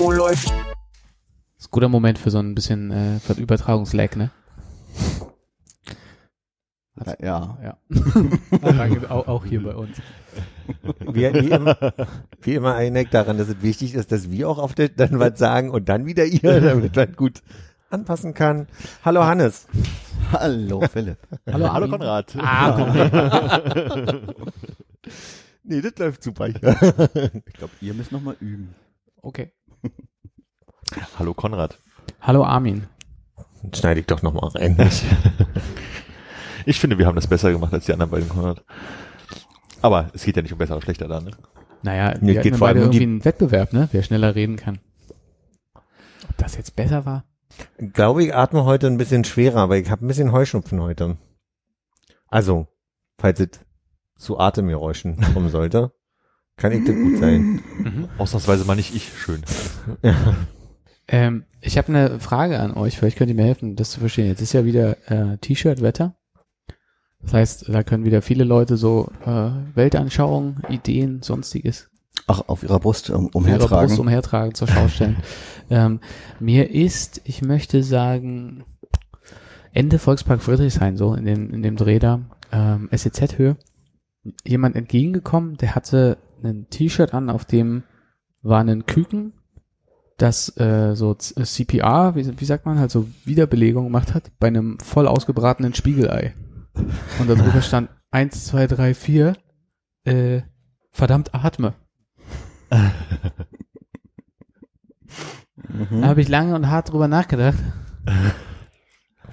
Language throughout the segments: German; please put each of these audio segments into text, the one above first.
Oh, läuft. Das ist ein guter Moment für so ein bisschen äh, für Übertragungslag, ne? Ja. Ja. Danke, auch, auch hier bei uns. Wie, wie, immer, wie immer einig daran, dass es wichtig ist, dass wir auch auf der, dann was sagen und dann wieder ihr, damit man gut anpassen kann. Hallo Hannes. Hallo Philipp. Hallo, Hallo. Konrad. Ah, komm. Nee, das läuft super. Ich glaube, ihr müsst noch mal üben. Okay. Hallo Konrad. Hallo Armin. Schneide ich doch nochmal rein. Ich finde, wir haben das besser gemacht als die anderen beiden Konrad. Aber es geht ja nicht um besser oder schlechter da, ne? Naja, wir geht vor allem um irgendwie einen Wettbewerb, ne? Wer schneller reden kann. Ob das jetzt besser war? Ich glaube, ich atme heute ein bisschen schwerer, aber ich habe ein bisschen Heuschnupfen heute. Also, falls es zu Atemgeräuschen kommen sollte, kann ich das gut sein. Mhm. Ausnahmsweise mal nicht ich. Schön. Ähm, ich habe eine Frage an euch, vielleicht könnt ihr mir helfen, das zu verstehen. Jetzt ist ja wieder äh, T-Shirt-Wetter. Das heißt, da können wieder viele Leute so äh, Weltanschauungen, Ideen, sonstiges Ach, auf ihrer Brust um, auf ihrer umhertragen. Brust umhertragen, zur Schau stellen. ähm, mir ist, ich möchte sagen, Ende Volkspark Friedrichshain, so in dem, in dem Dreh da, ähm, SEZ-Höhe, jemand entgegengekommen, der hatte ein T-Shirt an, auf dem war ein Küken, das äh, so Z- CPR, wie, wie sagt man, halt so Wiederbelegung gemacht hat, bei einem voll ausgebratenen Spiegelei. Und darüber stand eins, zwei, drei, vier, äh, verdammt atme. Mhm. Da habe ich lange und hart drüber nachgedacht,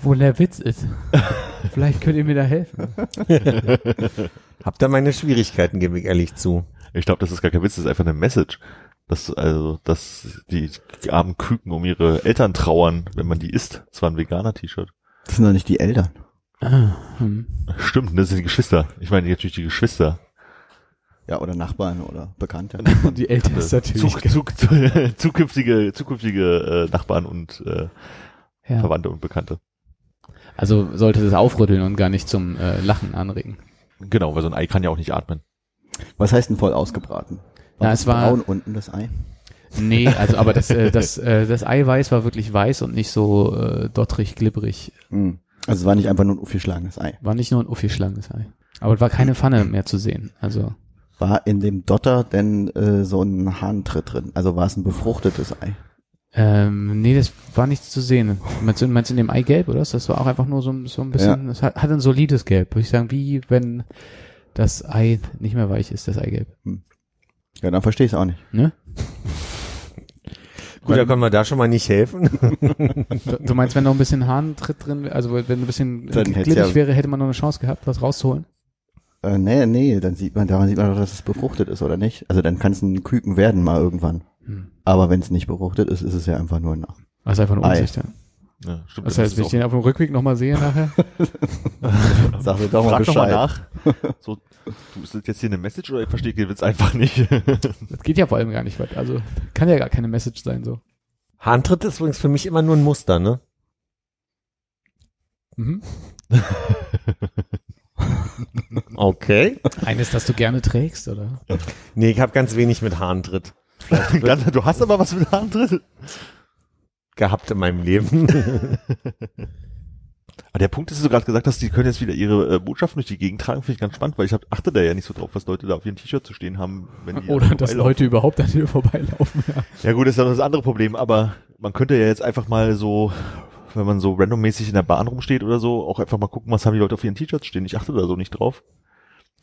wo der Witz ist. Vielleicht könnt ihr mir da helfen. Hab da meine Schwierigkeiten, gebe ich ehrlich zu. Ich glaube, das ist gar kein Witz, das ist einfach eine Message. Dass, also, dass die armen Küken um ihre Eltern trauern, wenn man die isst. Das war ein veganer T-Shirt. Das sind doch nicht die Eltern. Ah, hm. Stimmt, das sind die Geschwister. Ich meine natürlich die Geschwister. Ja, oder Nachbarn oder Bekannte. Und die Eltern ist natürlich. Zuk zuk zukünftige, zukünftige äh, Nachbarn und äh, ja. Verwandte und Bekannte. Also sollte das aufrütteln und gar nicht zum äh, Lachen anregen. Genau, weil so ein Ei kann ja auch nicht atmen. Was heißt denn voll ausgebraten? Na, das es war- braun unten das Ei. Nee, also aber das, äh, das, äh, das Eiweiß war wirklich weiß und nicht so äh, dottrig, glibberig. Hm. Also es war nicht einfach nur ein aufgeschlagenes Ei. War nicht nur ein Uffi-schlanges Ei. Aber es war keine Pfanne mehr zu sehen. Also War in dem Dotter denn äh, so ein Hahntritt drin? Also war es ein befruchtetes Ei? Ähm, nee, das war nichts zu sehen. Meinst du, meinst du in dem Eigelb, oder? Das war auch einfach nur so, ein- so ein bisschen, das hat, hat ein solides Gelb. Würde ich sagen, wie wenn das Ei nicht mehr weich ist, das Eigelb. Ja, dann verstehe ich es auch nicht. Ne? Gut, da können wir da schon mal nicht helfen. Du, meinst, wenn noch ein bisschen Hahntritt drin wäre, also wenn ein bisschen Dann glibberig ja- wäre, hätte man noch eine Chance gehabt, was rauszuholen? Äh, nee, nee, dann sieht man, daran sieht man doch, dass es befruchtet ist, oder nicht? Also dann kann es ein Küken werden mal irgendwann. Hm. Aber wenn es nicht befruchtet ist, ist es ja einfach nur ein Das ist einfach eine Ei. Umsicht, ja. Ja, stimmt. Das heißt, wenn ich den auf dem Rückweg nochmal sehe nachher. Sag mir doch mal Frag doch mal Bescheid. nach. So, du, ist das jetzt hier eine Message oder ich verstehe den Witz einfach nicht? Das geht ja vor allem gar nicht weit. Also kann ja gar keine Message sein so. Hahntritt ist übrigens für mich immer nur ein Muster, ne? Mhm. Okay. Eines, das du gerne trägst, oder? Nee, ich habe ganz wenig mit Hahntritt Ganz- du hast aber was mit drin. gehabt in meinem Leben. Aber der Punkt ist, dass du gerade gesagt hast, die können jetzt wieder ihre äh, Botschaften durch die Gegend tragen, finde ich ganz spannend, weil ich hab, achte da ja nicht so drauf, was Leute da auf ihrem T-Shirt zu stehen haben, wenn die Oder da dass. Leute überhaupt an dir vorbeilaufen. Ja. Ja gut, das ist dann das andere Problem, aber man könnte ja jetzt einfach mal so, wenn man so randommäßig in der Bahn rumsteht oder so, auch einfach mal gucken, was haben die Leute auf ihren T-Shirts stehen. Ich achte da so nicht drauf.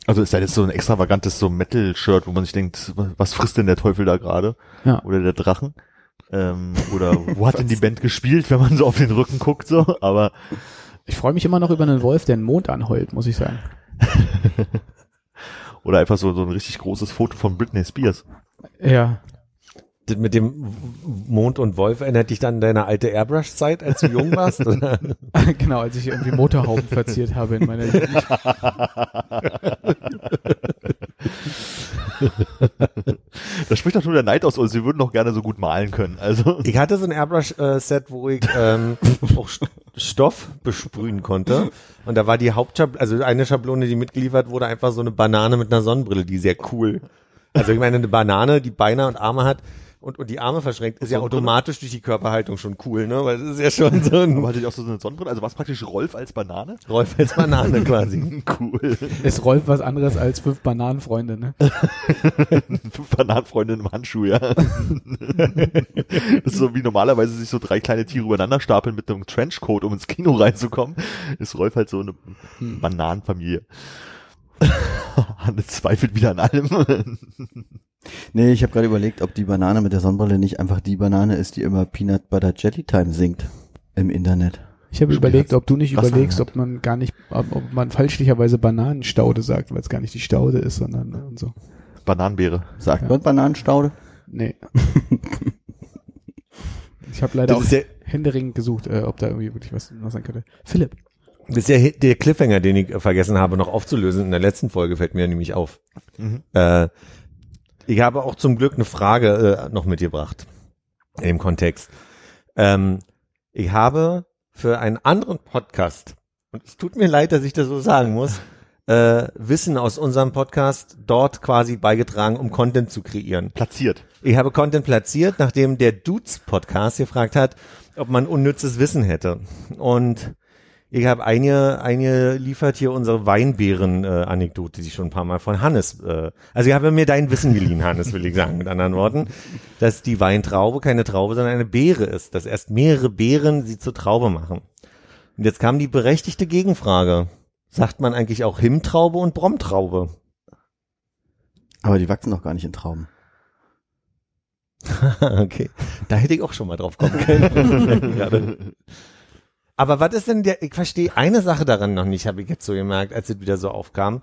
Also ist ja jetzt so ein extravagantes so Metal-Shirt, wo man sich denkt, was frisst denn der Teufel da gerade? Ja. Oder der Drachen? Ähm, oder wo hat denn die Band gespielt, wenn man so auf den Rücken guckt, so? Aber Ich freue mich immer noch über einen Wolf, der einen Mond anheult, muss ich sagen. oder einfach so, so ein richtig großes Foto von Britney Spears. Ja. Das mit dem Mond und Wolf erinnert dich dann an deine alte Airbrush-Zeit, als du jung warst? Oder? genau, als ich irgendwie Motorhauben verziert habe in meiner Jugend. Da spricht doch nur der Neid aus uns. Sie würden doch gerne so gut malen können. Also Ich hatte so ein Airbrush-Set, wo ich ähm, auch St- Stoff besprühen konnte. Und da war die Hauptschablone, also eine Schablone, die mitgeliefert wurde, einfach so eine Banane mit einer Sonnenbrille, die sehr cool. Also ich meine, eine Banane, die Beine und Arme hat und, und die Arme verschränkt, ist ja automatisch durch die Körperhaltung schon cool, ne? Weil das ist ja schon so aber ein hatte ich auch so eine Sonnenbrille. Also war es praktisch Rolf als Banane? Rolf als Banane quasi. Cool. Ist Rolf was anderes als fünf Bananenfreunde, ne? Fünf Bananenfreunde im Handschuh, ja. das ist so wie normalerweise sich so drei kleine Tiere übereinander stapeln mit einem Trenchcoat, um ins Kino reinzukommen. Ist Rolf halt so eine Bananenfamilie. Hannes zweifelt wieder an allem. Nee, ich habe gerade überlegt, ob die Banane mit der Sonnenbrille nicht einfach die Banane ist, die immer Peanut Butter Jelly Time singt im Internet. Ich habe überlegt, ob du nicht Wasser überlegst, hat. ob man gar nicht, ob, ob man fälschlicherweise Bananenstaude sagt, weil es gar nicht die Staude ist, sondern ne, und so. Bananenbeere. Sagt Ja. man Bananenstaude? Nee. ich habe leider Das auch ja, händeringend gesucht, äh, ob da irgendwie wirklich was, was sein könnte. Philipp. das ist ja der Cliffhanger, den ich vergessen habe, noch aufzulösen. In der letzten Folge fällt mir nämlich auf. Mhm. Äh, ich habe auch zum Glück eine Frage äh, noch mitgebracht dem Kontext. Ähm, ich habe für einen anderen Podcast, und es tut mir leid, dass ich das so sagen muss, äh, Wissen aus unserem Podcast dort quasi beigetragen, um Content zu kreieren. Platziert. Ich habe Content platziert, nachdem der Dudes Podcast gefragt hat, ob man unnützes Wissen hätte. Und ich habe eine, eine liefert hier unsere Weinbeeren-Anekdote, die schon ein paar Mal von Hannes. Äh, also ich habe mir dein Wissen geliehen, Hannes, will ich sagen, mit anderen Worten, dass die Weintraube keine Traube, sondern eine Beere ist, dass erst mehrere Beeren sie zur Traube machen. Und jetzt kam die berechtigte Gegenfrage. Sagt man eigentlich auch Himtraube und Bromtraube? Aber die wachsen doch gar nicht in Trauben. okay. Da hätte ich auch schon mal drauf kommen können. Aber was ist denn der, ich verstehe eine Sache daran noch nicht, habe ich jetzt so gemerkt, als es wieder so aufkam.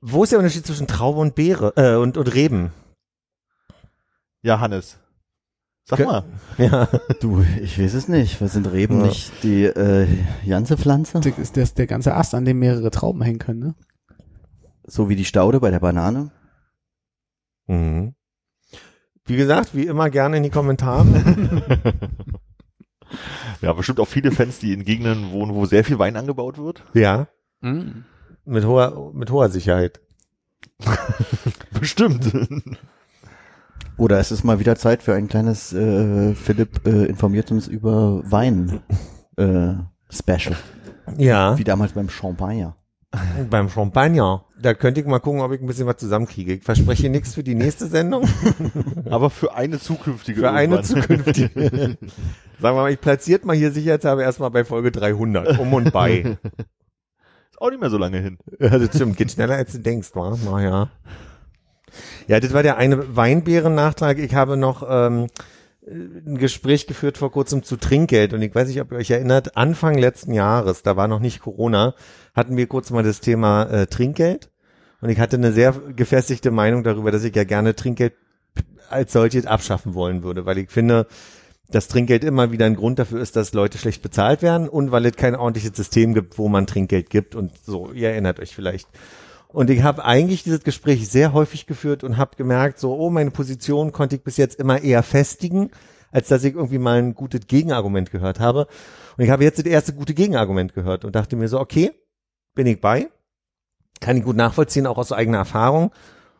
Wo ist der Unterschied zwischen Traube und Beere, äh, und, und Reben? Ja, Hannes. Sag mal. Ja. Du, ich weiß es nicht. Was sind Reben Ja. nicht die äh, ganze Pflanze? Das ist das, der ganze Ast, an dem mehrere Trauben hängen können, ne? So wie die Staude bei der Banane? Mhm. Wie gesagt, wie immer gerne in die Kommentare. Ja, bestimmt auch viele Fans, die in Gegenden wohnen, wo sehr viel Wein angebaut wird. ja. Mm. Mit hoher, mit hoher Sicherheit. Bestimmt. Oder es ist mal wieder Zeit für ein kleines äh, Philipp äh, informiert uns über Wein äh, Special. Ja. Wie damals beim Champagner. Beim Champagner. Da könnte ich mal gucken, ob ich ein bisschen was zusammenkriege. Ich verspreche nichts für die nächste Sendung. Aber für eine zukünftige. Für eine irgendwann. zukünftige. Sagen wir mal, ich platziert mal hier sicherheitshalber erstmal bei Folge 300. Um und bei. Ist auch nicht mehr so lange hin. ja, das stimmt. Geht schneller, als du denkst, wa? Na ja. Ja, das war der eine Weinbeeren-Nachtrag. Ich habe noch ähm, ein Gespräch geführt vor kurzem zu Trinkgeld und ich weiß nicht, ob ihr euch erinnert, Anfang letzten Jahres, da war noch nicht Corona, hatten wir kurz mal das Thema äh, Trinkgeld und ich hatte eine sehr gefestigte Meinung darüber, dass ich ja gerne Trinkgeld als solches abschaffen wollen würde, weil ich finde, dass Trinkgeld immer wieder ein Grund dafür ist, dass Leute schlecht bezahlt werden und weil es kein ordentliches System gibt, wo man Trinkgeld gibt und so, ihr erinnert euch vielleicht. Und ich habe eigentlich dieses Gespräch sehr häufig geführt und habe gemerkt, so, oh, meine Position konnte ich bis jetzt immer eher festigen, als dass ich irgendwie mal ein gutes Gegenargument gehört habe. Und ich habe jetzt das erste gute Gegenargument gehört und dachte mir so, okay, bin ich bei, kann ich gut nachvollziehen, auch aus eigener Erfahrung.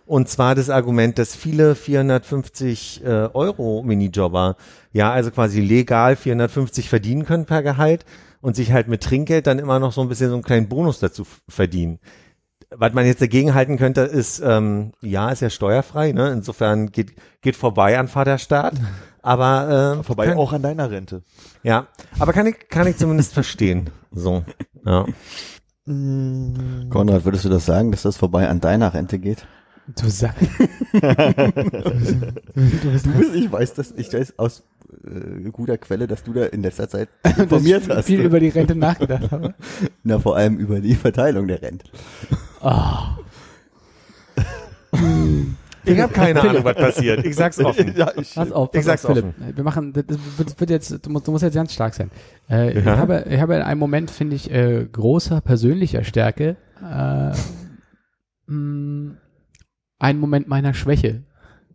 Und zwar das Argument, dass viele 450 äh, Euro Minijobber ja also quasi legal 450 verdienen können per Gehalt und sich halt mit Trinkgeld dann immer noch so ein bisschen so einen kleinen Bonus dazu verdienen. Was man jetzt dagegen halten könnte, ist, ähm, ja, ist ja steuerfrei, ne? Insofern geht, geht vorbei an Vaterstaat. Aber äh, Vorbei kann, auch an deiner Rente. ja, aber kann ich, kann ich zumindest verstehen. So, ja. Konrad, würdest du das sagen, dass das vorbei an deiner Rente geht? Du sagst. Du bist, ich weiß das, ich weiß aus äh, guter Quelle, dass du da in letzter Zeit informiert hast. viel über die Rente nachgedacht habe. Na, vor allem über die Verteilung der Rente. Ah. Ich habe keine Ahnung, was passiert. Ich sag's offen. ja, ich, Pass auf, pass Ich sag's auf, Philipp. offen. Wir machen, das wird, wird jetzt, du musst, du musst jetzt ganz stark sein. Äh, ich, Ja. habe, ich habe in einem Moment, finde ich, äh, großer persönlicher Stärke, äh, mh, einen Moment meiner Schwäche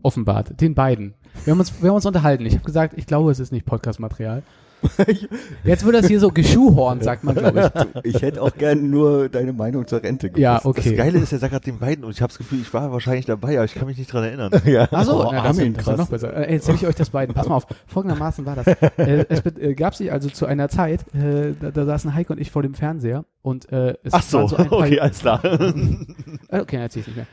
offenbart. Den beiden. Wir haben uns, wir haben uns unterhalten. Ich habe gesagt, ich glaube, es ist nicht Podcast-Material. Jetzt wird das hier so geschuhhornt, sagt man, glaube ich. Ich hätte auch gern nur deine Meinung zur Rente gewusst. Ja, Das okay. Geile ist, er sagt gerade den beiden und ich habe das Gefühl, ich war wahrscheinlich dabei, aber ich kann mich nicht dran erinnern. Ja. Achso, Oh, na, das, Armin, das noch besser. Äh, erzähl ich euch das beiden. Pass mal auf. Folgendermaßen war das. Äh, es äh, gab sich also zu einer Zeit, äh, da, da saßen Heike und ich vor dem Fernseher und äh, es Ach so, waren so ein paar, okay, alles klar. Äh, okay, erzähl ich nicht mehr.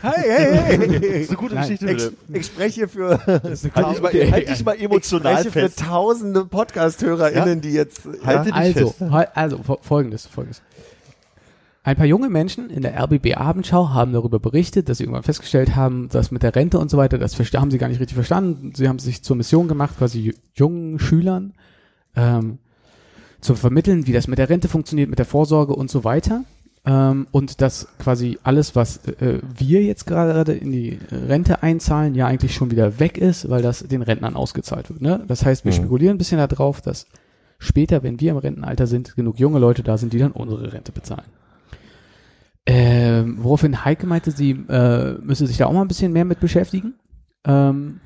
Hey, hey, hey. Das ist eine gute Nein, Geschichte, Ich, ich spreche für, Halt dich mal, Okay. halt dich mal ich emotional spreche für fest. tausende Podcast-HörerInnen, Ja? die jetzt, Haltet dich Also, fest. hol- also fo- folgendes, folgendes. Ein paar junge Menschen in der RBB Abendschau haben darüber berichtet, dass sie irgendwann festgestellt haben, dass mit der Rente und so weiter, das haben sie gar nicht richtig verstanden. Sie haben sich zur Mission gemacht, quasi ju- jungen Schülern ähm, zu vermitteln, wie das mit der Rente funktioniert, mit der Vorsorge und so weiter. Ähm, und dass quasi alles, was äh, wir jetzt gerade in die Rente einzahlen, ja eigentlich schon wieder weg ist, weil das den Rentnern ausgezahlt wird. Ne? Das heißt, wir Mhm. spekulieren ein bisschen darauf, dass später, wenn wir im Rentenalter sind, genug junge Leute da sind, die dann unsere Rente bezahlen. Ähm, woraufhin Heike meinte, sie äh, müsse sich da auch mal ein bisschen mehr mit beschäftigen. Ähm,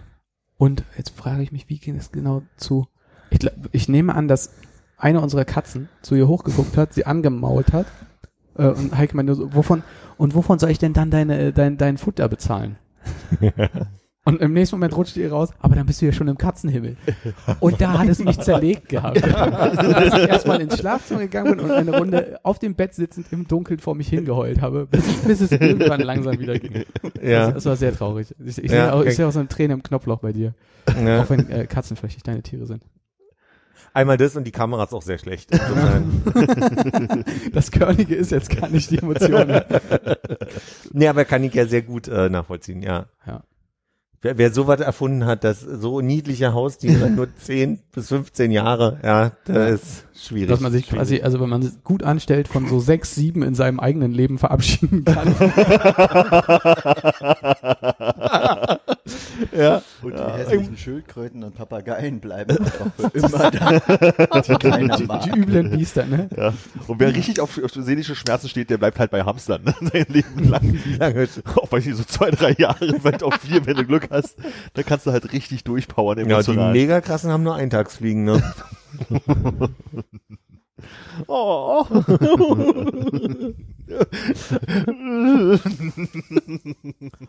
und jetzt frage ich mich, wie ging es genau zu? Ich, glaub, ich nehme an, dass eine unserer Katzen zu ihr hochgeguckt hat, sie angemault hat. Äh, und Heike meinte so, wovon, und wovon soll ich denn dann deine, dein, dein Futter bezahlen? Und im nächsten Moment rutscht ihr raus, aber dann bist du ja schon im Katzenhimmel. Und da hat es mich zerlegt gehabt. Dass ich erstmal ins Schlafzimmer gegangen bin und eine Runde auf dem Bett sitzend im Dunkeln vor mich hingeheult habe, bis, bis es irgendwann langsam wieder ging. ja. Das, das war sehr traurig. Ich, ich, Ja, sehe auch, okay. sehe auch so eine Träne im Knopfloch bei dir. ja. Auch wenn äh, Katzen vielleicht nicht deine Tiere sind. Einmal das und die Kamera ist auch sehr schlecht. Das Körnige ist jetzt gar nicht die Emotion. nee, aber kann ich ja sehr gut äh, nachvollziehen, ja. Ja. Wer, wer sowas erfunden hat, das so niedliche Haustiere, nur 10 bis 15 Jahre, ja, das ist schwierig. Dass man sich schwierig. quasi, also wenn man es gut anstellt, von so sechs, sieben in seinem eigenen Leben verabschieden kann. ja. Und die hässlichen Schildkröten und Papageien bleiben einfach für immer da. Die. Die üblen Biester, ne? Ja. Und wer richtig auf, auf seelische Schmerzen steht, der bleibt halt bei Hamstern ne? sein Leben lang. Lange, Auch weiß ich, so zwei, drei Jahre, vielleicht auch vier, wenn du Glück hast. Da kannst du halt richtig durchpowern ja, die mega krassen haben nur Eintagsfliegen, ne? oh.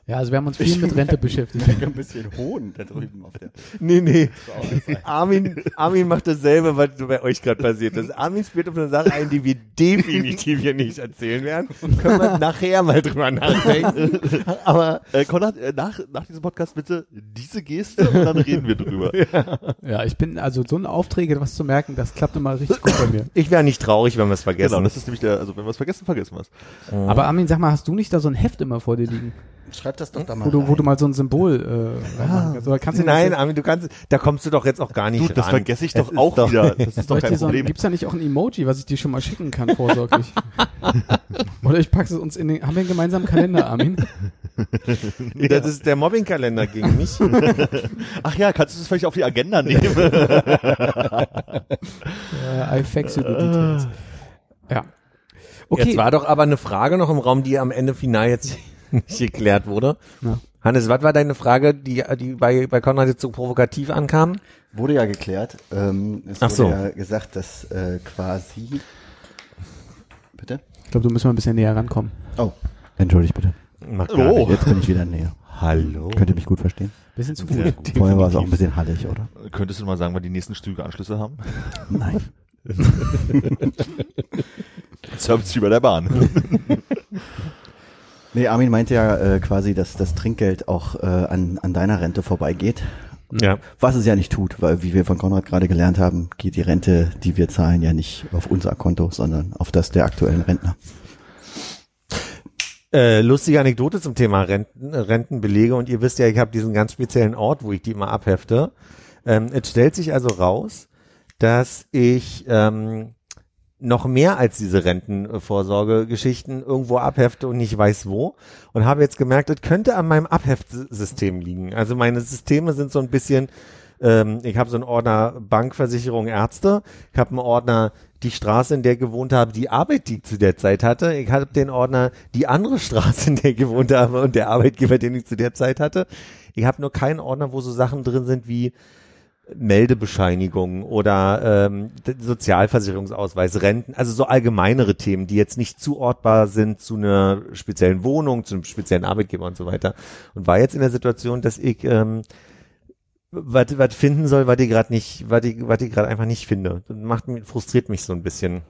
Ja, also wir haben uns viel mit Rente beschäftigt. Ein bisschen Hohn da drüben auf der Nee, nee. Armin, Armin macht dasselbe, was bei euch gerade passiert ist. Armin spielt auf eine Sache ein, die wir definitiv hier nicht erzählen werden. Können wir nachher mal drüber nachdenken. Aber Äh, Konrad, äh, nach, nach diesem Podcast bitte diese Geste und dann reden wir drüber. Ja, ich bin also so ein Aufträge, was zu merken, das klappt immer richtig gut bei mir. ich wäre nicht traurig, wenn wir es vergessen. Genau, das ist nämlich der, also wenn wir es vergessen, vergessen wir es. Aber Armin, sag mal, hast du nicht da so ein Heft immer vor dir liegen, Schreib das doch da mal wo du, wo du mal so ein Symbol äh, reinmachen kannst? Oder kannst du Nein, Armin, du kannst, da kommst du doch jetzt auch gar nicht Du, das ran. vergesse ich Es doch ist auch wieder. Das ist doch kein so ein, Problem. gibt's da nicht auch ein Emoji, was ich dir schon mal schicken kann, vorsorglich? Oder ich pack's uns in den, haben wir einen gemeinsamen Kalender, Armin? Das ist der Mobbingkalender gegen mich. Ach ja, kannst du das vielleicht auf die Agenda nehmen? Äh, I fax you the details. Ja. Okay. Jetzt war doch aber eine Frage noch im Raum, die am Ende final jetzt nicht geklärt wurde. Ja. Hannes, was war deine Frage, die, die bei, bei Konrad jetzt so provokativ ankam? Wurde ja geklärt. Ähm, es Ach wurde so. ja gesagt, dass äh, quasi. Bitte? Ich glaube, du müssen mal ein bisschen näher rankommen. Oh, entschuldigt bitte. Oh. Jetzt bin ich wieder näher. Hallo. Könnt ihr mich gut verstehen? Bisschen zu Sehr gut. Vorher war es auch ein bisschen hallig, oder? Könntest du mal sagen, wann die nächsten Stüge Anschlüsse haben? Nein. Service wie bei der Bahn. Nee, Armin meinte ja äh, quasi, dass das Trinkgeld auch äh, an, an deiner Rente vorbeigeht. Ja. Was es ja nicht tut, weil wie wir von Konrad gerade gelernt haben, geht die Rente, die wir zahlen, ja nicht auf unser Konto, sondern auf das der aktuellen Rentner. Äh, lustige Anekdote zum Thema Renten, äh, Rentenbelege und ihr wisst ja, ich habe diesen ganz speziellen Ort, wo ich die immer abhefte. Ähm, es stellt sich also raus, dass ich ähm, noch mehr als diese Rentenvorsorgegeschichten irgendwo abhefte und nicht weiß wo und habe jetzt gemerkt, es könnte an meinem Abheftsystem liegen. Also meine Systeme sind so ein bisschen, ähm, ich habe so einen Ordner Bankversicherung Ärzte, ich habe einen Ordner die Straße, in der ich gewohnt habe, die Arbeit, die ich zu der Zeit hatte. Ich habe den Ordner die andere Straße, in der ich gewohnt habe und der Arbeitgeber, den ich zu der Zeit hatte. Ich habe nur keinen Ordner, wo so Sachen drin sind wie Meldebescheinigung oder ähm, Sozialversicherungsausweis, Renten, also so allgemeinere Themen, die jetzt nicht zuortbar sind zu einer speziellen Wohnung, zu einem speziellen Arbeitgeber und so weiter. Und war jetzt in der Situation, dass ich ähm, was was finden soll, was ich gerade nicht, was ich, was ich gerade einfach nicht finde. Das macht mich, frustriert mich so ein bisschen.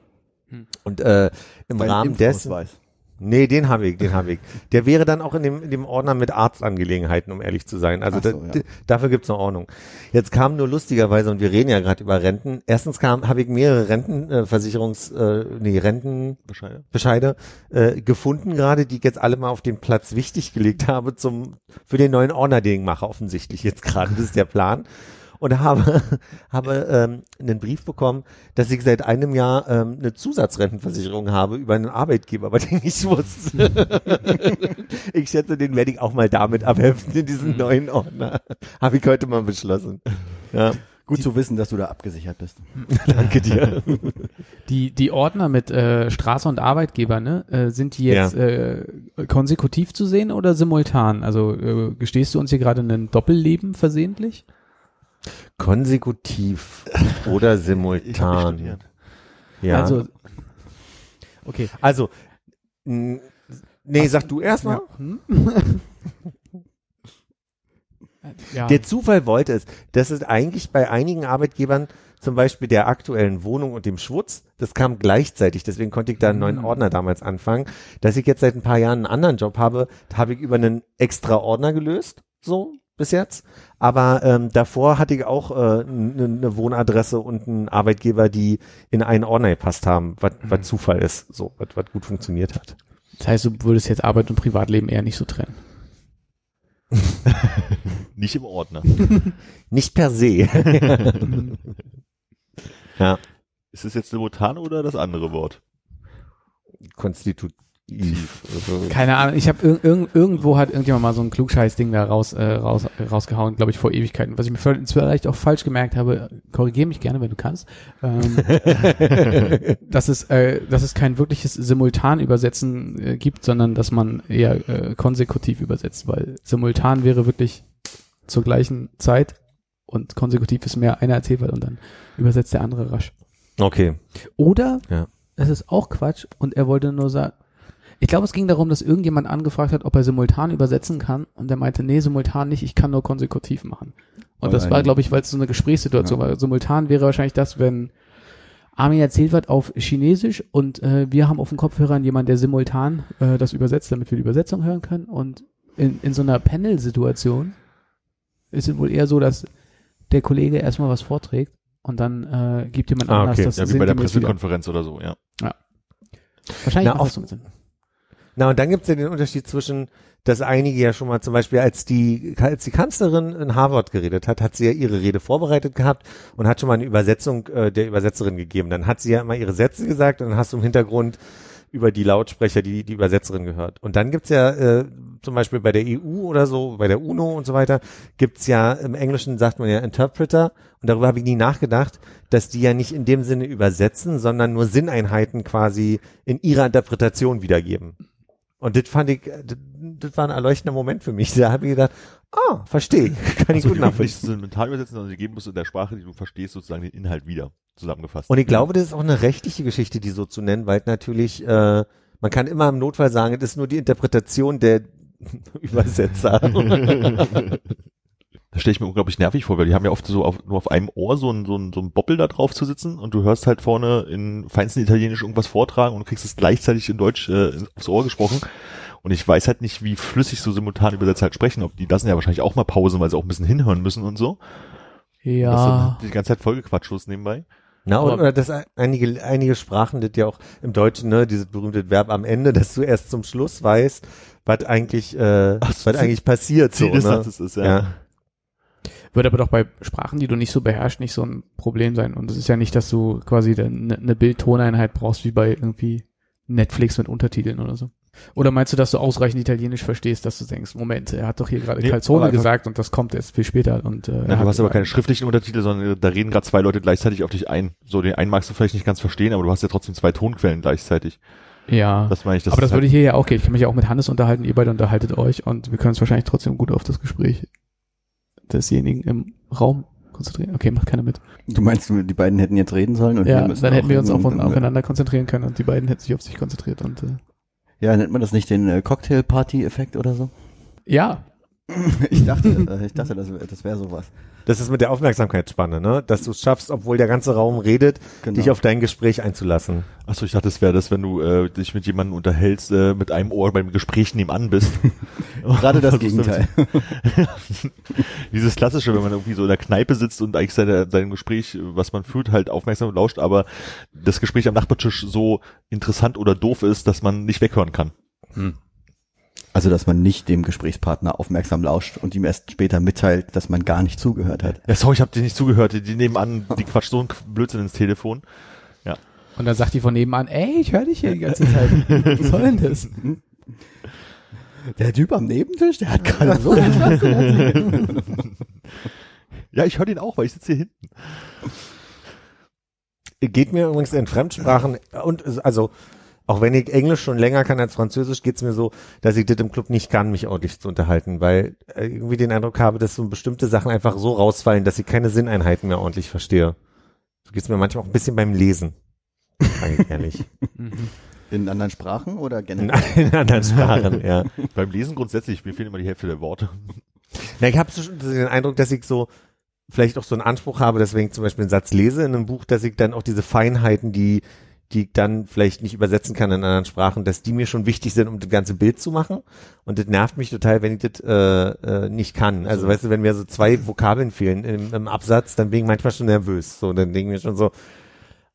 Hm. Und äh, im Dein Rahmen dessen. Nee, den habe ich, den habe ich. Der wäre dann auch in dem, in dem Ordner mit Arztangelegenheiten, um ehrlich zu sein. Also so, da, ja. dafür gibt's eine Ordnung. Jetzt kam nur lustigerweise, und wir reden ja gerade über Renten, erstens kam, habe ich mehrere Rentenversicherungs, äh, äh, nee, Rentenbescheide Bescheide. äh, gefunden gerade, die ich jetzt alle mal auf den Platz wichtig gelegt habe zum für den neuen Ordner, den ich mache, offensichtlich jetzt gerade. Das ist der Plan. Und habe, habe ähm, einen Brief bekommen, dass ich seit einem Jahr ähm, eine Zusatzrentenversicherung habe über einen Arbeitgeber, aber den ich wusste. ich schätze, den werde ich auch mal damit abheften in diesen neuen Ordner. Habe ich heute mal beschlossen. Ja, Gut zu wissen, dass du da abgesichert bist. danke dir. Die, die Ordner mit äh, Straße und Arbeitgeber, ne, äh, sind die jetzt äh, konsekutiv zu sehen oder simultan? Also äh, gestehst du uns hier gerade ein Doppelleben versehentlich? Konsekutiv oder simultan. Ja. Also, okay. Also, nee, sag du erst mal. Ja. Hm? ja. Der Zufall wollte es, dass es eigentlich bei einigen Arbeitgebern, zum Beispiel der aktuellen Wohnung und dem Schwutz, das kam gleichzeitig, deswegen konnte ich da einen neuen Mhm. Ordner damals anfangen, dass ich jetzt seit ein paar Jahren einen anderen Job habe, da habe ich über einen extra Ordner gelöst, so bis jetzt. Aber ähm, davor hatte ich auch äh, eine ne Wohnadresse und einen Arbeitgeber, die in einen Ordner gepasst haben, was Mhm. Zufall ist, so was gut funktioniert hat. Das heißt, du würdest jetzt Arbeit und Privatleben eher nicht so trennen. Nicht im Ordner. Nicht per se. ja, Ist es jetzt simultan oder das andere Wort? konstitutiv. Also, Keine Ahnung, ich habe irg irg irgendwo hat irgendjemand mal so ein Klugscheiß-Ding da raus, äh, raus, rausgehauen, glaube ich, vor Ewigkeiten. Was ich mir vielleicht auch falsch gemerkt habe, korrigiere mich gerne, wenn du kannst. Ähm, dass es, äh, dass es kein wirkliches Simultan-Übersetzen äh, gibt, sondern dass man eher äh, konsekutiv übersetzt, weil simultan wäre wirklich zur gleichen Zeit und konsekutiv ist mehr einer erzählt wird und dann übersetzt der andere rasch. okay. Oder Ja. es ist auch Quatsch und er wollte nur sagen, ich glaube, es ging darum, dass irgendjemand angefragt hat, ob er simultan übersetzen kann und er meinte, nee, simultan nicht, ich kann nur konsekutiv machen. Und Weil das war, glaube ich, weil es so eine Gesprächssituation Ja. war. Simultan wäre wahrscheinlich das, wenn Armin erzählt wird auf Chinesisch und äh, wir haben auf dem Kopfhörern jemanden, der simultan äh, das übersetzt, damit wir die Übersetzung hören können. Und in, in so einer Panel-Situation ist es wohl eher so, dass der Kollege erstmal was vorträgt und dann äh, gibt jemand Ah, anders okay. das Ja, wie bei der. Pressekonferenz oder so, ja. Wahrscheinlich Na, das so Sinn. Na, und dann gibt's ja den Unterschied zwischen, dass einige ja schon mal zum Beispiel, als die, als die Kanzlerin in Harvard geredet hat, hat sie ja ihre Rede vorbereitet gehabt und hat schon mal eine Übersetzung äh, der Übersetzerin gegeben. Dann hat sie ja immer ihre Sätze gesagt und dann hast du im Hintergrund über die Lautsprecher die, die Übersetzerin gehört. Und dann gibt's ja äh, zum Beispiel bei der EU oder so, bei der UNO und so weiter, gibt's ja im Englischen sagt man ja Interpreter und darüber habe ich nie nachgedacht, dass die ja nicht in dem Sinne übersetzen, sondern nur Sinneinheiten quasi in ihrer Interpretation wiedergeben. Und das fand ich, das, das war ein erleuchtender Moment für mich. Da habe ich gedacht, ah, verstehe kann ich Also gut die nicht nachvollziehen. simultan übersetzen, sondern sie geben musst in der Sprache, die du verstehst, sozusagen den Inhalt wieder zusammengefasst. Und ich glaube, das ist auch eine rechtliche Geschichte, die so zu nennen, weil natürlich, äh, man kann immer im Notfall sagen, es ist nur die Interpretation der Übersetzer. Das stelle ich mir unglaublich nervig vor, weil die haben ja oft so auf, nur auf einem Ohr so ein, so ein, so ein Boppel da drauf zu sitzen und du hörst halt vorne in feinsten Italienisch irgendwas vortragen und du kriegst es gleichzeitig in Deutsch äh, aufs Ohr gesprochen. Und ich weiß halt nicht, wie flüssig so simultan Übersetzer halt sprechen. Ob die lassen ja wahrscheinlich auch mal Pausen, weil sie auch ein bisschen hinhören müssen und so. Ja. Das ist die ganze Zeit vollgequatschlos nebenbei. Na, und, oder das einige, einige Sprachen, das ja auch im Deutschen, ne, dieses berühmte Verb am Ende, dass du erst zum Schluss weißt, was eigentlich, äh, so, was eigentlich passiert, so, Ziel des ne? Ist, ja. Ja. Würde aber doch bei Sprachen, die du nicht so beherrschst, nicht so ein Problem sein. Und es ist ja nicht, dass du quasi eine, eine Bild-Toneinheit brauchst, wie bei irgendwie Netflix mit Untertiteln oder so. Oder meinst du, dass du ausreichend Italienisch verstehst, dass du denkst, Moment, er hat doch hier gerade Nee, Calzone aber gesagt und das kommt erst viel später und äh, Ja, er du hast aber keine schriftlichen Untertitel, sondern da reden gerade zwei Leute gleichzeitig auf dich ein. So, den einen magst du vielleicht nicht ganz verstehen, aber du hast ja trotzdem zwei Tonquellen gleichzeitig. Ja. Das meine ich. aber das ist würde halt, ich hier ja auch gehen. Ich kann mich ja auch mit Hannes unterhalten, ihr beide unterhaltet euch und wir können uns wahrscheinlich trotzdem gut auf das Gespräch desjenigen im Raum konzentrieren. Okay, macht keiner mit. Du meinst, die beiden hätten jetzt reden sollen? Und Ja, dann hätten wir uns auf, aufeinander konzentrieren können und die beiden hätten sich auf sich konzentriert und äh, Ja, nennt man das nicht den äh, Cocktail-Party-Effekt oder so? ja, Ich dachte, äh, ich dachte, das, das wäre sowas. Das ist mit der Aufmerksamkeitsspanne, ne? Dass du es schaffst, obwohl der ganze Raum redet, Genau. dich auf dein Gespräch einzulassen. Achso, ich dachte, das wäre das, wenn du äh, dich mit jemandem unterhältst, äh, mit einem Ohr beim Gespräch nebenan bist. Gerade das Gegenteil. Dieses klassische, wenn man irgendwie so in der Kneipe sitzt und eigentlich seine, sein Gespräch, was man führt, halt aufmerksam lauscht, aber das Gespräch am Nachbartisch so interessant oder doof ist, dass man nicht weghören kann. Also, dass man nicht dem Gesprächspartner aufmerksam lauscht und ihm erst später mitteilt, dass man gar nicht zugehört hat. Ja, sorry, ich habe dir nicht zugehört. Die, die nebenan, die quatscht so ein Blödsinn ins Telefon. und dann sagt die von nebenan, ey, ich höre dich hier die ganze Zeit. Was soll denn das? Der Typ am Nebentisch, der hat gerade so erzählen. Ja, ich höre den auch, weil ich sitze hier hinten. Geht mir übrigens in Fremdsprachen und also auch wenn ich Englisch schon länger kann als Französisch, geht's mir so, dass ich das im Club nicht kann, mich ordentlich zu unterhalten, weil irgendwie den Eindruck habe, dass so bestimmte Sachen einfach so rausfallen, dass ich keine Sinneinheiten mehr ordentlich verstehe. So geht's mir manchmal auch ein bisschen beim Lesen. Sag ich ehrlich. In anderen Sprachen oder generell? in anderen Sprachen, ja. Beim Lesen grundsätzlich, mir fehlen immer die Hälfte der Worte. Na, ich habe so schon den Eindruck, dass ich so vielleicht auch so einen Anspruch habe, deswegen ich zum Beispiel einen Satz lese in einem Buch, dass ich dann auch diese Feinheiten, die die ich dann vielleicht nicht übersetzen kann in anderen Sprachen, dass die mir schon wichtig sind, um das ganze Bild zu machen. Und das nervt mich total, wenn ich das äh, äh, nicht kann. Also weißt du, wenn mir so zwei Vokabeln fehlen im, im Absatz, dann bin ich manchmal schon nervös. So, dann denke ich mir schon so,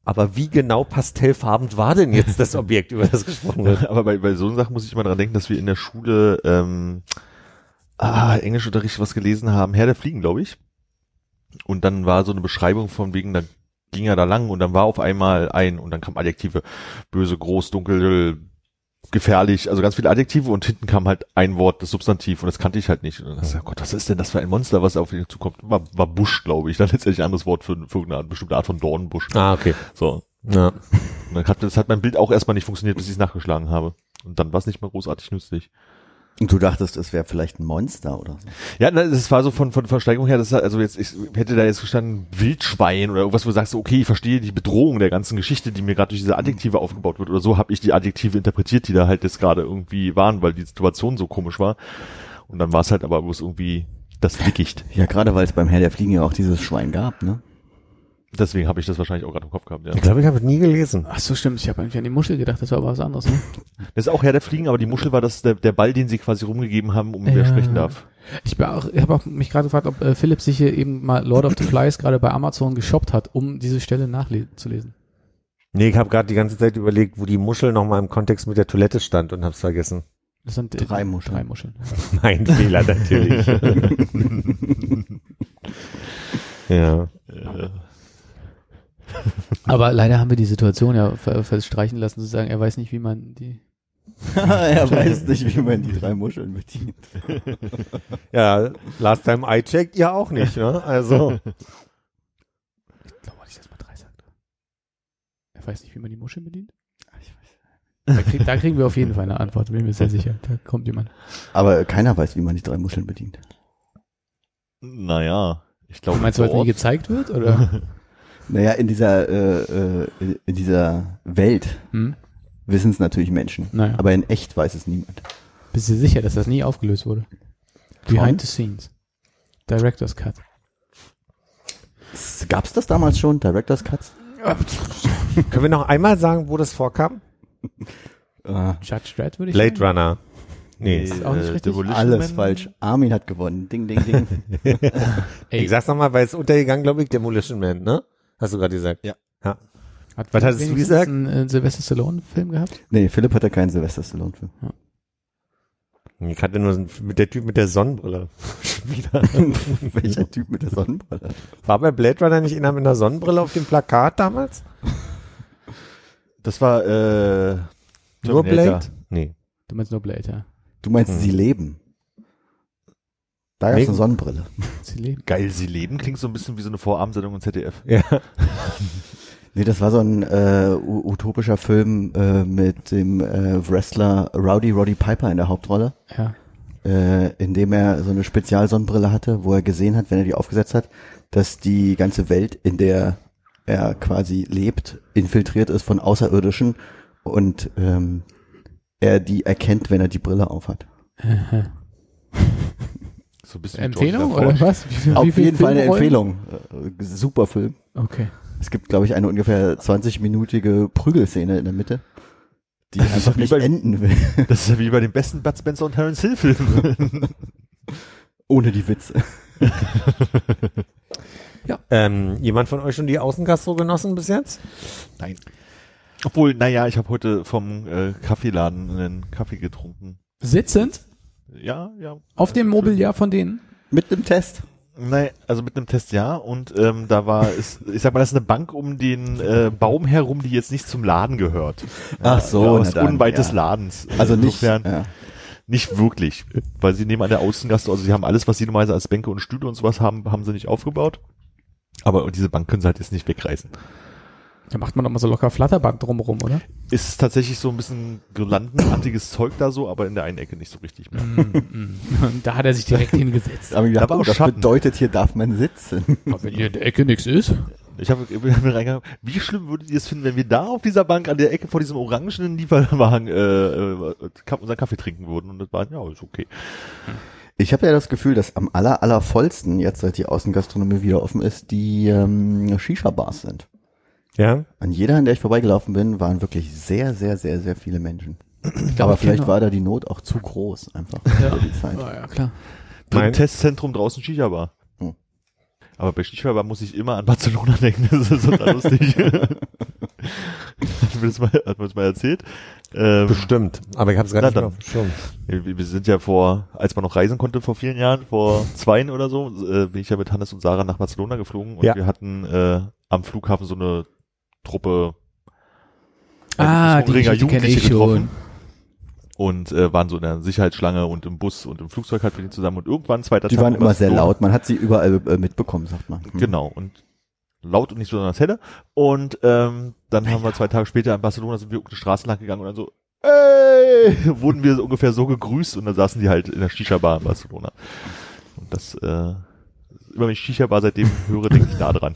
aber wie genau pastellfarben war denn jetzt das Objekt, über das gesprochen wird? Aber bei, bei so Sachen muss ich immer dran denken, dass wir in der Schule ähm, ah, Englischunterricht was gelesen haben, Herr der Fliegen, glaube ich. Und dann war so eine Beschreibung von wegen, da ging er da lang und dann war auf einmal ein und dann kamen Adjektive böse, groß, dunkel, gefährlich, also ganz viele Adjektive und hinten kam halt ein Wort, das Substantiv und das kannte ich halt nicht. Und dann dachte ich, Gott, was ist denn das für ein Monster, was auf ihn zukommt? War, war Busch, glaube ich. Dann letztendlich ein anderes Wort für, für eine bestimmte Art von Dornbusch. Ah, okay. So. Ja. Und dann hat, das hat mein Bild auch erstmal nicht funktioniert, bis ich es nachgeschlagen habe. Und dann war es nicht mehr großartig nützlich. Und du dachtest, es wäre vielleicht ein Monster oder so. Ja, das war so von, von Versteigerung her, das halt- also jetzt, ich hätte da jetzt gestanden Wildschwein oder irgendwas, wo du sagst, okay, ich verstehe die Bedrohung der ganzen Geschichte, die mir gerade durch diese Adjektive aufgebaut wird oder so, habe ich die Adjektive interpretiert, die da halt jetzt gerade irgendwie waren, weil die Situation so komisch war. Und dann war es halt aber bloß irgendwie das Dickicht. Ja, gerade weil es beim Herr der Fliegen ja auch dieses Schwein gab, ne? Deswegen habe ich das wahrscheinlich auch gerade im Kopf gehabt, ja. Ich glaube, ich habe es nie gelesen. Ach so, stimmt. Ich habe eigentlich an die Muschel gedacht, das war aber was anderes. Ne? Das ist auch Herr der Fliegen, aber die Muschel war das der, der Ball, den sie quasi rumgegeben haben, um wer Ja. sprechen darf. Ich, auch- ich habe auch mich gerade gefragt, ob äh, Philipp sich hier eben mal Lord of the Flies gerade bei Amazon geshoppt hat, um diese Stelle nachzulesen. Nee, ich habe gerade die ganze Zeit überlegt, wo die Muschel nochmal im Kontext mit der Toilette stand und hab's vergessen. Das sind äh, Drei Muscheln. Drei Muscheln. Mein Fehler natürlich. ja. Äh, Aber leider haben wir die Situation ja ver verstreichen lassen, zu sagen, er weiß nicht, wie man die. er weiß nicht, wie man die drei Muscheln bedient. Ja, last time I checked, ja auch nicht, ne? Also. Ich glaube, dass ich das mal drei sagte. Er weiß nicht, wie man die Muscheln bedient. Ich weiß. Da, krieg, da kriegen wir auf jeden Fall eine Antwort, bin ich mir sehr sicher. Da kommt jemand. Aber keiner weiß, wie man die drei Muscheln bedient. naja, ich glaube. Du meinst, weil es nie gezeigt wird? Oder? Naja, in dieser, äh, äh, in dieser Welt Hm? wissen es natürlich Menschen. Naja. Aber in echt weiß es niemand. Bist du sicher, dass das nie aufgelöst wurde? Behind the scenes. Director's Cut. Gab es das damals schon, Director's Cuts? Können wir noch einmal sagen, wo das vorkam? Äh, Judge Dredd würde ich Blade sagen. Runner. Nee. Ist auch nicht richtig. Demolition alles Man. falsch. Armin hat gewonnen. Ding, ding, ding. Ich sag's nochmal, weil es untergegangen, glaube ich, Demolition Man, ne? Hast du gerade gesagt? Ja. hat was hattest du gesagt? einen äh, Sylvester Stallone-Film gehabt? nee, Philipp hatte keinen Sylvester Stallone-Film. Ich hatte nur mit der Typ mit der Sonnenbrille. Wieder. Welcher Typ mit der Sonnenbrille? War bei Blade Runner nicht einer mit einer Sonnenbrille auf dem Plakat damals? Das war äh, Nur Terminator. Blade? Nee. Du meinst nur Blade, ja. Du meinst, Hm. sie leben. Da gab's Mega- eine Sonnenbrille. Sie leben. Geil, sie leben klingt so ein bisschen wie so eine Vorabendsendung im ZDF. Ja. Nee, das war so ein äh, utopischer Film äh, mit dem äh, Wrestler Rowdy Roddy Piper in der Hauptrolle, Ja. äh, in dem er so eine Spezialsonnenbrille hatte, wo er gesehen hat, wenn er die aufgesetzt hat, dass die ganze Welt, in der er quasi lebt, infiltriert ist von Außerirdischen und ähm, er die erkennt, wenn er die Brille aufhat. So ein bisschen wie Empfehlung oder was? Wie, Auf wie viel jeden Fall eine? Empfehlung. Äh, super Film. Okay. Es gibt, glaube ich, eine ungefähr 20-minütige Prügelszene in der Mitte, die Das ist einfach nicht bei- enden will, Das ist ja wie bei den besten Bud Spencer und Terence Hill Filmen. ohne die Witze. Ähm, jemand von euch schon die Außengastro genossen bis jetzt? Nein. Obwohl, naja, ich habe heute vom äh, Kaffeeladen einen Kaffee getrunken. Sitzend Ja, ja. auf dem Mobiliar von denen. Mit dem Test. Nein, also mit einem Test ja. Und ähm, da war es, ich sag mal, das ist eine Bank um den äh, Baum herum, die jetzt nicht zum Laden gehört. Ach so, ja, dann, unweit ja. des Ladens. Also nicht, Insofern ja. nicht wirklich, weil sie nehmen an der Außengastro, also sie haben alles, was sie normalerweise als Bänke und Stühle und sowas haben, haben sie nicht aufgebaut. Aber diese Bank können sie halt jetzt nicht wegreißen. Da macht man doch mal so locker Flatterband drumherum, oder? Ist tatsächlich so ein bisschen girlandenartiges Zeug da so, aber in der einen Ecke nicht so richtig mehr. Und da hat er sich direkt hingesetzt. Aber ich Da gedacht, war oh, auch das Schatten. bedeutet, hier darf man sitzen. Aber wenn hier in der Ecke nichts ist. Ich habe hab mir reingegangen, wie schlimm würdet ihr es finden, wenn wir da auf dieser Bank an der Ecke vor diesem orangenen Lieferwagen äh, äh, unseren Kaffee trinken würden? Und das war, ja, ist okay. Ich habe ja das Gefühl, dass am aller, aller vollsten, jetzt seit die Außengastronomie wieder offen ist, die ähm, Shisha-Bars sind. Ja. An jeder, an der ich vorbeigelaufen bin, waren wirklich sehr, sehr, sehr, sehr viele Menschen. glaub, Aber ich vielleicht war da die Not auch zu groß, einfach Ja. für die Zeit. Ah, ja, klar. Mein- Testzentrum draußen Shisha-Bar. Hm. Aber bei Shisha-Bar muss ich immer an Barcelona denken, das ist total lustig. hat mir das mal, hat mir das mal erzählt. Ähm, Bestimmt. Aber ich habe es gerade nicht auf dem Schirm. wir, wir sind ja vor, als man noch reisen konnte vor vielen Jahren, vor zweien oder so, äh, bin ich ja mit Hannes und Sarah nach Barcelona geflogen und Ja. wir hatten äh, am Flughafen so eine Truppe Ah, die Ringer Jugendliche ich schon. getroffen und äh, waren so in der Sicherheitsschlange und im Bus und im Flugzeug halt mit denen zusammen und irgendwann zweiter Die Tag waren immer sehr Barcelona. laut. Man hat sie überall äh, mitbekommen, sagt man. Hm. Genau, und laut und nicht so besonders helle. Und ähm, dann haben wir zwei Tage später in Barcelona sind wir auf die Straße lang gegangen und dann so, ey, wurden wir so ungefähr so gegrüßt und dann saßen die halt in der Shisha-Bar in Barcelona. Und das, äh, immer wenn ich Shisha-Bar seitdem höre, denke ich da dran.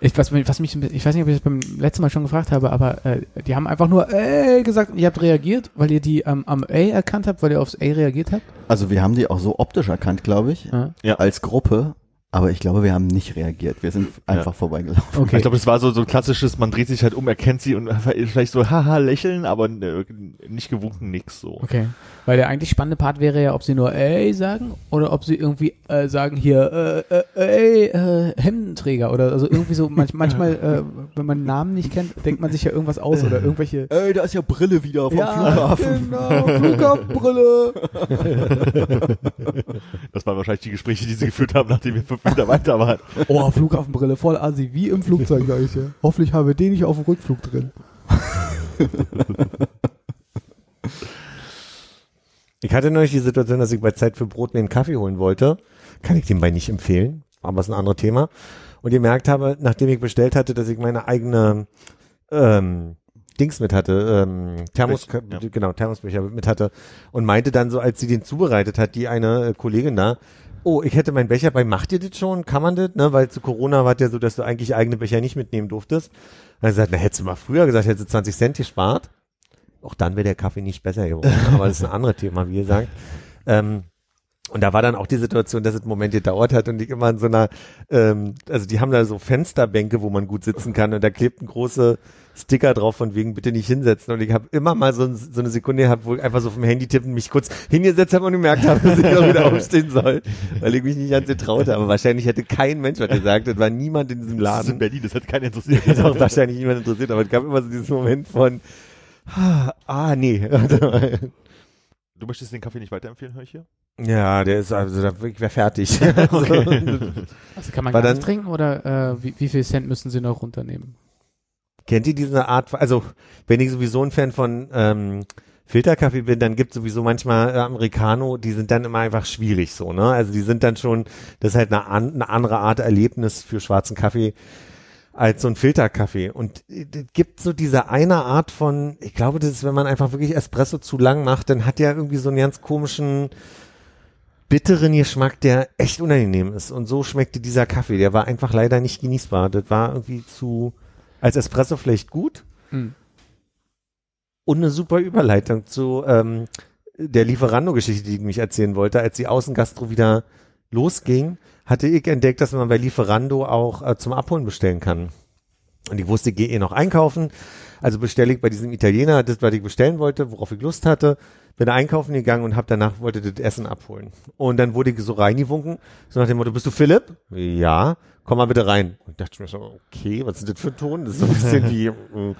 Ich, was, mich- was mich, ein bisschen- ich weiß nicht, ob ich das beim letzten Mal schon gefragt habe, aber äh, die haben einfach nur ey gesagt und ihr habt reagiert, weil ihr die ähm, am A erkannt habt, weil ihr aufs A reagiert habt. Also wir haben die auch so optisch erkannt, glaube ich, Ja. Ja. als Gruppe. Aber ich glaube, wir haben nicht reagiert. Wir sind einfach vorbeigelaufen. Okay. Ich glaube, es war so so ein klassisches, man dreht sich halt um, erkennt sie und vielleicht so haha lächeln, aber äh, nicht gewunken nix so. Okay. Weil der eigentlich spannende Part wäre ja, ob sie nur ey sagen oder ob sie irgendwie äh, sagen hier äh, äh, ey äh, Hemdenträger oder also irgendwie so manch, manchmal, äh, wenn man Namen nicht kennt, denkt man sich ja irgendwas aus oder irgendwelche Ey, da ist ja Brille wieder vom Ja, Flughafen. Genau, Flughafenbrille. Das waren wahrscheinlich die Gespräche, die sie geführt haben, nachdem wir fünf Meter weiter waren. Oh, Flughafenbrille, voll assi, wie im Flugzeug, sag ich ja. Hoffentlich haben wir den nicht auf dem Rückflug drin. Ich hatte neulich die Situation, dass ich bei Zeit für Brot mir einen Kaffee holen wollte. Kann ich dem bei nicht empfehlen, aber ist ein anderes Thema. Und gemerkt habe, nachdem ich bestellt hatte, dass ich meine eigene ähm, Dings mit hatte, ähm, Thermos, ja. genau, Thermosbecher mit hatte und meinte dann so, als sie den zubereitet hat, die eine äh, Kollegin da, oh, ich hätte meinen Becher bei, macht ihr das schon? Kann man das? Ne? Weil zu Corona war es ja so, dass du eigentlich eigene Becher nicht mitnehmen durftest. Dann hat sie gesagt, na, hättest du mal früher gesagt, hättest du 20 Cent gespart. Auch dann wäre der Kaffee nicht besser geworden. Aber das ist ein anderes Thema, wie gesagt. Ähm, und da war dann auch die Situation, dass es einen Moment gedauert hat und ich immer in so einer, ähm, also die haben da so Fensterbänke, wo man gut sitzen kann und da klebt ein große Sticker drauf von wegen bitte nicht hinsetzen und ich habe immer mal so, ein, so eine Sekunde gehabt, wo ich einfach so vom Handy tippen mich kurz hingesetzt habe und gemerkt habe, dass ich auch wieder aufstehen soll, weil ich mich nicht ganz getraut habe. Wahrscheinlich hätte kein Mensch was gesagt, es war niemand in diesem Das ist in Laden. Berlin, das hat keinen interessiert. Ist auch wahrscheinlich niemand interessiert, aber es gab immer so diesen Moment von, ah, nee. Du möchtest den Kaffee nicht weiterempfehlen, höre ich hier? Ja, der ist also, da ich wäre fertig. Also kann man gar dann- nicht trinken oder äh, wie, wie viel Cent müssen sie noch runternehmen? Kennt ihr diese Art, also wenn ich sowieso ein Fan von ähm, Filterkaffee bin, dann gibt sowieso manchmal äh, Americano, die sind dann immer einfach schwierig so, ne? Also die sind dann schon, das ist halt eine, an, eine andere Art Erlebnis für schwarzen Kaffee als so ein Filterkaffee. Und äh, es gibt so diese eine Art von, ich glaube, das ist, wenn man einfach wirklich Espresso zu lang macht, dann hat der irgendwie so einen ganz komischen bitteren Geschmack, der echt unangenehm ist. Und so schmeckte dieser Kaffee. Der war einfach leider nicht genießbar. Das war irgendwie zu, als Espresso vielleicht gut. Hm. Und eine super Überleitung zu ähm, der Lieferando-Geschichte, die ich mich erzählen wollte. Als die Außengastro wieder losging, hatte ich entdeckt, dass man bei Lieferando auch äh, zum Abholen bestellen kann. Und ich wusste, ich gehe eh noch einkaufen. Also bestelle ich bei diesem Italiener das, was ich bestellen wollte, worauf ich Lust hatte. Bin einkaufen gegangen und habe danach wollte das Essen abholen. Und dann wurde ich so reingewunken, so nach dem Motto, bist du Philipp? Ja, komm mal bitte rein. Und ich dachte mir so, okay, was ist das für ein Ton? Das ist so ein bisschen wie, äh,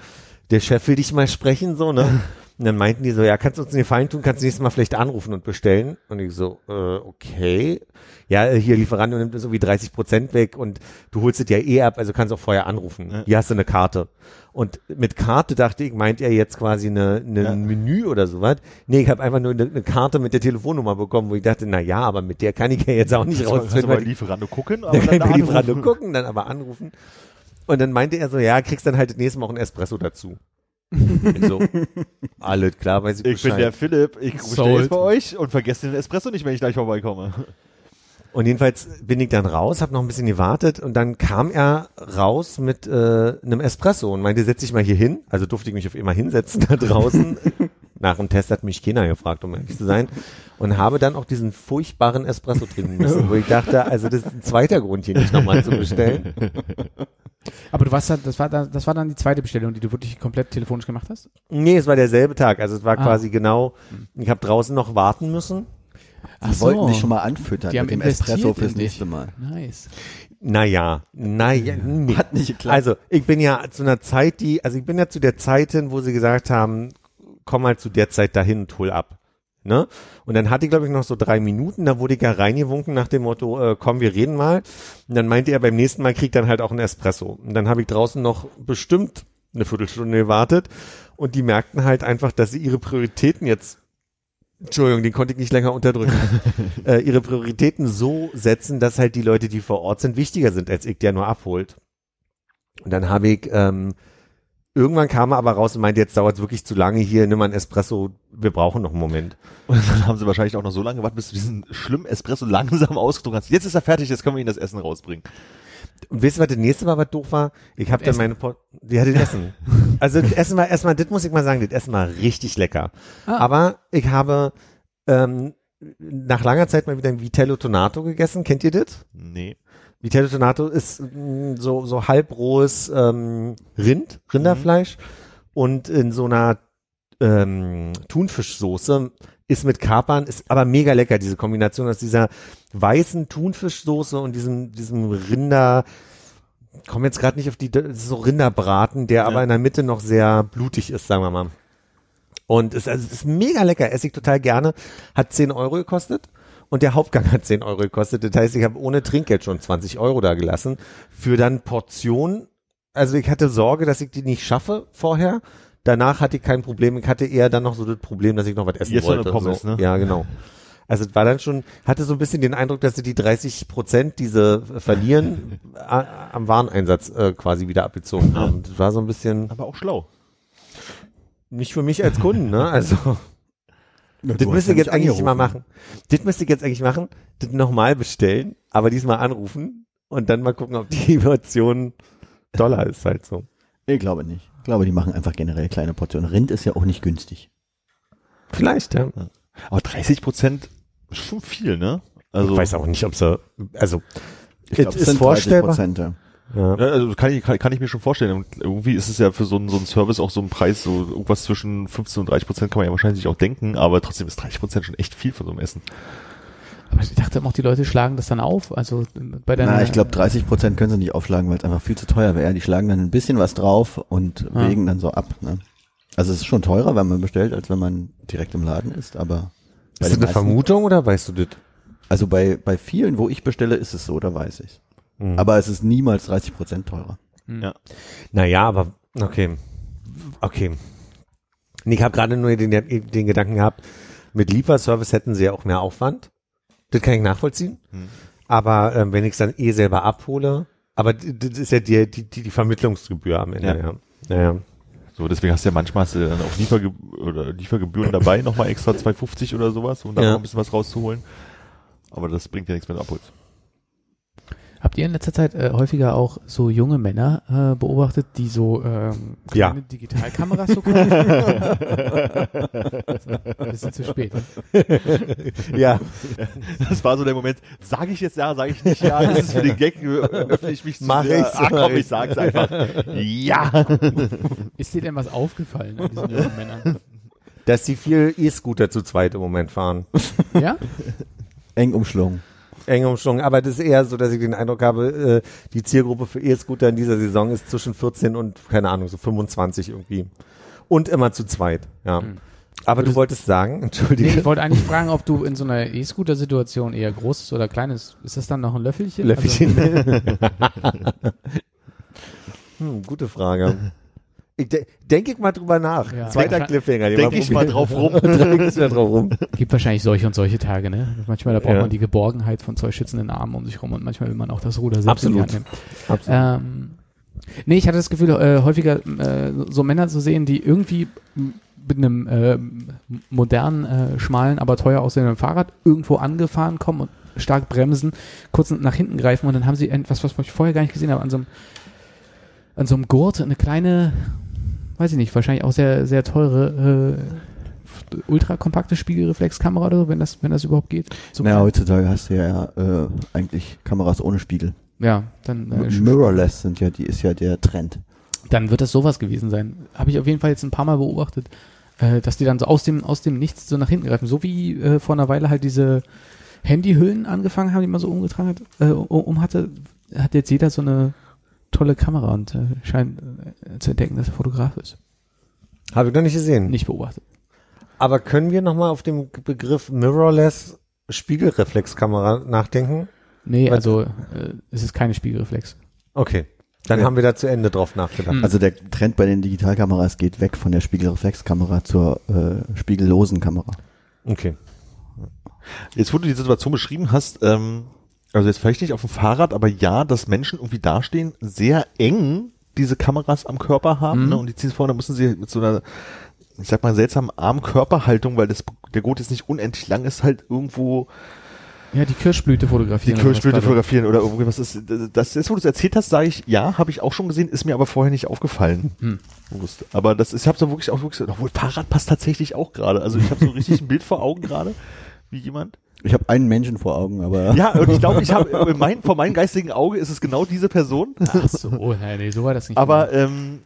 der Chef will dich mal sprechen, so, ne? Und dann meinten die so, ja, kannst du uns einen Gefallen tun, kannst du nächstes Mal vielleicht anrufen und bestellen? Und ich so, äh, okay. Ja, hier Lieferando nimmt so wie 30 Prozent weg und du holst es ja eh ab, also kannst auch vorher anrufen. Ja. Hier hast du eine Karte. Und mit Karte dachte ich, meint er jetzt quasi eine, eine Ja. ein Menü oder sowas. Nee, ich habe einfach nur eine, eine Karte mit der Telefonnummer bekommen, wo ich dachte, na ja, aber mit der kann ich ja jetzt auch nicht mal- kannst du mal Lieferando gucken, dann kann ich dann bei Lieferando gucken, dann aber anrufen. Und dann meinte er so, ja, kriegst dann halt das nächste Mal auch ein Espresso dazu. Ich so, alles klar, weiß ich Ich bin Bescheid. der Philipp, ich bestelle Sold. jetzt bei euch und vergesse den Espresso nicht, wenn ich gleich vorbeikomme. Und jedenfalls bin ich dann raus, habe noch ein bisschen gewartet und dann kam er raus mit äh, einem Espresso und meinte, setz dich mal hier hin. Also durfte ich mich auf immer hinsetzen da draußen. Nach dem Test hat mich keiner gefragt, um ehrlich zu sein. Und habe dann auch diesen furchtbaren Espresso trinken müssen, wo ich dachte, also das ist ein zweiter Grund, hier nicht nochmal zu bestellen. Aber du warst da, das war da, das war dann die zweite Bestellung, die du wirklich komplett telefonisch gemacht hast? Nee, es war derselbe Tag. Also es war Ah. quasi genau, ich habe draußen noch warten müssen. Die wollten dich schon mal anfüttern Die haben mit dem Espresso fürs nächste Mal. Nice. Naja, naja, nee. Hat nicht geklappt. Also, ich bin ja zu einer Zeit, die, also ich bin ja zu der Zeit hin, wo sie gesagt haben, komm mal zu der Zeit dahin und hol ab. Ne? Und dann hatte ich, glaube ich, noch so drei Minuten, da wurde ich ja reingewunken nach dem Motto, äh, komm, wir reden mal. Und dann meinte er, beim nächsten Mal kriegt dann halt auch ein Espresso. Und dann habe ich draußen noch bestimmt eine Viertelstunde gewartet und die merkten halt einfach, dass sie ihre Prioritäten jetzt Entschuldigung, den konnte ich nicht länger unterdrücken. äh, ihre Prioritäten so setzen, dass halt die Leute, die vor Ort sind, wichtiger sind, als ich, der nur abholt. Und dann habe ich, ähm, irgendwann kam er aber raus und meinte, jetzt dauert es wirklich zu lange hier, nimm mal einen Espresso, wir brauchen noch einen Moment. Und dann haben sie wahrscheinlich auch noch so lange gewartet, bis du diesen schlimmen Espresso langsam ausgetrunken hast. Jetzt ist er fertig, jetzt können wir ihnen das Essen rausbringen. Und wisst ihr, was das nächste war, was doof war? Ich habe dann meine, Por die hatte Essen. Also das Essen war erstmal, das muss ich mal sagen, das Essen war richtig lecker. Ah. Aber ich habe ähm, nach langer Zeit mal wieder ein Vitello Tonato gegessen. Kennt ihr das? Nee. Vitello Tonato ist mh, so, so halbrohes ähm, Rind, Rinderfleisch und in so einer ähm, Thunfischsoße ist mit Kapern, ist aber mega lecker, diese Kombination aus dieser weißen Thunfischsoße und diesem, diesem Rinder, komme jetzt gerade nicht auf die, ist so Rinderbraten, der aber in der Mitte noch sehr blutig ist, sagen wir mal. Und es, also ist mega lecker, esse ich total gerne, hat 10 Euro gekostet und der Hauptgang hat 10 Euro gekostet. Das heißt, ich habe ohne Trinkgeld schon 20 Euro da gelassen für dann Portion. Also ich hatte Sorge, dass ich die nicht schaffe vorher. Danach hatte ich kein Problem. Ich hatte eher dann noch so das Problem, dass ich noch was essen Jetzt wollte. Pommes, so. ne? Ja, genau. Also es war dann schon, hatte so ein bisschen den Eindruck, dass sie die 30 Prozent, diese verlieren, am Wareneinsatz äh, quasi wieder abgezogen haben. Das war so ein bisschen, Aber auch schlau. nicht für mich als Kunden, ne? Also das Du hast müsste ich jetzt eigentlich mal angerufen. machen. Das müsste ich jetzt eigentlich machen, das nochmal bestellen, aber diesmal anrufen und dann mal gucken, ob die Portion Dollar ist halt so. Ich glaube nicht. Ich glaube, die machen einfach generell kleine Portionen. Rind ist ja auch nicht günstig. Vielleicht, ja. Aber 30 Prozent schon viel, ne? Also, ich weiß auch nicht, ob sie, also Ich es ist sind 30 vorstellbar. Prozent. ja. also kann ich, kann, kann ich mir schon vorstellen. Und irgendwie ist es ja für so einen, so einen Service auch so ein Preis, so irgendwas zwischen 15 und 30 Prozent kann man ja wahrscheinlich sich auch denken, aber trotzdem ist 30 Prozent schon echt viel von so einem Essen. Aber ich dachte auch, die Leute schlagen das dann auf. Also bei deiner. Na, ich glaube, 30 Prozent können sie nicht aufschlagen, weil es einfach viel zu teuer wäre. Die schlagen dann ein bisschen was drauf und wägen dann so ab. Ne? Also es ist schon teurer, wenn man bestellt, als wenn man direkt im Laden ist, aber Bei Ist das eine meisten- Vermutung oder weißt du das? Also bei, bei vielen, wo ich bestelle, ist es so, da weiß ich. Mhm. Aber es ist niemals 30 Prozent teurer. Naja, aber okay. Okay. Ich habe gerade nur den, den Gedanken gehabt, mit Lieferservice hätten sie ja auch mehr Aufwand. Das kann ich nachvollziehen. Hm. Aber ähm, wenn ich es dann eh selber abhole, aber das ist ja die, die, die, die Vermittlungsgebühr am Ende, Ja. ja. ja. ja. So, deswegen hast du ja manchmal hast du dann auch Lieferge oder Liefergebühren dabei, nochmal extra 2,50 oder sowas, um da Ja. noch ein bisschen was rauszuholen. Aber das bringt ja nichts, wenn du abholst. Habt ihr in letzter Zeit äh, häufiger auch so junge Männer äh, beobachtet, die so ähm, Ja. kleine Digitalkameras so kaufen? so, bisschen zu spät. ja. Das war so der Moment, sage ich jetzt ja, sage ich nicht ja, ist es für den Gag, äh, öffne ich mich zu Mach sehr. ich's, Ah, komm, ich sag's einfach. Ja. Ist dir denn was aufgefallen an diesen jungen Männern? Dass die viel E-Scooter zu zweit im Moment fahren. Ja? Eng umschlungen. Eng umschlungen. Aber das ist eher so, dass ich den Eindruck habe, äh, die Zielgruppe für E-Scooter in dieser Saison ist zwischen 14 und, keine Ahnung, so 25 irgendwie. Und immer zu zweit, ja. Aber du wolltest sagen, entschuldige. Nee, ich wollte eigentlich fragen, ob du in so einer E-Scooter-Situation eher großes oder kleines, ist das dann noch ein Löffelchen? Löffelchen. hm, gute Frage. Ich de denke ich mal drüber nach. Ja. Zweiter Denk- Cliffhanger. den Denke ich mal drauf rum. Denke ich mal drauf rum. Gibt wahrscheinlich solche und solche Tage, ne? Manchmal da braucht Ja. man die Geborgenheit von zwei schützenden Armen um sich rum und manchmal will man auch das Ruder selbst in die Absolut. Hand nehmen. Ähm, nee, ich hatte das Gefühl, äh, häufiger äh, so Männer zu sehen, die irgendwie mit einem äh, modernen, äh, schmalen, aber teuer aussehenden Fahrrad irgendwo angefahren kommen und stark bremsen, kurz nach hinten greifen und dann haben sie etwas, was ich vorher gar nicht gesehen habe, an so einem, an so einem Gurt eine kleine, weiß ich nicht, wahrscheinlich auch sehr, sehr teure äh, ultrakompakte Spiegelreflexkamera oder so, wenn das, wenn das überhaupt geht. So naja, heutzutage hast du ja äh, eigentlich Kameras ohne Spiegel. ja, dann äh, Mirrorless sind ja, die ist ja der Trend. dann wird das sowas gewesen sein. Habe ich auf jeden Fall jetzt ein paar Mal beobachtet, äh, dass die dann so aus dem, aus dem Nichts so nach hinten greifen. So wie äh, vor einer Weile halt diese Handyhüllen angefangen haben, die man so umgetragen hat, äh, um hatte, hat jetzt jeder so eine tolle Kamera und äh, scheint äh, zu entdecken, dass er Fotograf ist. Habe ich noch nicht gesehen. Nicht beobachtet. Aber können wir nochmal auf den Begriff Mirrorless Spiegelreflexkamera nachdenken? Nee, Was- also äh, es ist keine Spiegelreflex. Okay. Dann Ja. haben wir da zu Ende drauf nachgedacht. Hm. Also der Trend bei den Digitalkameras geht weg von der Spiegelreflexkamera zur äh, spiegellosen Kamera. Okay. Jetzt, wo du die Situation beschrieben hast, ähm, also jetzt vielleicht nicht auf dem Fahrrad, aber ja, dass Menschen irgendwie dastehen, sehr eng diese Kameras am Körper haben, Mhm. ne, und die ziehen es vor, da müssen sie mit so einer, ich sag mal, seltsamen Arm-Körperhaltung, weil das, der Gurt jetzt nicht unendlich lang ist, halt irgendwo Ja, die Kirschblüte die fotografieren. Kirschblüte oder was fotografieren oder irgendwas ist. Das ist, wo du es erzählt hast, sage ich, ja, habe ich auch schon gesehen, ist mir aber vorher nicht aufgefallen. Hm. Aber das ist, ich habe so wirklich auch wirklich, obwohl Fahrrad passt tatsächlich auch gerade. Also ich habe so richtig ein Bild vor Augen gerade, wie jemand. Ich habe einen Menschen vor Augen, aber Ja, und ich glaube, ich habe mein, vor meinem geistigen Auge ist es genau diese Person. Ach so, nein, nee, so war das nicht. Aber ähm,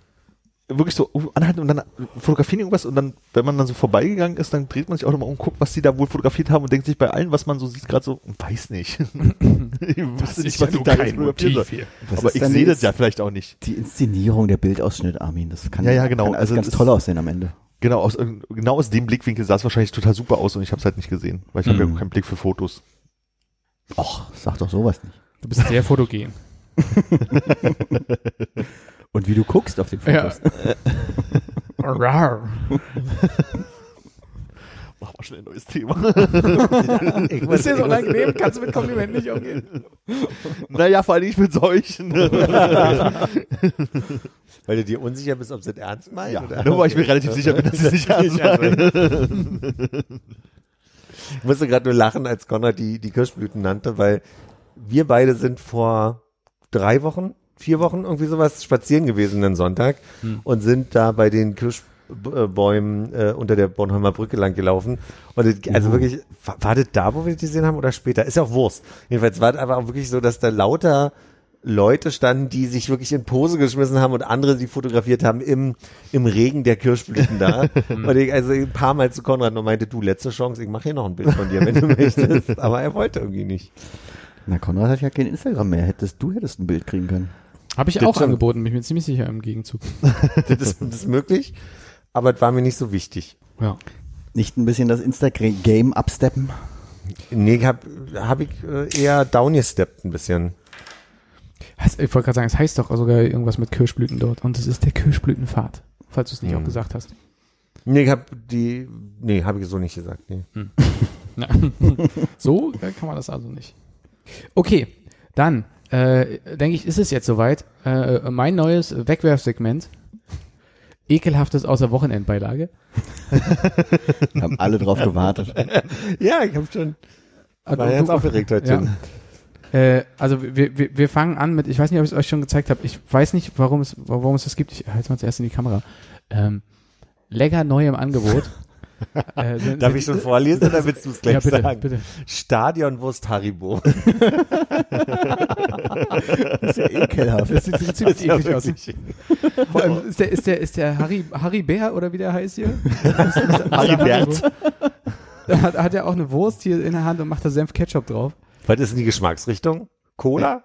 wirklich so uh, anhalten und dann fotografieren irgendwas und dann, wenn man dann so vorbeigegangen ist, dann dreht man sich auch nochmal um und guckt, was die da wohl fotografiert haben und denkt sich bei allen, was man so sieht, gerade so, weiß nicht. ich wüsste nicht, was ich da jetzt fotografieren soll. hier. Aber ich sehe das ja vielleicht auch nicht. die Inszenierung, der Bildausschnitt, Armin, das kann, Ja, ja, genau. kann alles Also ganz toll aussehen am Ende. Genau aus, genau aus dem Blickwinkel sah es wahrscheinlich total super aus und ich habe es halt nicht gesehen, weil ich habe Mhm. ja keinen Blick für Fotos. Och, sag doch sowas nicht. Du bist sehr fotogen. Und wie du guckst auf den Ja. Fotos. Rar. Mach mal schnell ein neues Thema. Ich Ist dir so unangenehm? Kannst du mit Komplimenten nicht umgehen? naja, vor allem nicht mit solchen. Weil du dir unsicher bist, ob sie es ernst meinen? ja, oder? nur weil ich mir relativ sicher bin, dass sie es nicht ernst meinen. Ich musste gerade nur lachen, als Konrad die, die Kirschblüten nannte, weil wir beide sind vor drei Wochen, vier Wochen irgendwie sowas spazieren gewesen den Sonntag Hm. und sind da bei den Kirschbäumen äh, unter der Bornholmer Brücke lang gelaufen. Und das, also wirklich, war, war das da, wo wir die gesehen haben oder später? Ist ja auch Wurst. Jedenfalls war das aber auch wirklich so, dass da lauter Leute standen, die sich wirklich in Pose geschmissen haben und andere, die fotografiert haben im, im Regen der Kirschblüten da. und ich also ein paar Mal zu Konrad und meinte, du, letzte Chance, ich mache hier noch ein Bild von dir, wenn du möchtest. Aber er wollte irgendwie nicht. Na, Konrad hat ja kein Instagram mehr. Hättest, du hättest ein Bild kriegen können. Habe ich Das auch angeboten, bin ich mir ziemlich sicher im Gegenzug. Das ist, das ist möglich, aber es war mir nicht so wichtig. Ja. Nicht ein bisschen das Instagram-Game absteppen? Nee, hab, hab ich äh, eher downgesteppt ein bisschen. Heißt, ich wollte gerade sagen, es heißt doch sogar irgendwas mit Kirschblüten dort. Und es ist der Kirschblütenpfad, falls du es nicht Hm. auch gesagt hast. Nee, ich hab die, nee, habe ich so nicht gesagt, nee. Ja. so äh, kann man das also nicht. Okay, dann äh, denke ich, ist es jetzt soweit. Äh, mein neues Wegwerfsegment. Ekelhaftes außer Wochenendbeilage. Haben alle drauf gewartet. Ja, ich habe schon, Also, war ganz du- aufgeregt heute. Ja. Äh, also wir, wir, wir fangen an mit, ich weiß nicht, ob ich es euch schon gezeigt habe. Ich weiß nicht, warum es, warum es das gibt. Ich halte es mal zuerst in die Kamera. Ähm, lecker neu im Angebot. äh, sind, Darf sind- ich schon vorlesen oder willst du es gleich ja, bitte, sagen? bitte. Stadionwurst Haribo. Das ist ja ekelhaft. Das sieht, ziemlich Ja, eklig aus. Vor allem ist der, ist der, ist der Harry, Harry Bär oder wie der heißt hier? Harry Bert. Da hat, hat er auch eine Wurst hier in der Hand und macht da Senf Ketchup drauf. Was ist denn die Geschmacksrichtung? Cola?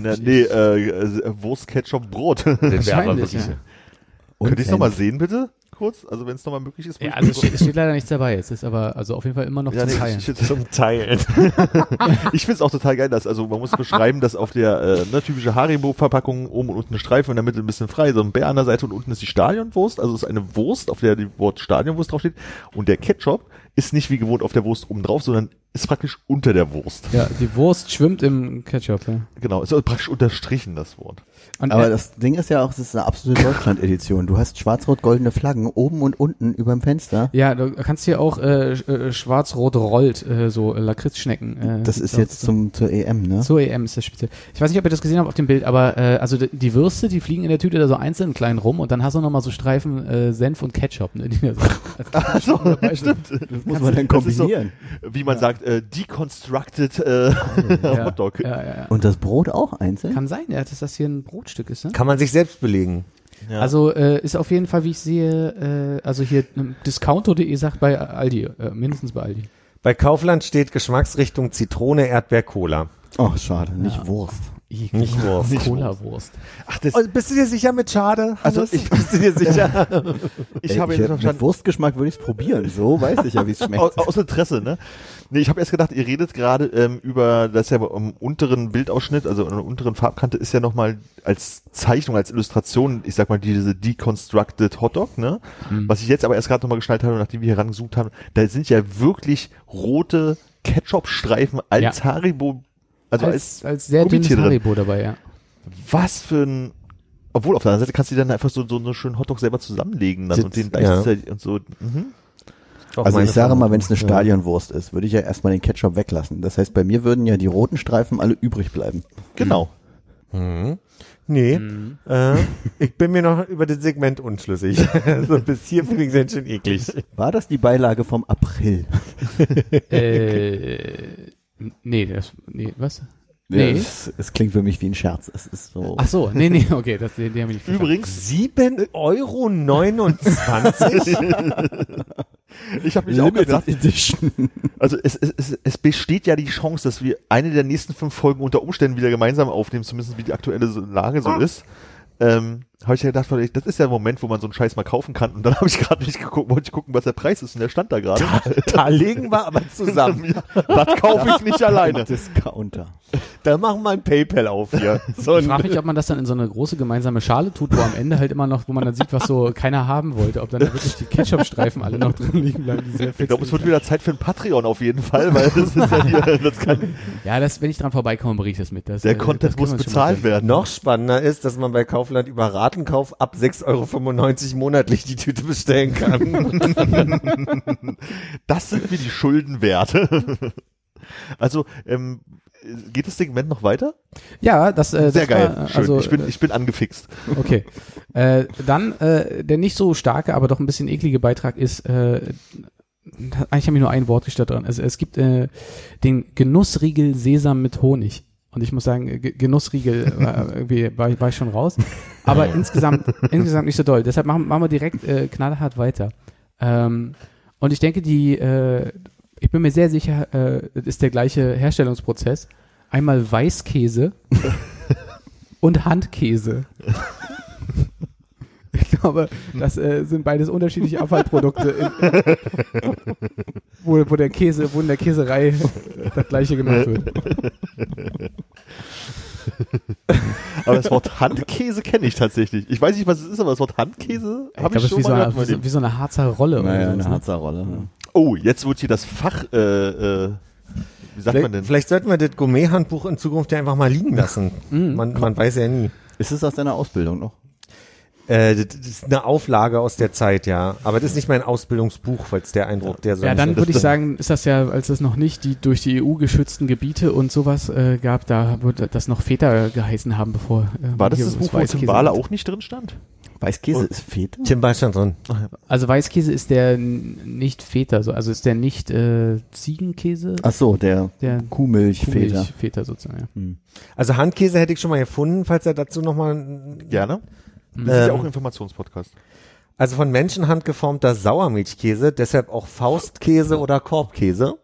Na, nee, äh, äh, Wurst, Ketchup, Brot. Das wäre aber wirklich- ja. Es nochmal sehen, bitte? Kurz? Also wenn es nochmal möglich ist. Ja, also ich- es steht, es steht leider nichts dabei. Es ist aber also auf jeden Fall immer noch ja, zum nee, Teilen. ich, ich, Zum Teilen. ich finde es auch total geil, dass, also man muss beschreiben, dass auf der äh, ne, typische Haribo-Verpackung oben und unten eine Streife in der Mitte ein bisschen frei, so ein Bär an der Seite und unten ist die Stadionwurst, also es ist eine Wurst, auf der die Wort Stadionwurst draufsteht und der Ketchup ist nicht wie gewohnt auf der Wurst oben drauf, sondern ist praktisch unter der Wurst. Ja, die Wurst schwimmt im Ketchup. Ja. Genau, ist also praktisch unterstrichen, das Wort. Und Aber er- das Ding ist ja auch, es ist eine absolute Deutschland-Edition. Du hast schwarz-rot-goldene Flaggen oben und unten überm Fenster. ja, du kannst hier auch äh, äh, schwarz-rot rollt, äh, so äh, Lakritzschnecken. Äh, Das ist jetzt zum, zur EM, ne? Zur EM ist das speziell. Ich weiß nicht, ob ihr das gesehen habt auf dem Bild, aber äh, also die, Würste, die fliegen in der Tüte da so einzeln klein rum und dann hast du noch mal so Streifen äh, Senf und Ketchup. Ne, die da so als so, dabei sind. Das muss man dann ist so- kombinieren. Wie man sagt, äh, deconstructed äh, Ja, Hotdog. ja, ja, ja. Und das Brot auch einzeln? Kann sein, ja, dass das hier ein Brotstück ist. Ne? Kann man sich selbst belegen. Ja. Also äh, ist auf jeden Fall, wie ich sehe, äh, also hier ähm, discounto.de sagt bei Aldi, äh, mindestens bei Aldi. Bei Kaufland steht Geschmacksrichtung Zitrone, Erdbeer, Cola. Oh, schade, nicht Wurst. Nicht Wurst. Nicht Cola-Wurst. Ach, das, Und bist du dir sicher mit Schade? Also ich- bist du dir sicher? ich Ey, habe ich jetzt mit Wurstgeschmack würde ich es probieren. So weiß ich ja, wie es schmeckt. Aus, aus Interesse, ne? Nee, ich habe erst gedacht, ihr redet gerade ähm, über, das ist ja im unteren Bildausschnitt, also in der unteren Farbkante ist ja nochmal als Zeichnung, als Illustration, ich sag mal, diese deconstructed Hotdog, ne? Mhm. Was ich jetzt aber erst gerade nochmal geschnallt habe, nachdem wir hier rangezoomt haben, da sind ja wirklich rote Ketchup-Streifen als Haribo, also als, als, als sehr dünnes. Haribo dabei, ja. was für ein, obwohl auf der anderen Seite kannst du dann einfach so, so einen schönen Hotdog selber zusammenlegen dann und den ja. gleichzeitig und so, mhm. Also ich sage mal, wenn es eine. Stadionwurst ist, würde ich ja erstmal den Ketchup weglassen. Das heißt, bei mir würden ja die roten Streifen alle übrig bleiben. genau. Mhm. Nee, äh, ich bin mir noch über das Segment unschlüssig. also bis hier finde ich es schon eklig. War das die Beilage vom April? äh, nee, das, nee, was? Nee. Es, es klingt für mich wie ein Scherz. Es ist so. Ach so, nee, nee, okay, das, die, die haben wir nicht. Übrigens, 7,29 Euro? ich habe mich auch gedacht, Edition. Also es, es, es, es besteht ja die Chance, dass wir eine der nächsten fünf Folgen unter Umständen wieder gemeinsam aufnehmen, zumindest wie die aktuelle Lage so ist. Ähm, habe ich ja gedacht, das ist ja ein Moment, wo man so einen Scheiß mal kaufen kann. Und dann habe ich gerade nicht geguckt, wollte ich gucken, was der Preis ist. Und der stand da gerade. da legen wir aber zusammen. das kaufe ich nicht alleine. Discounter. Da machen wir ein PayPal auf hier. So Ich frage mich, ob man das dann in so eine große gemeinsame Schale tut, wo am Ende halt immer noch, wo man dann sieht, was so keiner haben wollte, ob dann da wirklich die Ketchup-Streifen alle noch drin liegen bleiben. Die sehr Ich glaube, es wird wieder Zeit für ein Patreon auf jeden Fall, weil das ist ja hier, das kann, ja, das, wenn ich dran vorbeikomme, berichte ich das mit. Das, der äh, Content muss bezahlt werden. noch spannender ist, dass man bei Kaufland über Ratenkauf ab 6,95 Euro monatlich die Tüte bestellen kann. Das sind mir die Schuldenwerte. Also, ähm, geht das Segment noch weiter? Ja, das, äh, Sehr das geil. War, Schön. also, ich, bin, ich bin angefixt. Okay. Äh, dann äh, der nicht so starke, aber doch ein bisschen eklige Beitrag ist, äh, eigentlich habe ich nur ein Wort gestört dran. Also es gibt äh, den Genussriegel Sesam mit Honig. Und ich muss sagen, Genussriegel war, irgendwie war, ich- war ich schon raus. Aber insgesamt, insgesamt nicht so doll. Deshalb machen, machen wir direkt äh, knallhart weiter. Ähm, und ich denke, die, äh, ich bin mir sehr sicher, äh, ist der gleiche Herstellungsprozess. Einmal Weißkäse und Handkäse. Ich glaub, aber das äh, sind beides unterschiedliche Abfallprodukte, in, wo, wo der Käse, wo in der Käserei das gleiche gemacht wird. Aber das Wort Handkäse kenne ich tatsächlich. Ich weiß nicht, was es ist, aber das Wort Handkäse Ich habe ich es ist schon wie so, mal eine, gehört. wie, so, wie so eine Harzer Rolle. Naja, oder eine so, ne? Harzer Rolle. ja. Oh, jetzt wird hier das Fach, äh, äh, wie sagt man Vielleicht, denn? vielleicht sollten wir das Gourmet-Handbuch in Zukunft ja einfach mal liegen lassen. Mhm. Man, man weiß ja nie. Ist es aus deiner Ausbildung noch? Äh, das das ist eine Auflage aus der Zeit, ja. Aber das ist nicht mein Ausbildungsbuch, es der Eindruck, der so Ja, nicht dann ist. würde ich sagen, ist das ja, als es noch nicht die durch die EU geschützten Gebiete und sowas äh, gab, da würde das noch Väter geheißen haben, bevor. Äh, War das das Buch, wo gibt. auch nicht drin stand? Weißkäse ist Feta? Tim Ball stand drin. Also Weißkäse ist der nicht Väter, so, also ist der nicht äh, Ziegenkäse, Ach so, der der Kuhmilch-Feta. Sozusagen. Ja. Hm. Also Handkäse hätte ich schon mal gefunden, falls er dazu nochmal... Gerne. Das ist ja Ähm, auch ein Informationspodcast. Also von Menschenhand geformter Sauermilchkäse, deshalb auch Faustkäse oder Korbkäse.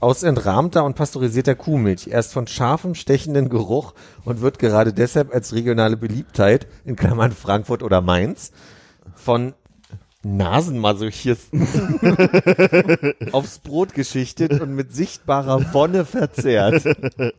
Aus entrahmter und pasteurisierter Kuhmilch. Erst von scharfem, stechenden Geruch und wird gerade deshalb als regionale Beliebtheit, in Klammern Frankfurt oder Mainz, von Nasenmasochisten aufs Brot geschichtet und mit sichtbarer Wonne verzehrt.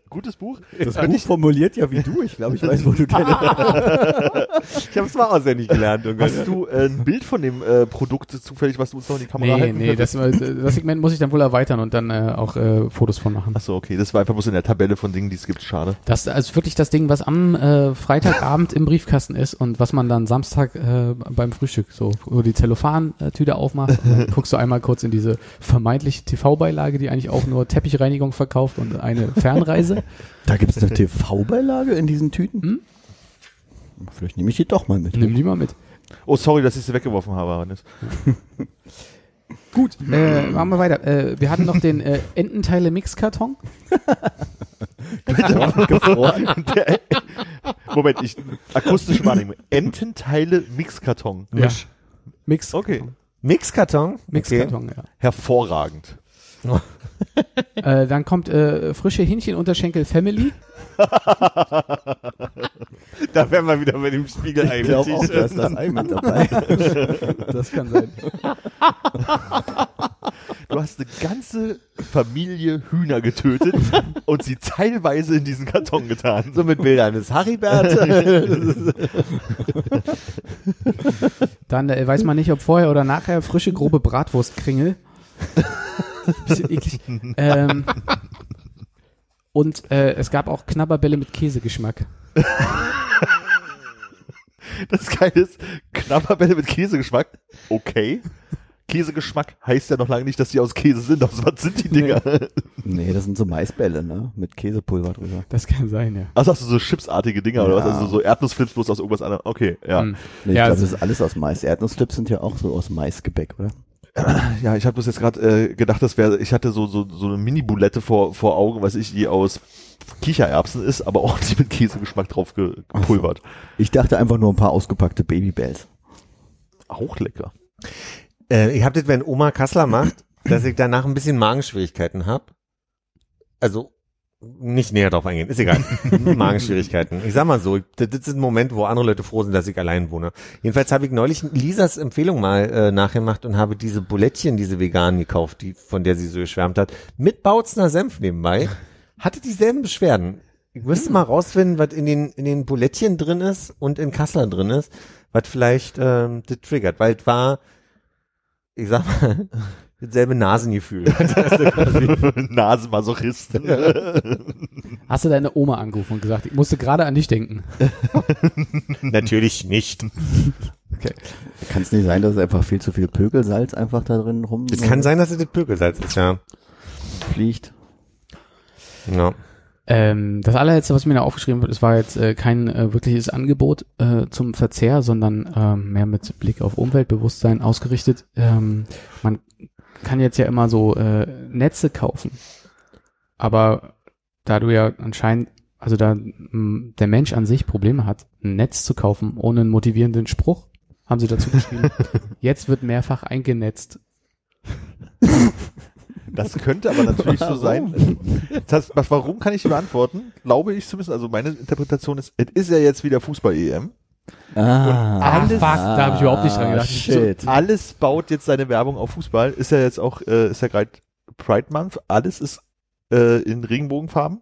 Gutes Buch. Das Buch formuliert ja wie du. Ich glaube, ich weiß, wo du kennst. Ich habe es mal auswendig gelernt. Junge. Hast du äh, ein Bild von dem äh, Produkt zufällig, was du uns noch in die Kamera Nee, halten nee, das, könntest? das Segment muss ich dann wohl erweitern und dann äh, auch äh, Fotos von machen. Achso, okay. Das war einfach bloß in der Tabelle von Dingen, die es gibt. Schade. Das ist wirklich das Ding, was am äh, Freitagabend im Briefkasten ist und was man dann Samstag äh, beim Frühstück so, wo du die Zellophan-Tüte aufmachst und dann guckst du einmal kurz in diese vermeintliche TV-Beilage, die eigentlich auch nur Teppichreinigung verkauft und eine Fernreise. Da gibt es eine TV-Beilage in diesen Tüten? Hm? Vielleicht nehme ich die doch mal mit. Nimm die mal mit. Oh, sorry, dass ich sie weggeworfen habe, Hannes. Gut, äh, machen wir weiter. Äh, wir hatten noch den äh, Ententeile-Mixkarton. Moment, ich akustische Wahrnehmung. Ententeile Mixkarton. Ja. Mix. Okay. Mixkarton? Mixkarton, ja. Hervorragend. Äh, dann kommt äh, frische Hähnchenunterschenkel Family. Da wären wir wieder bei dem Spiegel Ich glaube auch, da ist das Ei mit dabei. Das kann sein. Du hast eine ganze Familie Hühner getötet und sie teilweise in diesen Karton getan. So mit Bildern des Haribert. Dann äh, weiß man nicht, ob vorher oder nachher frische, grobe Bratwurstkringel. Bisschen eklig. Ähm, und äh, es gab auch Knabberbälle mit Käsegeschmack. Das Geile ist, Knabberbälle mit Käsegeschmack. Okay. Käsegeschmack heißt ja noch lange nicht, dass die aus Käse sind. Aus was sind die Dinger? Nee, das sind so Maisbälle, ne? Mit Käsepulver drüber. Das kann sein, ja. Also hast du so chipsartige Dinger oder was? Ja. Also so Erdnussflips bloß aus irgendwas anderem. Okay, ja. Hm. Nee, ich Ja, glaube, also- das ist alles aus Mais. Erdnussflips sind ja auch so aus Maisgebäck, oder? Ja, ich habe bloß jetzt gerade äh, gedacht, das wäre, ich hatte so so so eine Mini-Bulette vor vor Augen, was ich die aus Kichererbsen ist, aber auch die mit Käsegeschmack drauf ge- gepulvert. Ich dachte einfach nur ein paar ausgepackte Babybells. Auch lecker. äh, ich habe das, wenn Oma Kassler macht, dass ich danach ein bisschen Magenschwierigkeiten habe. Also nicht näher drauf eingehen, ist egal. Magenschwierigkeiten. Ich sag mal so, das, ist ein Moment, wo andere Leute froh sind, dass ich allein wohne. Jedenfalls habe ich neulich Lisas Empfehlung mal äh, nachgemacht und habe diese Bulettchen, diese veganen gekauft, die von der sie so geschwärmt hat, mit Bautzner Senf nebenbei. Hatte dieselben Beschwerden. Ich müsste mal rausfinden, was in den in den Bulettchen drin ist und in Kassler drin ist, was vielleicht ähm, das triggert, weil es war, ich sag mal, dasselbe Nasengefühl. Nasenmasochist. Hast du deine Oma angerufen und gesagt, ich musste gerade an dich denken. Natürlich nicht. Kann es nicht sein, dass einfach viel zu viel Pökelsalz einfach da drin Es kann sein, dass es das Pökelsalz ist, ja. rumfliegt? ja. Ähm, das allerletzte, was mir da aufgeschrieben wird, es war jetzt äh, kein äh, wirkliches Angebot äh, zum Verzehr, sondern ähm, mehr mit Blick auf Umweltbewusstsein ausgerichtet. Ähm, man kann jetzt ja immer so äh, Netze kaufen, aber da du ja anscheinend, also da mh, der Mensch an sich Probleme hat, ein Netz zu kaufen ohne einen motivierenden Spruch, haben sie dazu geschrieben. jetzt wird mehrfach eingenetzt. Das könnte aber natürlich so sein. Das, was, warum kann ich beantworten? Glaube ich zumindest, also meine Interpretation ist, es ist ja jetzt wieder Fußball-EM. Ah, alles, da habe ich überhaupt nicht dran gedacht. Shit. Alles baut jetzt seine Werbung auf Fußball. Ist ja jetzt auch, äh, ist ja gerade Pride Month. Alles ist äh, in Regenbogenfarben.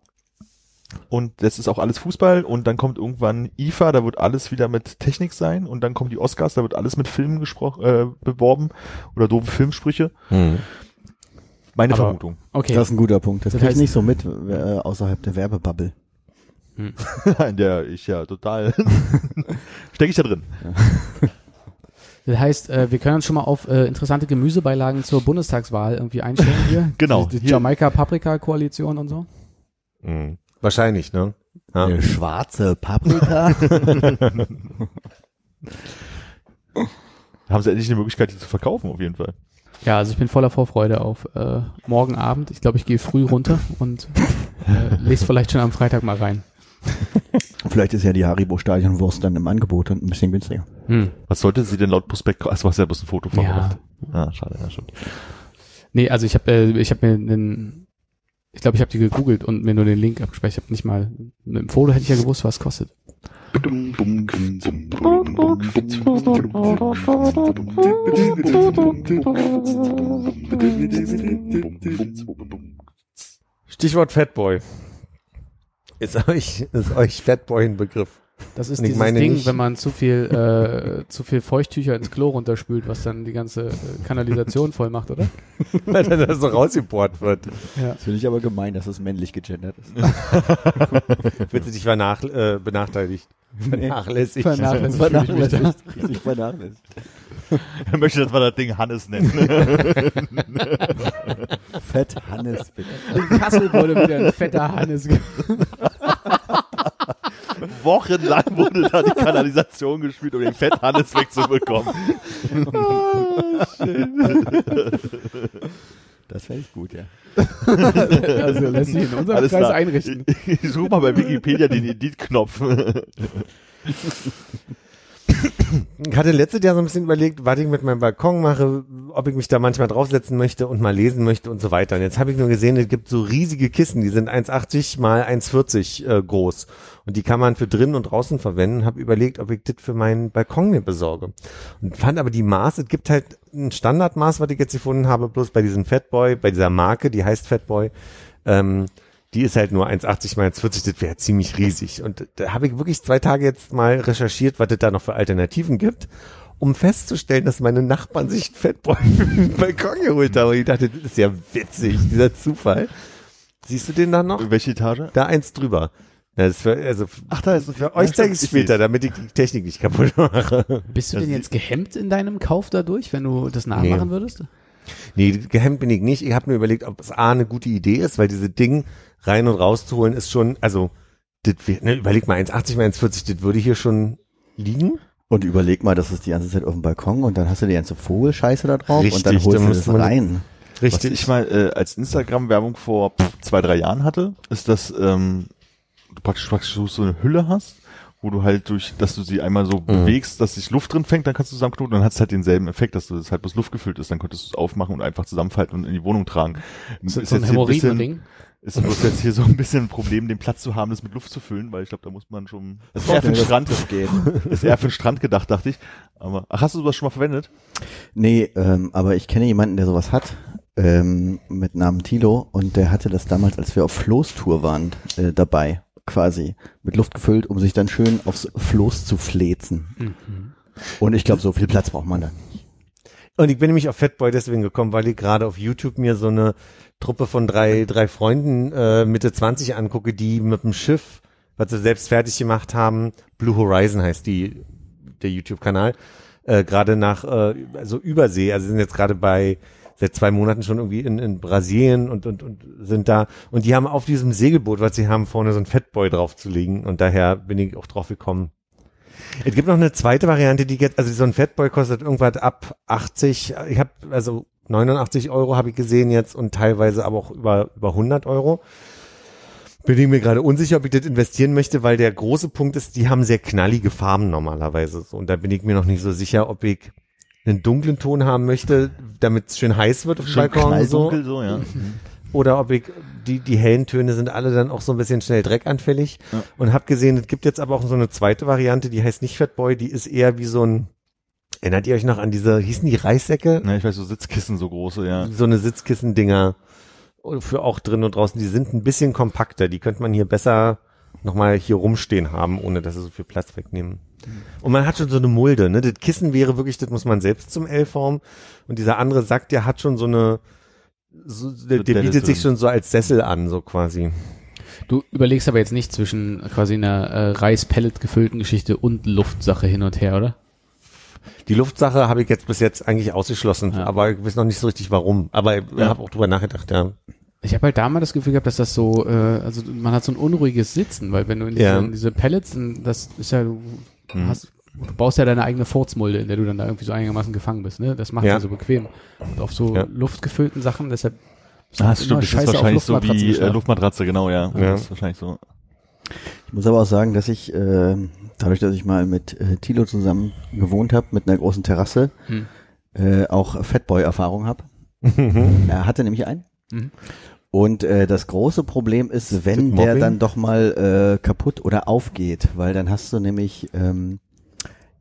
Und das ist auch alles Fußball. Und dann kommt irgendwann IFA, da wird alles wieder mit Technik sein. Und dann kommen die Oscars, da wird alles mit Filmen gesprochen, äh, beworben. Oder doofe Filmsprüche. Hm. Meine Aber- Vermutung. Okay. Das ist ein guter Punkt. Das, Das krieg ich heißt- nicht so mit äh, außerhalb der Werbebubble. In der ich ja total stecke ich da drin. Das heißt, äh, wir können uns schon mal auf äh, interessante Gemüsebeilagen zur Bundestagswahl irgendwie einstellen hier. Genau. Die, die. Jamaika-Paprika-Koalition und so. Hm. Wahrscheinlich, ne? Ja. Eine schwarze Paprika. Haben sie endlich eine Möglichkeit, die zu verkaufen, auf jeden Fall. Ja, also ich bin voller Vorfreude auf äh, morgen Abend. Ich glaube, ich gehe früh runter und äh, lese vielleicht schon am Freitag mal rein. Vielleicht ist ja die Haribo Stadionwurst dann im Angebot und ein bisschen günstiger. Hm. Was sollte sie denn laut Prospekt, du hast ja bloß ein Foto von Ja. Ah, schade, ja, stimmt. Nee, also ich habe äh, ich habe mir einen ich glaube, ich habe die gegoogelt und mir nur den Link abgespeichert. Ich habe nicht mal mit dem Foto hätte ich ja gewusst, was es kostet. Stichwort Fatboy. Ist euch, ist euch Fatboy ein Begriff? Das ist dieses Ding, nicht- wenn man zu viel äh, zu viel Feuchttücher ins Klo runterspült, was dann die ganze äh, Kanalisation voll macht, oder? Weil dann das so rausgebohrt wird. Ja. Das finde ich aber gemein, dass es männlich gegendert ist. Wird sie vernach, äh, benachteiligt? Vernachlässigt. Vernachlässigt. Vernachlässigt. Richtig vernachlässigt. Er möchte, dass wir das Ding Hannes nennen. Fett Hannes, bitte. In Kassel wurde wieder ein fetter Hannes. Wochenlang wurde da die Kanalisation gespielt, um den Fett Hannes wegzubekommen. Das fände ich gut, ja. Also lässt sich in unserem Alles Kreis klar. einrichten. Ich, ich suche mal bei Wikipedia den Edit-Knopf. Ich hatte letztes Jahr so ein bisschen überlegt, was ich mit meinem Balkon mache, ob ich mich da manchmal draufsetzen möchte und mal lesen möchte und so weiter. Und jetzt habe ich nur gesehen, es gibt so riesige Kissen, die sind 1,80 mal 1,40 äh, groß. Und die kann man für drinnen und draußen verwenden. Habe überlegt, ob ich das für meinen Balkon mir besorge. Und fand aber die Maße, es gibt halt ein Standardmaß, was ich jetzt gefunden habe, bloß bei diesem Fatboy, bei dieser Marke, die heißt Fatboy. Ähm, die ist halt nur 1,80 mal 1,40, das wäre ziemlich riesig. Und da habe ich wirklich zwei Tage jetzt mal recherchiert, was es da noch für Alternativen gibt, um festzustellen, dass meine Nachbarn sich einen für den Balkon geholt haben. Und ich dachte, das ist ja witzig, dieser Zufall. Siehst du den da noch? Welche Etage? Da eins drüber. Ja, Das für, also Ach, da ist ein für euch zeige ich es später, damit ich die Technik nicht kaputt mache. Bist du denn jetzt gehemmt in deinem Kauf dadurch, wenn du das nachmachen Nee. würdest? Nee, gehemmt bin ich nicht. Ich habe mir überlegt, ob es A eine gute Idee ist, weil diese Ding rein und rauszuholen ist schon, also das, wär- ne, überleg mal, 1,80 mal 1,40, das würde hier schon liegen. Und überleg mal, das ist die ganze Zeit auf dem Balkon und dann hast du die ganze Vogelscheiße da drauf und dann Richtig, holst dann du das man- rein. Was ich mal äh, als Instagram-Werbung vor pff, zwei, drei Jahren hatte, ist, dass ähm, du praktisch, praktisch so eine Hülle hast, wo du halt durch, dass du sie einmal so bewegst, dass sich Luft drin fängt, dann kannst du zusammenknoten, dann hat es halt denselben Effekt, dass du das halt bloß Luft gefüllt ist, dann könntest du es aufmachen und einfach zusammenfalten und in die Wohnung tragen. So, Ist so ein jetzt ein bisschen-? Ist bloß jetzt hier so ein bisschen ein Problem, den Platz zu haben, das mit Luft zu füllen, weil ich glaube, da muss man schon. Das ist eher für den das- Strand. das geht. ist eher für den Strand gedacht, dachte ich. Aber ach, hast du sowas schon mal verwendet? Nee, ähm, aber ich kenne jemanden, der sowas hat, ähm, mit Namen Tilo und der hatte das damals, als wir auf Floßtour waren, äh, dabei, quasi, mit Luft gefüllt, um sich dann schön aufs Floß zu flezen. Mhm. Und ich glaube, so viel Platz braucht man dann. Und ich bin nämlich auf Fatboy deswegen gekommen, weil ich gerade auf YouTube mir so eine Truppe von drei, drei Freunden äh, Mitte 20 angucke, die mit dem Schiff, was sie selbst fertig gemacht haben, Blue Horizon heißt die, der YouTube-Kanal, äh, gerade nach, äh, also Übersee, also sind jetzt gerade bei seit zwei Monaten schon irgendwie in, in Brasilien und, und, und sind da. Und die haben auf diesem Segelboot, was sie haben, vorne so ein Fatboy draufzulegen. Und daher bin ich auch drauf gekommen. Es gibt noch eine zweite Variante, die jetzt, also so ein Fatboy kostet irgendwas ab 80. Ich habe also 89 Euro habe ich gesehen jetzt und teilweise aber auch über über 100 Euro. Bin ich mir gerade unsicher, ob ich das investieren möchte, weil der große Punkt ist, die haben sehr knallige Farben normalerweise. Und da bin ich mir noch nicht so sicher, ob ich einen dunklen Ton haben möchte, damit es schön heiß wird auf dem Balkon. So. so, ja. oder ob ich die die hellen Töne sind alle dann auch so ein bisschen schnell dreckanfällig Ja. und habe gesehen, es gibt jetzt aber auch so eine zweite Variante, die heißt nicht Fatboy, die ist eher wie so ein Erinnert ihr euch noch an diese hießen die Reissäcke? Na, ich weiß, so Sitzkissen, so große, ja. So eine Sitzkissen-Dinger für auch drin und draußen. Die sind ein bisschen kompakter. Die könnte man hier besser nochmal hier rumstehen haben, ohne dass sie so viel Platz wegnehmen. Und man hat schon so eine Mulde, ne? Das Kissen wäre wirklich, das muss man selbst zum L formen. Und dieser andere Sack, der hat schon so eine, so, der, der bietet sich schon so als Sessel an, so quasi. Du überlegst aber jetzt nicht zwischen quasi einer äh, Reispellet gefüllten Geschichte und Luftsache hin und her, oder? Die Luftsache habe ich jetzt bis jetzt eigentlich ausgeschlossen, Ja. aber ich weiß noch nicht so richtig warum. Aber ich Ja. habe auch drüber nachgedacht, ja. Ich habe halt da mal das Gefühl gehabt, dass das so, äh, also man hat so ein unruhiges Sitzen, weil wenn du in diese, Ja. in diese Pellets, das ist ja, du Hm. hast, du baust ja deine eigene Furzmulde, in der du dann da irgendwie so einigermaßen gefangen bist, ne? Das macht ja, Ja. so bequem. Und auf so Ja. luftgefüllten Sachen, deshalb Ah, das immer stimmt, das ist scheiße wahrscheinlich so wie äh. Luftmatratze, genau, ja. Ja. Das ist wahrscheinlich so. Ich muss aber auch sagen, dass ich, äh, dadurch, dass ich mal mit äh, Thilo zusammen gewohnt habe, mit einer großen Terrasse, Hm. äh, auch Fatboy-Erfahrung habe. er hatte nämlich einen. Mhm. Und äh, das große Problem ist, wenn der dann doch mal äh, kaputt oder aufgeht, weil dann hast du nämlich ähm,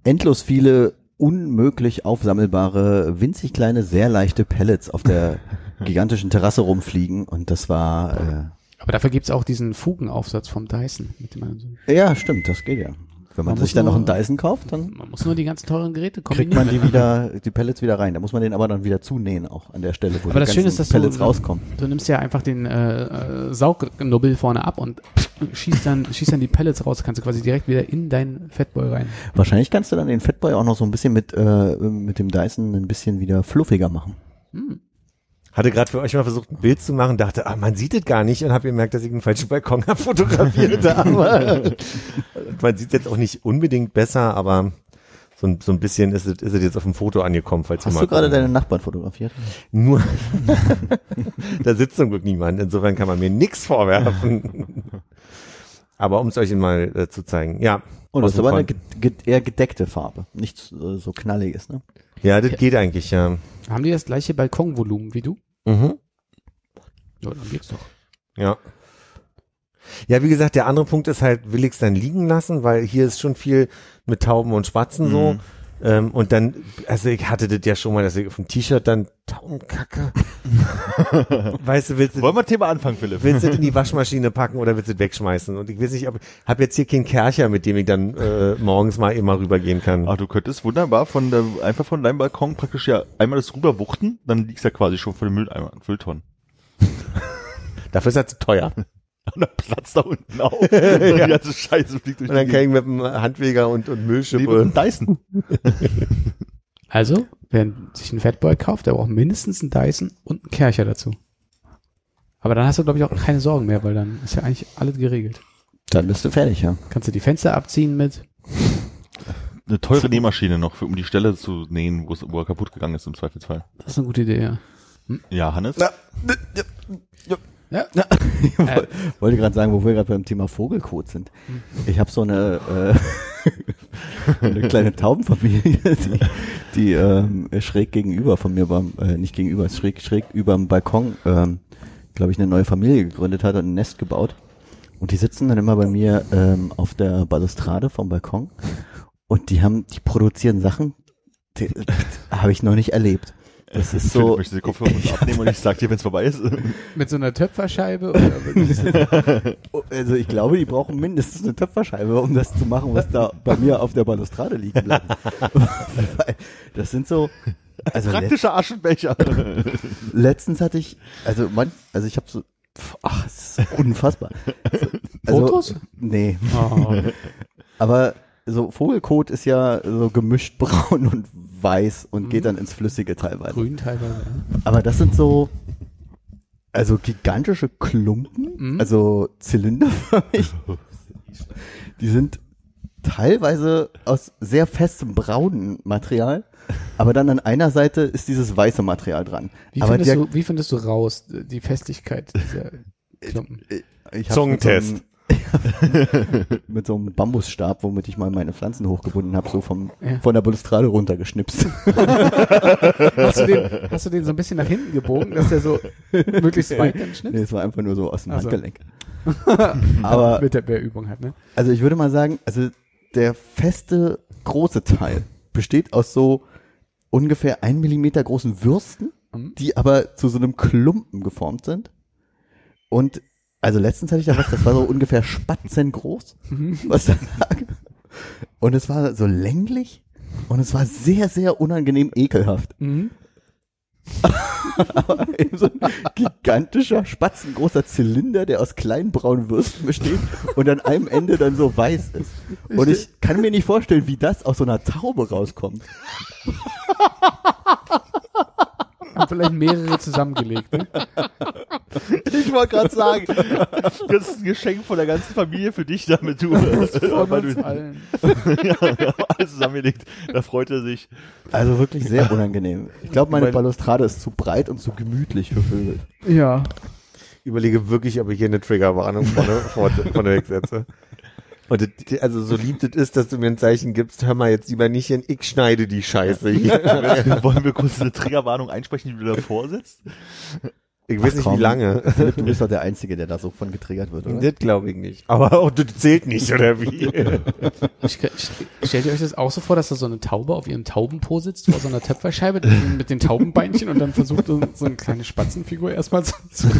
endlos viele unmöglich aufsammelbare, winzig kleine, sehr leichte Pellets auf der gigantischen Terrasse rumfliegen und das war Aber dafür gibt's auch diesen Fugenaufsatz vom Dyson, mit dem man so, äh, ja stimmt, das geht ja. Wenn man, Man sich dann noch nur- einen Dyson kauft, dann man muss nur die ganzen teuren Geräte kriegt kombinieren. man die wieder, die Pellets wieder rein. Da muss man den aber dann wieder zunähen auch an der Stelle, wo Aber die das Schöne ist, dass du- Pellets rauskommen. Du nimmst ja einfach den äh, äh, Saugnubbel vorne ab und schießt dann, schießt dann die Pellets raus, kannst du quasi direkt wieder in deinen Fatboy rein. Wahrscheinlich kannst du dann den Fatboy auch noch so ein bisschen mit, äh, mit dem Dyson ein bisschen wieder fluffiger machen. Hm. Hatte gerade für euch mal versucht, ein Bild zu machen, dachte, ah, man sieht es gar nicht und habe gemerkt, dass ich einen falschen Balkon habe fotografiert. man sieht jetzt auch nicht unbedingt besser, aber so ein, so ein bisschen ist es, ist es jetzt auf dem Foto angekommen, falls ihr Hast mal du gerade gucken deine Nachbarn fotografiert? Nur, da sitzt zum Glück niemand, insofern kann man mir nichts vorwerfen. Aber um es euch mal äh, zu zeigen, ja. Oh, das ist aber eine ge ge eher gedeckte Farbe. Nicht so, so knalliges, ne? Ja, das geht eigentlich, ja. Haben die das gleiche Balkonvolumen wie du? Mhm. Ja, dann geht's doch. Ja. Ja, wie gesagt, der andere Punkt ist halt, will ich es dann liegen lassen, weil hier ist schon viel mit Tauben und Spatzen so. Mhm. Ähm, und dann, also ich hatte das ja schon mal, dass ich auf dem T-Shirt dann Taubenkacke. weißt du, willst du, Wollen wir Thema anfangen, Philipp? willst du das in die Waschmaschine packen oder willst du das wegschmeißen? Und ich weiß nicht, ob, hab jetzt hier keinen Kercher, mit dem ich dann äh, morgens mal immer rübergehen kann. Ach, du könntest wunderbar von der, einfach von deinem Balkon praktisch ja einmal das rüberwuchten, dann liegst du ja quasi schon vor dem Mülleimer, Mülltonnen. Dafür ist das zu teuer. Und dann platzt da unten auf. Die ganze Scheiße fliegt durch Und dann kann ich mit dem Handweger und, und. Müllschippe. Neben Dyson. Also, wer sich einen Fatboy kauft, der braucht mindestens einen Dyson und einen Kercher dazu. Aber dann hast du, glaube ich, auch keine Sorgen mehr, weil dann ist ja eigentlich alles geregelt. Dann bist du fertig, ja. Kannst du die Fenster abziehen mit. Eine teure Nähmaschine noch, für, um die Stelle zu nähen, wo, es, wo er kaputt gegangen ist im Zweifelsfall. Das ist eine gute Idee, ja. Ja, Hannes? Ja. Ich woll- wollte gerade sagen, wo wir gerade beim Thema Vogelkot sind. Ich habe so eine, äh, eine kleine Taubenfamilie, die, die ähm, schräg gegenüber von mir beim, äh, nicht gegenüber, schräg, schräg über dem Balkon, ähm, glaube ich, eine neue Familie gegründet hat und ein Nest gebaut. Und die sitzen dann immer bei mir ähm, auf der Balustrade vom Balkon und die haben, die produzieren Sachen, die habe ich noch nicht erlebt. Das ist so, möchte die Kopfhörer uns abnehmen und ich sag dir, wenn es vorbei ist. Mit so einer Töpferscheibe oder wirklich Also ich glaube, die brauchen mindestens eine Töpferscheibe, um das zu machen, was da bei mir auf der Balustrade liegen bleibt. Das sind so, also let, Praktischer Aschenbecher. letztens hatte ich, also man, also ich habe so, ach, es ist unfassbar. Also, Fotos? Nee, Oh. aber so Vogelkot ist ja so gemischt braun und weiß und geht dann ins Flüssige teilweise. grün teilweise. Ja. Aber das sind so, also gigantische Klumpen, Mhm. also zylinderförmig. Die sind teilweise aus sehr festem braunen Material, aber dann an einer Seite ist dieses weiße Material dran. Wie, aber findest der, du, wie findest du raus die Festigkeit dieser Klumpen? ich hab's Zungentest. Mit so einem, Bambusstab, womit ich mal meine Pflanzen hochgebunden habe, so vom, Ja. von der Balustrade runtergeschnipst. Hast du, den, hast du den so ein bisschen nach hinten gebogen, dass der so möglichst weit dann nee, schnippst? es war einfach nur so aus dem Ach so. Handgelenk. Aber Mit der Bärübung halt, ne? Also ich würde mal sagen, also der feste große Teil besteht aus so ungefähr ein Millimeter großen Würsten, Mhm. die aber zu so einem Klumpen geformt sind. Und also letztens hatte ich da was, das war so ungefähr spatzengroß, was da lag. Und es war so länglich und es war sehr, sehr unangenehm ekelhaft. Mhm. Aber eben so ein gigantischer, spatzengroßer Zylinder, der aus kleinen braunen Würsten besteht und an einem Ende dann so weiß ist. Und ich kann mir nicht vorstellen, wie das aus so einer Taube rauskommt. Haben vielleicht mehrere zusammengelegt, ne? Ich wollte gerade sagen, das ist ein Geschenk von der ganzen Familie für dich, damit du, Von weil uns du allen. ja, alles zusammengelegt. Da freut er sich. Also wirklich sehr unangenehm. Ich glaube, meine Balustrade ist zu breit und zu gemütlich für Vögel. Ja. überlege wirklich, ob ich hier eine Triggerwarnung vorne, vorne, vorne setze. Und das, also so lieb das ist, dass du mir ein Zeichen gibst, hör mal jetzt lieber nicht hin, ich schneide die Scheiße hier. Wollen wir kurz eine Triggerwarnung einsprechen, die du davor sitzt? Ich weiß Ach nicht, komm. wie lange. Philipp, du bist doch der Einzige, der da so von getriggert wird, oder? Das glaube ich nicht. Aber auch das zählt nicht, oder wie? Ich, ich, stellt ihr euch das auch so vor, dass da so eine Taube auf ihrem Taubenpo sitzt vor so einer Töpferscheibe mit den Taubenbeinchen und dann versucht so, so eine kleine Spatzenfigur erstmal zu, zu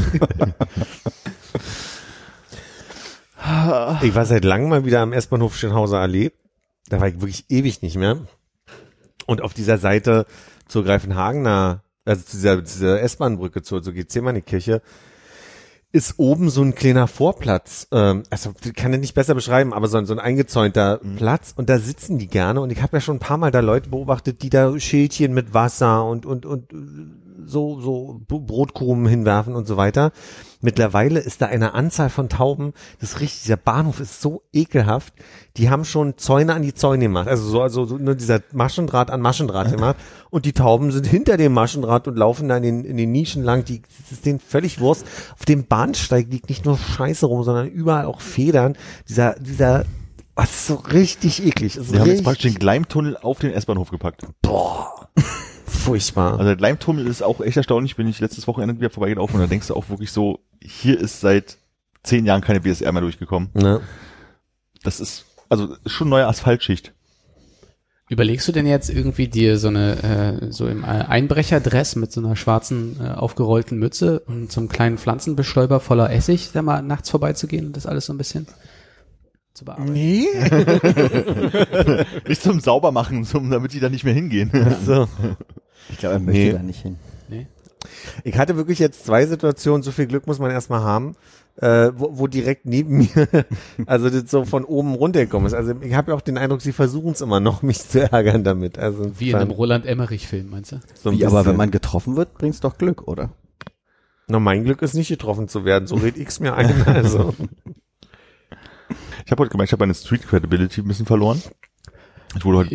Ich war seit langem mal wieder am S-Bahnhof Schönhauser Allee. Da war ich wirklich ewig nicht mehr. Und auf dieser Seite zur Greifenhagener, also zu dieser, dieser S-Bahn-Brücke zur, zur Gethsemane-Kirche, ist oben so ein kleiner Vorplatz. Ähm, also kann ich nicht besser beschreiben, aber so ein, so ein eingezäunter Platz und da sitzen die gerne und ich habe ja schon ein paar Mal da Leute beobachtet, die da Schildchen mit Wasser und und und äh, so so Brotkrumen hinwerfen und so weiter. Mittlerweile ist da eine Anzahl von Tauben, das ist richtig, dieser Bahnhof ist so ekelhaft. Die haben schon Zäune an die Zäune gemacht, also so also so nur dieser Maschendraht an Maschendraht gemacht und die Tauben sind hinter dem Maschendraht und laufen da in den, in den Nischen lang, die das ist denen völlig Wurst. Auf dem Bahnsteig liegt nicht nur Scheiße rum, sondern überall auch Federn. Dieser dieser was ist so richtig eklig. Wir haben jetzt praktisch den Gleimtunnel auf den S-Bahnhof gepackt. boah, furchtbar. Also der Gleimtunnel ist auch echt erstaunlich, bin ich letztes Wochenende wieder vorbeigelaufen und da denkst du auch wirklich so, hier ist seit zehn Jahren keine BSR mehr durchgekommen. Ne? Das ist, also ist schon neue Asphaltschicht. Überlegst du denn jetzt irgendwie dir so eine, äh, so im Einbrecherdress mit so einer schwarzen, äh, aufgerollten Mütze und so einem kleinen Pflanzenbestäuber voller Essig, da mal nachts vorbeizugehen und das alles so ein bisschen zu bearbeiten? Nee. Nicht zum Saubermachen, zum, damit die da nicht mehr hingehen. So. Ich glaube, er möchte Nee. da nicht hin. Ich hatte wirklich jetzt zwei Situationen, so viel Glück muss man erstmal haben, äh, wo, wo direkt neben mir, also das so von oben runtergekommen ist. Also ich habe ja auch den Eindruck, sie versuchen es immer noch, mich zu ärgern damit. Also Wie in einem Roland Emmerich-Film, meinst du? so ein Wie, aber wenn man getroffen wird, bringt's doch Glück, oder? Na, mein Glück ist nicht getroffen zu werden, so red ich's mir ein. Also. Ich habe heute gemerkt, ich habe meine Street Credibility ein bisschen verloren. Ich wurde heute,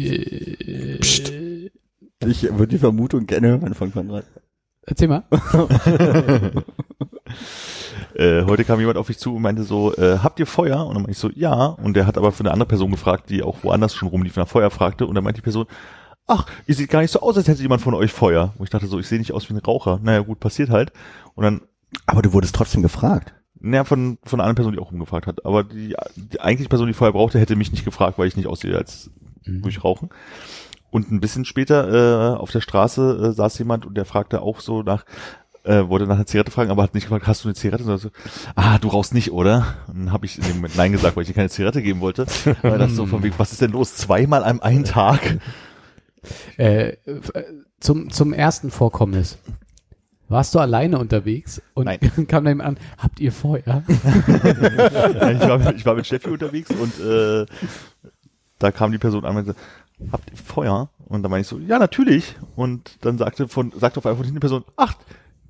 Ich würde die Vermutung gerne hören von Konrad. Erzähl mal. äh, heute kam jemand auf mich zu und meinte so, äh, habt ihr Feuer? Und dann meinte ich so, ja. Und der hat aber für eine andere Person gefragt, die auch woanders schon rumlief, nach Feuer fragte. Und dann meinte die Person, ach, ihr seht gar nicht so aus, als hätte jemand von euch Feuer. Und ich dachte so, ich sehe nicht aus wie ein Raucher. Naja, gut, passiert halt. Und dann Aber du wurdest trotzdem gefragt. Naja, von, von einer anderen Person, die auch rumgefragt hat. Aber die, die eigentliche Person, die vorher brauchte, hätte mich nicht gefragt, weil ich nicht aussehe, als würde ich rauchen. Und ein bisschen später äh, auf der Straße äh, saß jemand und der fragte auch so nach, äh, wollte nach einer Zigarette fragen, aber hat nicht gefragt, hast du eine Zigarette? Sondern so, ah, du rauchst nicht, oder? Und dann habe ich in dem Moment Nein gesagt, weil ich dir keine Zigarette geben wollte. Weil das so von wegen, was ist denn los? Zweimal an einem Tag? Äh, äh, zum, zum ersten Vorkommnis. Warst du alleine unterwegs und Nein. kam dann an, habt ihr Feuer? ich, war, ich war mit Steffi unterwegs und äh, da kam die Person an und meinte, habt ihr Feuer? Und dann meinte ich so, ja, natürlich. Und dann sagte von, sagte auf einmal von hinten die Person, ach,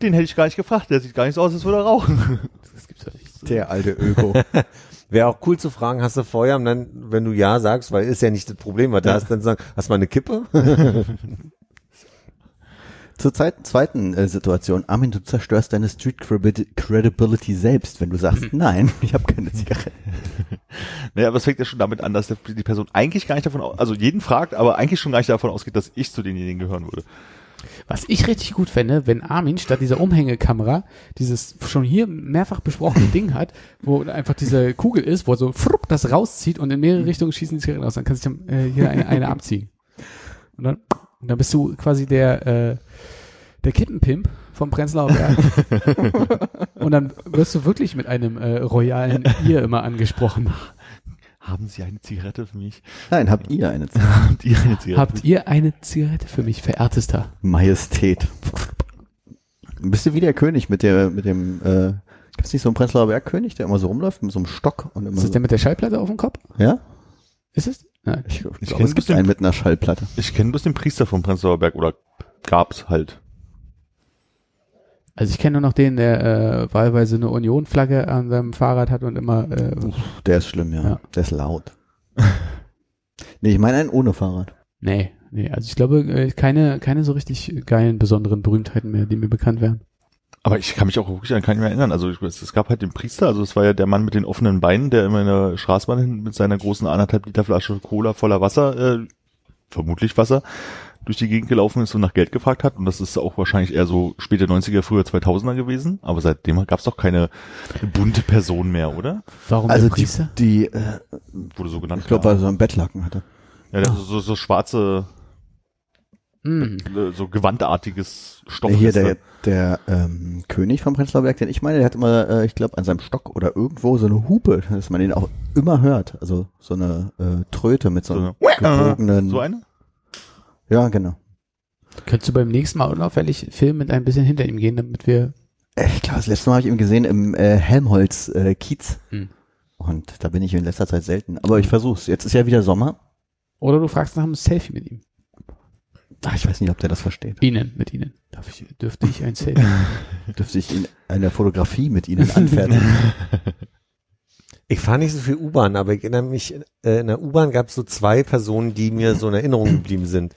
den hätte ich gar nicht gefragt, der sieht gar nicht so aus, als würde er rauchen. Das gibt's doch nicht. Der alte Öko. Wäre auch cool zu fragen, hast du Feuer? Und dann, wenn du ja sagst, weil ist ja nicht das Problem, was du hast, dann sagen, hast du mal eine Kippe? Zur Zeit, zweiten äh, Situation. Armin, du zerstörst deine Street Credi- Credibility selbst, wenn du sagst, nein, ich habe keine Zigarette. Naja, aber es fängt ja schon damit an, dass die Person eigentlich gar nicht davon, au- also jeden fragt, aber eigentlich schon gar nicht davon ausgeht, dass ich zu denjenigen gehören würde. Was ich richtig gut fände, wenn Armin statt dieser Umhängekamera dieses schon hier mehrfach besprochene Ding hat, wo einfach diese Kugel ist, wo er so frupp das rauszieht und in mehrere Richtungen schießen die Zigaretten raus. Dann kannst du sich dann, äh, hier eine, eine abziehen. Und dann, und dann bist du quasi der, äh, der Kippenpimp vom Prenzlauer Berg. und dann wirst du wirklich mit einem äh, royalen Ihr immer angesprochen. Haben Sie eine Zigarette für mich? Nein, habt ihr eine Zigarette? Habt ihr eine Zigarette? Habt ihr eine Zigarette für mich, verehrtester? Majestät. Bist du wie der König mit der, mit dem, äh, gibt's nicht so einen Prenzlauer Bergkönig, der immer so rumläuft mit so einem Stock und immer Ist das so, der mit der Schallplatte auf dem Kopf? ja? Ist es? Nein. Ich, ich Ich glaube, kenn es gibt einen mit einer Schallplatte. Ich kenne bloß den Priester vom Prenzlauer Berg oder gab's halt. Also ich kenne nur noch den, der äh, wahlweise eine Union-Flagge an seinem Fahrrad hat und immer äh, Der ist schlimm, ja. Ja. Der ist laut. nee, ich meine einen ohne Fahrrad. nee, nee, also ich glaube äh, keine keine so richtig geilen besonderen Berühmtheiten mehr, die mir bekannt wären. Aber ich kann mich auch wirklich an keinen mehr erinnern. Also ich, es, gab halt den Priester, also es war ja der Mann mit den offenen Beinen, der immer in der Straßenbahn mit seiner großen anderthalb Liter Flasche Cola voller Wasser, äh, vermutlich Wasser, durch die Gegend gelaufen ist und nach Geld gefragt hat. Und das ist auch wahrscheinlich eher so späte 90er, früher 2000er gewesen. Aber seitdem gab es doch keine bunte Person mehr, oder? Warum Also die, die äh, Wurde so genannt. ich glaube, weil er so einen Bettlaken hatte. ja, der so, so schwarze, Hm. äh, so gewandartiges Stoff. Hier der, der ähm, König vom Prenzlauer Berg, den ich meine, der hat immer, äh, ich glaube, an seinem Stock oder irgendwo so eine Hupe, dass man den auch immer hört. Also so eine äh, Tröte mit so einem So gebogenen. So eine? Ja, genau. Könntest du beim nächsten Mal unauffällig filmen mit ein bisschen hinter ihm gehen, damit wir Äh, Ich glaube, das letzte Mal habe ich ihn gesehen im äh, Helmholtz äh, Kiez. Hm. Und da bin ich in letzter Zeit selten. Aber ich versuch's. Jetzt ist ja wieder Sommer. oder du fragst nach einem Selfie mit ihm. Ach, ich weiß nicht, ob der das versteht. Ihnen, mit Ihnen. Darf ich, dürfte ich ein Selfie? Dürfte ich in einer Fotografie mit Ihnen anfertigen? Ich fahre nicht so viel U-Bahn, aber ich erinnere mich, äh, in der U-Bahn gab es so zwei Personen, die mir so in Erinnerung geblieben sind.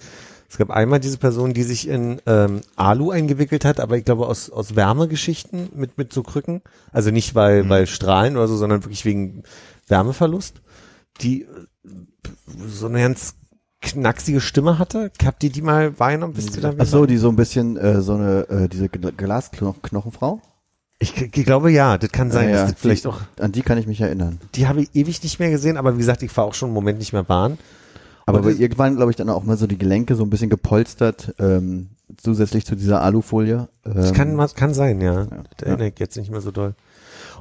Es gab einmal diese Person, die sich in ähm, Alu eingewickelt hat, aber ich glaube aus, aus Wärmegeschichten mit, mit so Krücken. Also nicht weil, Mhm. weil Strahlen oder so, sondern wirklich wegen Wärmeverlust. Die äh, so eine ganz knacksige Stimme hatte. Habt ihr die mal wahrgenommen? Wisst ihr da, wer Ach so, die so ein bisschen, äh, so eine, äh, diese Gl- Glasknochenfrau? Ich, ich glaube ja, das kann sein, Ja, ja, dass das vielleicht die, auch An die kann ich mich erinnern. die habe ich ewig nicht mehr gesehen, aber wie gesagt, ich fahre auch schon einen Moment nicht mehr Bahn. Aber ihr waren, glaube ich, dann auch mal so die Gelenke so ein bisschen gepolstert, ähm, zusätzlich zu dieser Alufolie. Ähm, Das kann, mal- kann sein, ja. ja. Das erinnere ich jetzt nicht mehr so doll.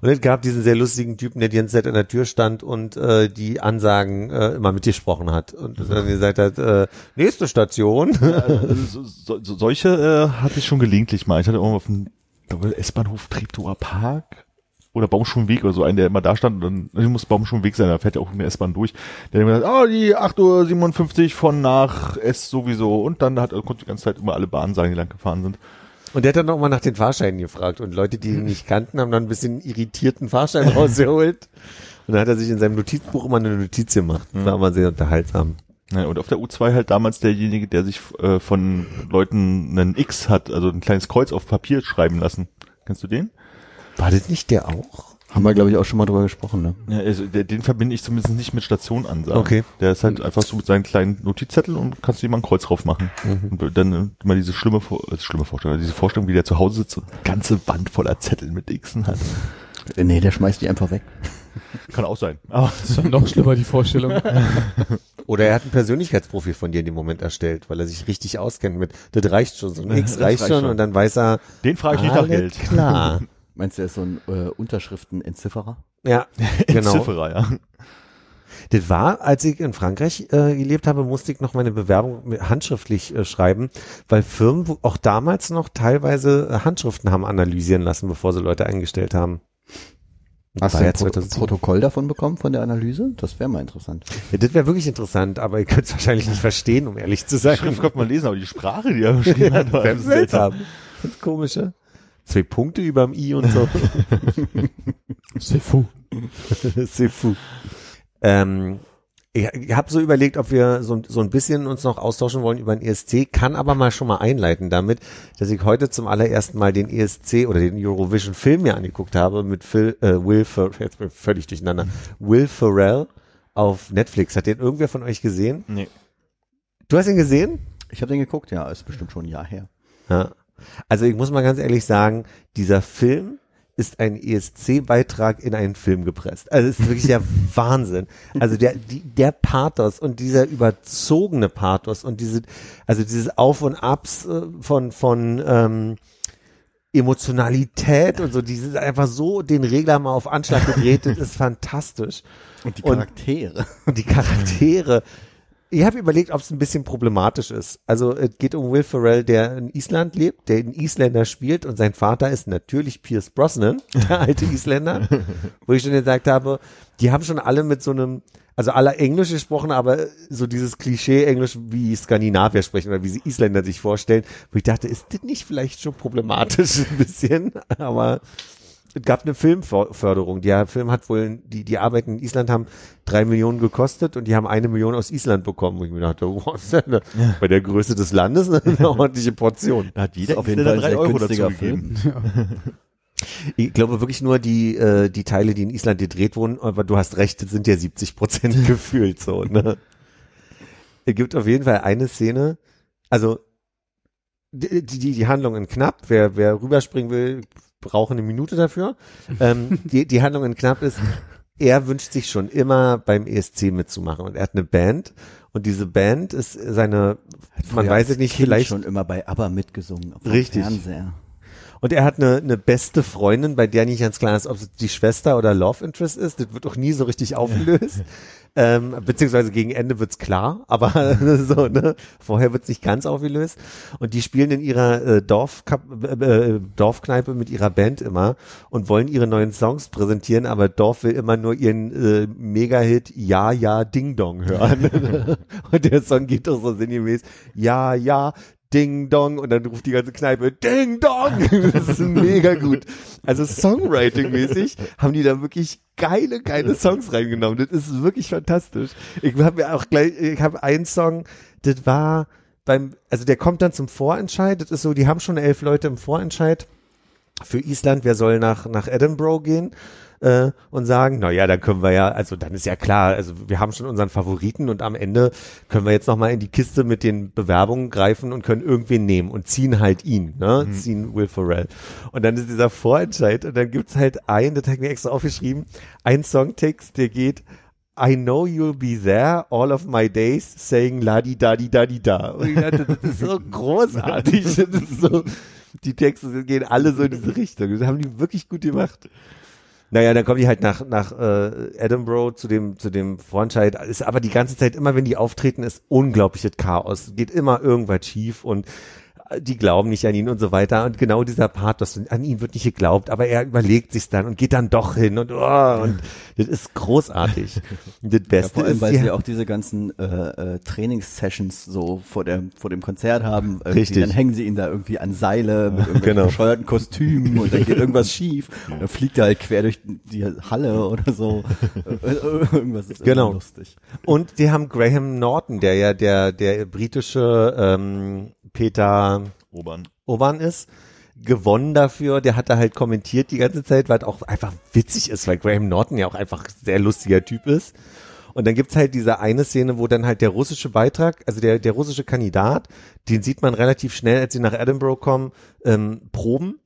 Und es gab diesen sehr lustigen Typen, der die ganze Zeit an der Tür stand und äh, die Ansagen äh, immer mitgesprochen hat. Und dann gesagt hat, äh, nächste Station. Also, so, so, so, solche äh, hatte ich schon gelegentlich mal. Ich hatte irgendwo auf dem S-Bahnhof Treptower Park oder Baumschulenweg oder so einen, der immer da stand. Und dann muss Baumschulenweg sein, da fährt ja auch eine S-Bahn durch. Der hat immer gesagt, ah, die 8.57 Uhr von nach S sowieso. Und dann hat er konnte die ganze Zeit immer alle Bahnen sagen, die lang gefahren sind. Und der hat dann auch mal nach den Fahrscheinen gefragt. Und Leute, die ihn nicht kannten, haben dann ein bisschen irritierten Fahrschein rausgeholt. Und dann hat er sich in seinem Notizbuch immer eine Notiz gemacht. Das war immer sehr unterhaltsam. Ja, und auf der U2 halt damals derjenige, der sich äh, von Leuten einen X hat, also ein kleines Kreuz auf Papier schreiben lassen. Kennst du den? War das nicht der auch? Haben wir, glaube ich, auch schon mal drüber gesprochen, ne? Ja, also der, den verbinde ich zumindest nicht mit Station ansagen. Okay. Der ist halt einfach so mit seinen kleinen Notizzetteln und kannst du ihm mal ein Kreuz drauf machen. Und dann immer diese schlimme, äh, schlimme Vorstellung, diese Vorstellung, wie der zu Hause sitzt und eine ganze Wand voller Zettel mit Xen hat. Äh, Nee, der schmeißt die einfach weg. Kann auch sein. Aber Das ist noch schlimmer, die Vorstellung. Oder er hat ein Persönlichkeitsprofil von dir in dem Moment erstellt, weil er sich richtig auskennt mit, das reicht schon, so ein X reicht, reicht schon, schon. und dann weiß er, den frage ich nicht nach Geld. klar. Meinst du, er ist so ein äh, Unterschriftenentzifferer? Ja, genau. Zifferer, ja. Das war, als ich in Frankreich äh, gelebt habe, musste ich noch meine Bewerbung mit- handschriftlich äh, schreiben, weil Firmen auch damals noch teilweise äh, Handschriften haben analysieren lassen, bevor sie Leute eingestellt haben. Hast du ja ein Pro 2007. Protokoll davon bekommen, von der Analyse? Das wäre mal interessant. Ja, das wäre wirklich interessant, aber ihr könnt es wahrscheinlich nicht verstehen, um ehrlich zu sein. Schrift konnte man lesen, aber die Sprache, die er geschrieben hat, war Sehr seltsam. seltsam. Das komische. Zwei Punkte überm I und so. C'est fou. C'est fou. Ähm, Ich, ich habe so überlegt, ob wir so, so ein bisschen uns noch austauschen wollen über den ESC, kann aber mal schon mal einleiten damit, dass ich heute zum allerersten Mal den ESC oder den Eurovision Film mir angeguckt habe mit Phil, äh, Will Ferrell, jetzt bin ich völlig durcheinander, Will Ferrell auf Netflix. Hat den irgendwer von euch gesehen? Nee. Du hast ihn gesehen? Ich habe den geguckt, ja, ist bestimmt schon ein Jahr her. Ja. Also ich muss mal ganz ehrlich sagen, dieser Film ist ein ESC-Beitrag in einen Film gepresst. Also es ist wirklich der Wahnsinn. Also der, die, der Pathos und dieser überzogene Pathos und diese, also dieses Auf und Abs äh, von, von ähm, Emotionalität und so, dieses einfach so den Regler mal auf Anschlag gedreht, das ist fantastisch. Und die Und- Charaktere. Und die Charaktere. Ich habe überlegt, ob es ein bisschen problematisch ist. Also es geht um Will Ferrell, der in Island lebt, der einen Isländer spielt und sein Vater ist natürlich Pierce Brosnan, der alte Isländer, wo ich schon gesagt habe, die haben schon alle mit so einem, also alle Englisch gesprochen, aber so dieses Klischee-Englisch, wie Skandinavier sprechen oder wie sie Isländer sich vorstellen, wo ich dachte, ist das nicht vielleicht schon problematisch ein bisschen, aber es gab eine Filmförderung. Der Film hat wohl, die, die Arbeiten in Island haben drei Millionen gekostet und die haben eine Million aus Island bekommen. Wo ich mir dachte, wow, das ist ja eine, bei der Größe des Landes eine ordentliche Portion. Da hat jeder auf jeden Fall ein drei sehr Euro dazu günstiger gegeben. Ich glaube wirklich nur die, äh, die Teile, die in Island gedreht wurden, aber du hast recht, es sind ja 70 Prozent gefühlt so, ne? Es gibt auf jeden Fall eine Szene, also die, die, die Handlung in knapp, wer, wer rüberspringen will, braucht eine Minute dafür. Ähm, die, die Handlung in knapp ist, er wünscht sich schon immer beim ESC mitzumachen und er hat eine Band und diese Band ist seine, man weiß es nicht, Kind vielleicht schon immer bei ABBA mitgesungen. Richtig. Fernseher. Und er hat eine, eine beste Freundin, bei der nicht ganz klar ist, ob es die Schwester oder Love Interest ist. Das wird auch nie so richtig aufgelöst. ähm, beziehungsweise gegen Ende wird's klar, aber so, ne? Vorher wird's nicht ganz aufgelöst. Und die spielen in ihrer äh, Dorfkap äh, äh, Dorfkneipe mit ihrer Band immer und wollen ihre neuen Songs präsentieren, aber Dorf will immer nur ihren äh, Mega-Hit Ja, ja, Ding Dong hören. und der Song geht doch so sinngemäß Ja, ja, Ding Dong und dann ruft die ganze Kneipe Ding Dong. Das ist mega gut. Also Songwriting-mäßig haben die da wirklich geile, geile Songs reingenommen. Das ist wirklich fantastisch. Ich habe mir auch gleich, ich habe einen Song, das war beim, also der kommt dann zum Vorentscheid. Das ist so, die haben schon elf Leute im Vorentscheid für Island. Wer soll nach nach Edinburgh gehen? Äh, und sagen, na ja, dann können wir ja, also dann ist ja klar, also wir haben schon unseren Favoriten und am Ende können wir jetzt noch mal in die Kiste mit den Bewerbungen greifen und können irgendwen nehmen und ziehen halt ihn, ne, ziehen Will Ferrell. Und dann ist dieser Vorentscheid und dann gibt's halt einen, das habe ich mir extra aufgeschrieben, ein Songtext, der geht I know you'll be there all of my days saying la di da di da di da. Und ich dachte, das ist so großartig. Das ist so, die Texte gehen alle so in diese Richtung. Das haben die wirklich gut gemacht. Naja, dann kommen die halt nach, nach äh, Edinburgh zu dem, zu dem Vorentscheid. Ist aber die ganze Zeit, immer wenn die auftreten, ist unglaubliches Chaos. Geht immer irgendwas schief und die glauben nicht an ihn und so weiter. Und genau dieser Part, dass an ihn wird nicht geglaubt, aber er überlegt sich's dann und geht dann doch hin und, oh, und das ist großartig. Und das Ja, Beste vor allem, weil sie auch diese ganzen äh, äh, Trainingssessions so vor dem vor dem Konzert haben. Richtig. Dann hängen sie ihn da irgendwie an Seile mit irgendwelchen Genau. bescheuerten Kostümen und dann geht irgendwas schief. Und dann fliegt er halt quer durch die Halle oder so. Irgendwas ist Genau. lustig. Und die haben Graham Norton, der ja der, der britische ähm, Peter Obern. Oban ist, gewonnen dafür. Der hat da halt kommentiert die ganze Zeit, weil es auch einfach witzig ist, weil Graham Norton ja auch einfach ein sehr lustiger Typ ist. Und dann gibt's halt diese eine Szene, wo dann halt der russische Beitrag, also der, der russische Kandidat, den sieht man relativ schnell, als sie nach Edinburgh kommen, ähm, proben.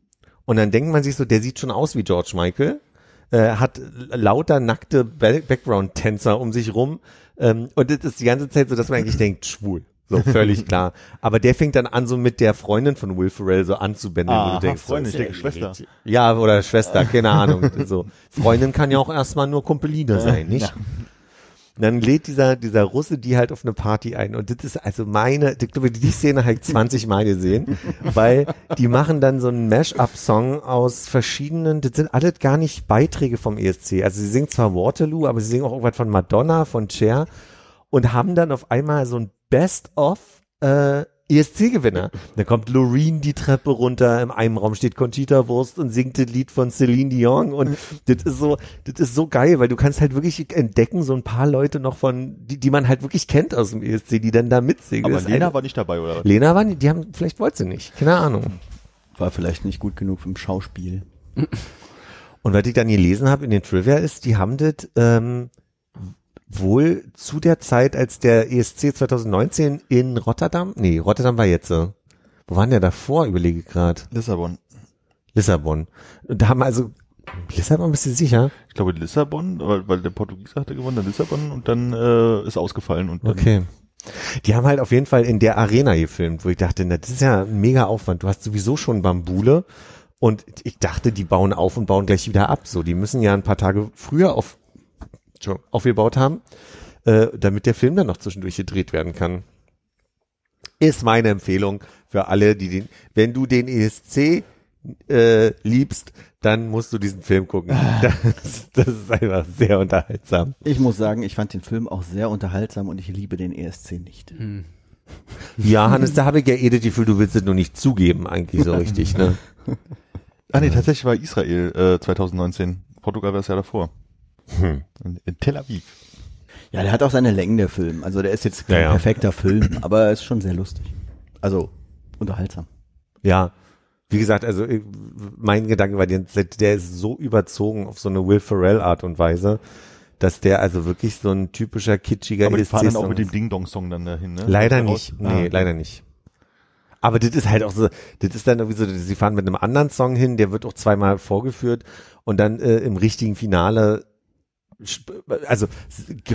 Und dann denkt man sich so, der sieht schon aus wie George Michael, äh, hat lauter nackte Ba- Background-Tänzer um sich rum. Ähm, und das ist die ganze Zeit so, dass man eigentlich denkt, schwul. So, völlig klar. Aber der fängt dann an, so mit der Freundin von Will Ferrell so anzubändeln. wo Aha, du denkst, so, Freundin, ist ich denke Schwester. Ja, oder Schwester, keine Ahnung. So. Freundin kann ja auch erstmal nur Kumpeline sein, nicht? Dann lädt dieser, dieser Russe die halt auf eine Party ein. Und das ist also meine, ich glaube, die Szene ich 20 Mal gesehen, weil die machen dann so einen Mash-up-Song aus verschiedenen, das sind alles gar nicht Beiträge vom ESC. Also sie singen zwar Waterloo, aber sie singen auch irgendwas von Madonna, von Cher und haben dann auf einmal so ein Best-of äh, ESC-Gewinner. Da kommt Loreen die Treppe runter, in einem Raum steht Conchita Wurst und singt das Lied von Celine Dion und das ist so, das ist so geil, weil du kannst halt wirklich entdecken, so ein paar Leute noch von, die, die man halt wirklich kennt aus dem ESC, die dann da mitsingen. Aber Lena eine- war nicht dabei, oder? Lena war, nicht- die haben, vielleicht wollte sie nicht, keine Ahnung. War vielleicht nicht gut genug im Schauspiel. Und was ich dann gelesen habe in den Trivia ist, die haben das ähm, wohl zu der Zeit, als der ESC 2019 in Rotterdam, nee, Rotterdam war jetzt, wo waren der davor, überlege gerade, Lissabon. Lissabon. Und da haben also, Lissabon, bist du sicher? Ich glaube Lissabon, weil, weil der Portugiese hatte gewonnen, dann Lissabon und dann äh, ist ausgefallen und dann, Okay. Die haben halt auf jeden Fall in der Arena gefilmt, wo ich dachte, na, das ist ja ein mega Aufwand. Du hast sowieso schon Bambule und ich dachte, die bauen auf und bauen gleich wieder ab. So, die müssen ja ein paar Tage früher auf, aufgebaut haben, äh, damit der Film dann noch zwischendurch gedreht werden kann. Ist meine Empfehlung für alle, die den, wenn du den ESC äh, liebst, dann musst du diesen Film gucken. Das, das ist einfach sehr unterhaltsam. Ich muss sagen, ich fand den Film auch sehr unterhaltsam und ich liebe den ESC nicht. Ja, Hannes, da habe ich ja eh das Gefühl, du willst es nur nicht zugeben, eigentlich so richtig, ne? Ah nee, tatsächlich war Israel äh, 2019. Portugal war es ja davor. Hm. In, in Tel Aviv. Ja, der hat auch seine Längen, der Film. Also der ist jetzt kein Ja, ja. perfekter Film, aber er ist schon sehr lustig. Also unterhaltsam. Ja. Wie gesagt, also ich- mein Gedanke war, der, der ist so überzogen auf so eine Will Ferrell Art und Weise, dass der also wirklich so ein typischer kitschiger Aber die fahren dann auch mit dem ist. Ding-Dong-Song dann dahin, ne? Leider Raus? nicht. Ah, Nee, okay. leider nicht. Aber das ist halt auch so, das ist dann irgendwie so, sie fahren mit einem anderen Song hin, der wird auch zweimal vorgeführt und dann äh, im richtigen Finale also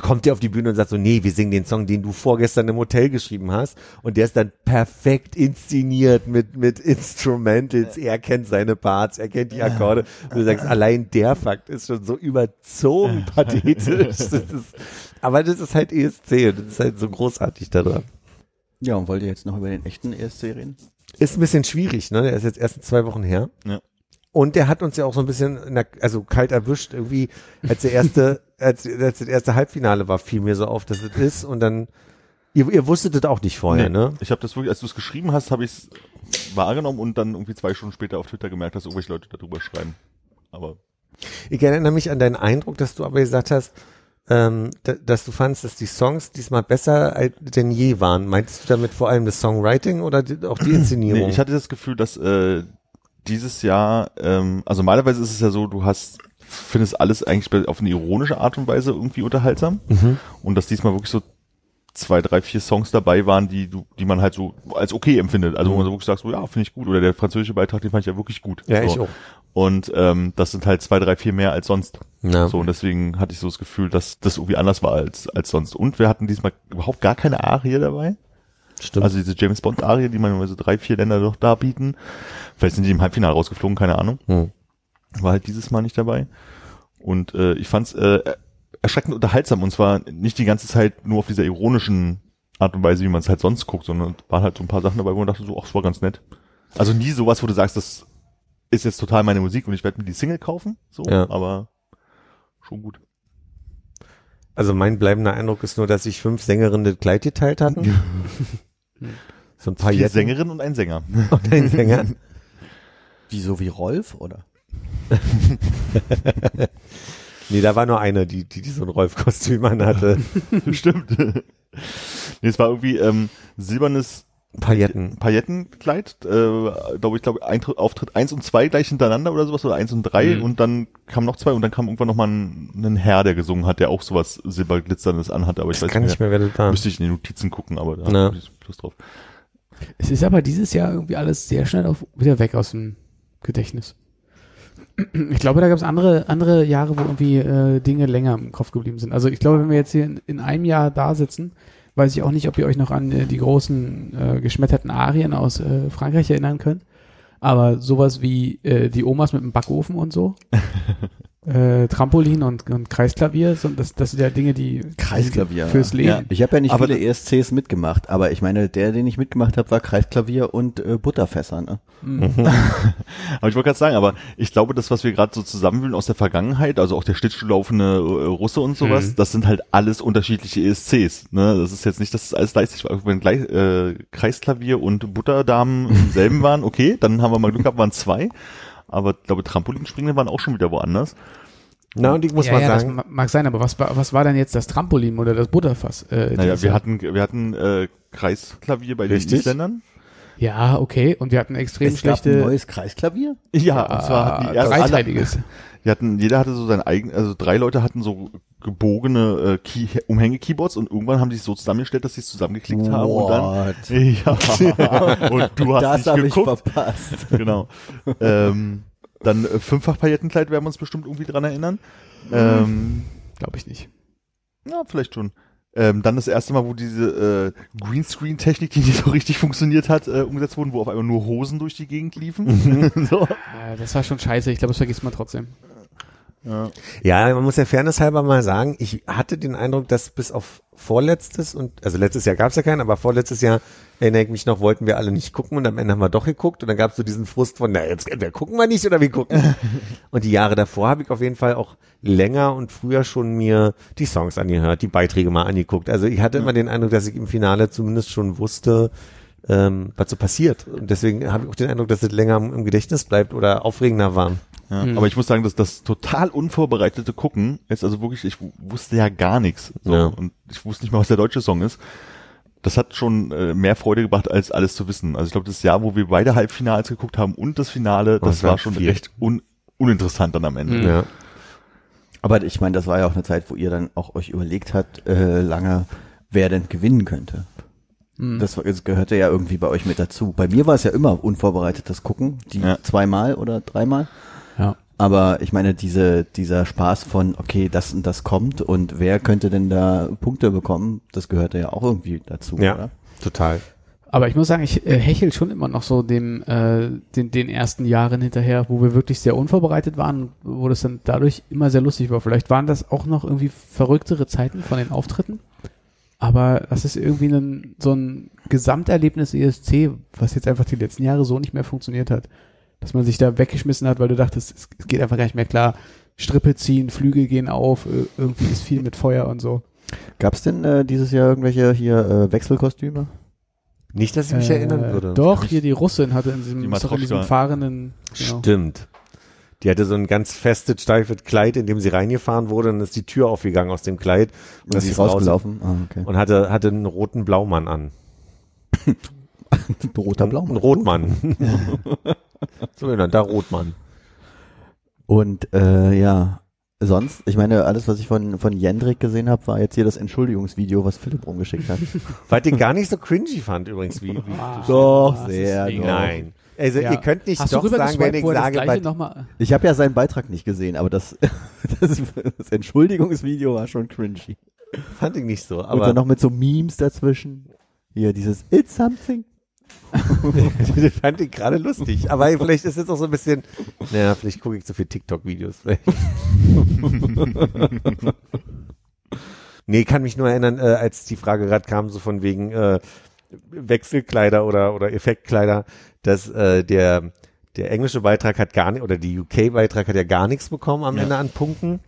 kommt der auf die Bühne und sagt so, nee, wir singen den Song, den du vorgestern im Hotel geschrieben hast und der ist dann perfekt inszeniert mit mit Instrumentals, er kennt seine Parts, er kennt die Akkorde und du sagst, allein der Fakt ist schon so überzogen pathetisch. Das ist, aber das ist halt ESC und das ist halt so großartig da dran. Ja, und wollt ihr jetzt noch über den echten ESC reden? Ist ein bisschen schwierig, ne? Der ist jetzt erst zwei Wochen her. Ja. Und der hat uns ja auch so ein bisschen, der, also kalt erwischt, irgendwie, als der erste, als, als das erste Halbfinale war, fiel mir so auf, dass es ist. Und dann, ihr, ihr wusstet das auch nicht vorher, Nee, ne? Ich habe das wirklich, als du es geschrieben hast, habe ich es wahrgenommen und dann irgendwie zwei Stunden später auf Twitter gemerkt, dass irgendwelche Leute darüber schreiben. Aber Ich erinnere mich an deinen Eindruck, dass du aber gesagt hast, ähm, da, dass du fandst, dass die Songs diesmal besser als denn je waren. Meinst du damit vor allem das Songwriting oder auch die Inszenierung? nee, ich hatte das Gefühl, dass äh, dieses Jahr, ähm, also normalerweise ist es ja so, du hast, findest alles eigentlich auf eine ironische Art und Weise irgendwie unterhaltsam mhm. und dass diesmal wirklich so zwei, drei, vier Songs dabei waren, die du, die man halt so als okay empfindet. Also wo man so wirklich sagt, so, ja, finde ich gut. Oder der französische Beitrag, den fand ich ja wirklich gut. Ja, so. ich auch. Und ähm, das sind halt zwei, drei, vier mehr als sonst. Ja. So, und deswegen hatte ich so das Gefühl, dass das irgendwie anders war als, als sonst. Und wir hatten diesmal überhaupt gar keine Arie dabei. Stimmt. Also diese James Bond Arie, die man normalerweise drei, vier Länder doch da bieten. Vielleicht sind die im Halbfinale rausgeflogen, keine Ahnung. Hm. War halt dieses Mal nicht dabei. Und äh, ich fand's äh, erschreckend unterhaltsam. Und zwar nicht die ganze Zeit nur auf dieser ironischen Art und Weise, wie man es halt sonst guckt, sondern waren halt so ein paar Sachen dabei, wo man dachte so, ach, das war ganz nett. Also nie sowas, wo du sagst, das ist jetzt total meine Musik und ich werde mir die Single kaufen, so, Ja. aber schon gut. Also mein bleibender Eindruck ist nur, dass sich fünf Sängerinnen das Kleid geteilt hatten. so ein paar Vier Sängerinnen und ein Sänger. und ein Sänger. Wie so wie Rolf, oder? Nee, da war nur eine, die, die, die so ein Rolf-Kostüm anhatte. Stimmt. nee, es war irgendwie ähm, silbernes Pailletten. Paillettenkleid, äh, glaube ich, glaube Eintritt, Auftritt eins und zwei gleich hintereinander oder sowas oder eins und drei Mhm. und dann kam noch zwei und dann kam irgendwann noch mal ein, ein Herr, der gesungen hat, der auch sowas silberglitzerndes anhatte, aber ich Ich weiß kann nicht nicht mehr, wer das war. Müsste ich in die Notizen gucken, aber da Na. hab ich Lust drauf. Es ist aber dieses Jahr irgendwie alles sehr schnell auf, wieder weg aus dem Gedächtnis. Ich glaube, da gab es andere, andere Jahre, wo irgendwie äh, Dinge länger im Kopf geblieben sind. Also ich glaube, wenn wir jetzt hier in, in einem Jahr da sitzen, weiß ich auch nicht, ob ihr euch noch an äh, die großen äh, geschmetterten Arien aus äh, Frankreich erinnern könnt. Aber sowas wie äh, die Omas mit dem Backofen und so, äh, Trampolin und, und Kreisklavier, so, das, das sind ja Dinge, die Kreisklavier. fürs Leben. Ja. Ich habe ja nicht Aber viele ESCs mitgemacht, aber ich meine, der, den ich mitgemacht habe, war Kreisklavier und äh, Butterfässer. Ne? Aber ich wollte gerade sagen, aber ich glaube, das, was wir gerade so zusammenwühlen aus der Vergangenheit, also auch der Schlittschuhlaufende äh, Russe und sowas, Mhm. das sind halt alles unterschiedliche ESCs. Ne? Das ist jetzt nicht, dass das alles gleichzeitig war. Wenn gleich, äh, Kreisklavier und Butterdamen im selben waren, okay, dann haben wir mal Glück gehabt, waren zwei. Aber ich glaube, Trampolinspringen waren auch schon wieder woanders. Na, und ich muss ja, mal ja, das sagen, ma- mag sein, aber was war, was war denn jetzt das Trampolin oder das Butterfass? Äh, Naja, wir hatten, wir hatten äh, Kreisklavier bei den Richtig. Isländern. ja, okay, und wir hatten extrem Es gab ein schlechte neues Kreisklavier? Ja, und zwar die ersten alle, dreiteiliges. Die hatten, jeder hatte so sein eigen, also drei Leute hatten so gebogene äh, Key, Umhänge-Keyboards und irgendwann haben die sich so zusammengestellt, dass sie es zusammengeklickt haben und dann, What? ja, und du hast Das nicht habe ich geguckt. verpasst. genau. ähm, dann äh, fünffach Paillettenkleid werden wir uns bestimmt irgendwie dran erinnern. Ähm, Glaube ich nicht. ja, vielleicht schon. Ähm, dann das erste Mal, wo diese äh, Greenscreen-Technik, die nicht so richtig funktioniert hat, äh, umgesetzt wurden, wo auf einmal nur Hosen durch die Gegend liefen. so. Äh, das war schon scheiße, ich glaube, das vergisst man trotzdem. Ja. ja, man muss ja fairness halber mal sagen, ich hatte den Eindruck, dass bis auf vorletztes und, also letztes Jahr gab es ja keinen, aber vorletztes Jahr, erinnere ich mich noch, wollten wir alle nicht gucken und am Ende haben wir doch geguckt und dann gab es so diesen Frust von, na jetzt entweder gucken wir nicht oder wir gucken. und die Jahre davor habe ich auf jeden Fall auch länger und früher schon mir die Songs angehört, die Beiträge mal angeguckt. Also ich hatte immer den Eindruck, dass ich im Finale zumindest schon wusste, ähm, was so passiert. Und deswegen habe ich auch den Eindruck, dass es länger im Gedächtnis bleibt oder aufregender war. Ja, Mhm. Aber ich muss sagen, dass das total unvorbereitete Gucken ist also wirklich, ich wusste ja gar nichts. So, Ja. Und ich wusste nicht mal, was der deutsche Song ist. Das hat schon äh, mehr Freude gebracht, als alles zu wissen. Also ich glaube, das Jahr, wo wir beide Halbfinals geguckt haben und das Finale, Oh, das das war war schon viel. recht un uninteressant dann am Ende. Mhm. Ja. Aber ich meine, das war ja auch eine Zeit, wo ihr dann auch euch überlegt habt, äh, lange, wer denn gewinnen könnte. Mhm. Das, das gehörte ja irgendwie bei euch mit dazu. Bei mir war es ja immer unvorbereitetes Gucken, die Ja. zweimal oder dreimal. Aber ich meine, diese, dieser Spaß von, okay, das und das kommt und wer könnte denn da Punkte bekommen, das gehörte ja auch irgendwie dazu, Ja. oder? Total. Aber ich muss sagen, ich äh, hechel schon immer noch so dem, äh, den, den ersten Jahren hinterher, wo wir wirklich sehr unvorbereitet waren, wo das dann dadurch immer sehr lustig war. Vielleicht waren das auch noch irgendwie verrücktere Zeiten von den Auftritten. Aber das ist irgendwie ein, so ein Gesamterlebnis ESC, was jetzt einfach die letzten Jahre so nicht mehr funktioniert hat. Dass man sich da weggeschmissen hat, weil du dachtest, es, es geht einfach gar nicht mehr klar. Strippe ziehen, Flügel gehen auf, ir- irgendwie ist viel mit Feuer und so. Gab es denn äh, dieses Jahr irgendwelche hier äh, Wechselkostüme? Nicht, dass ich mich Äh, erinnern würde. Doch, hier die Russin hatte in diesem, Die in diesem fahrenden. Genau. Stimmt. Die hatte so ein ganz festes, steifes Kleid, in dem sie reingefahren wurde, und dann ist die Tür aufgegangen aus dem Kleid und Und sie ist ist raus rausgelaufen? Ah, okay. und hatte, hatte einen roten Blaumann an. Roter Ein Blaumann. Rotmann. so genannt, da Rotmann. Und äh, ja, sonst, ich meine, alles, was ich von, von Jendrik gesehen habe, war jetzt hier das Entschuldigungsvideo, was Philipp rumgeschickt hat. Weil ich den gar nicht so cringy fand übrigens, wie, wie Doch, das sehr, doch. Nein. Also Ja. ihr könnt nicht Hast doch sagen, wenn ich sage, Ich habe ja seinen Beitrag nicht gesehen, aber das, das, das Entschuldigungsvideo war schon cringy. fand ich nicht so. Und Aber dann noch mit so Memes dazwischen. Hier, dieses It's something. das fand ich gerade lustig. Aber vielleicht ist es auch so ein bisschen, naja, vielleicht gucke ich zu viel TikTok-Videos. nee, kann mich nur erinnern, äh, als die Frage gerade kam, so von wegen äh, Wechselkleider oder, oder Effektkleider, dass äh, der, der englische Beitrag hat gar nicht, oder die UK-Beitrag hat ja gar nichts bekommen am Ja. Ende an Punkten.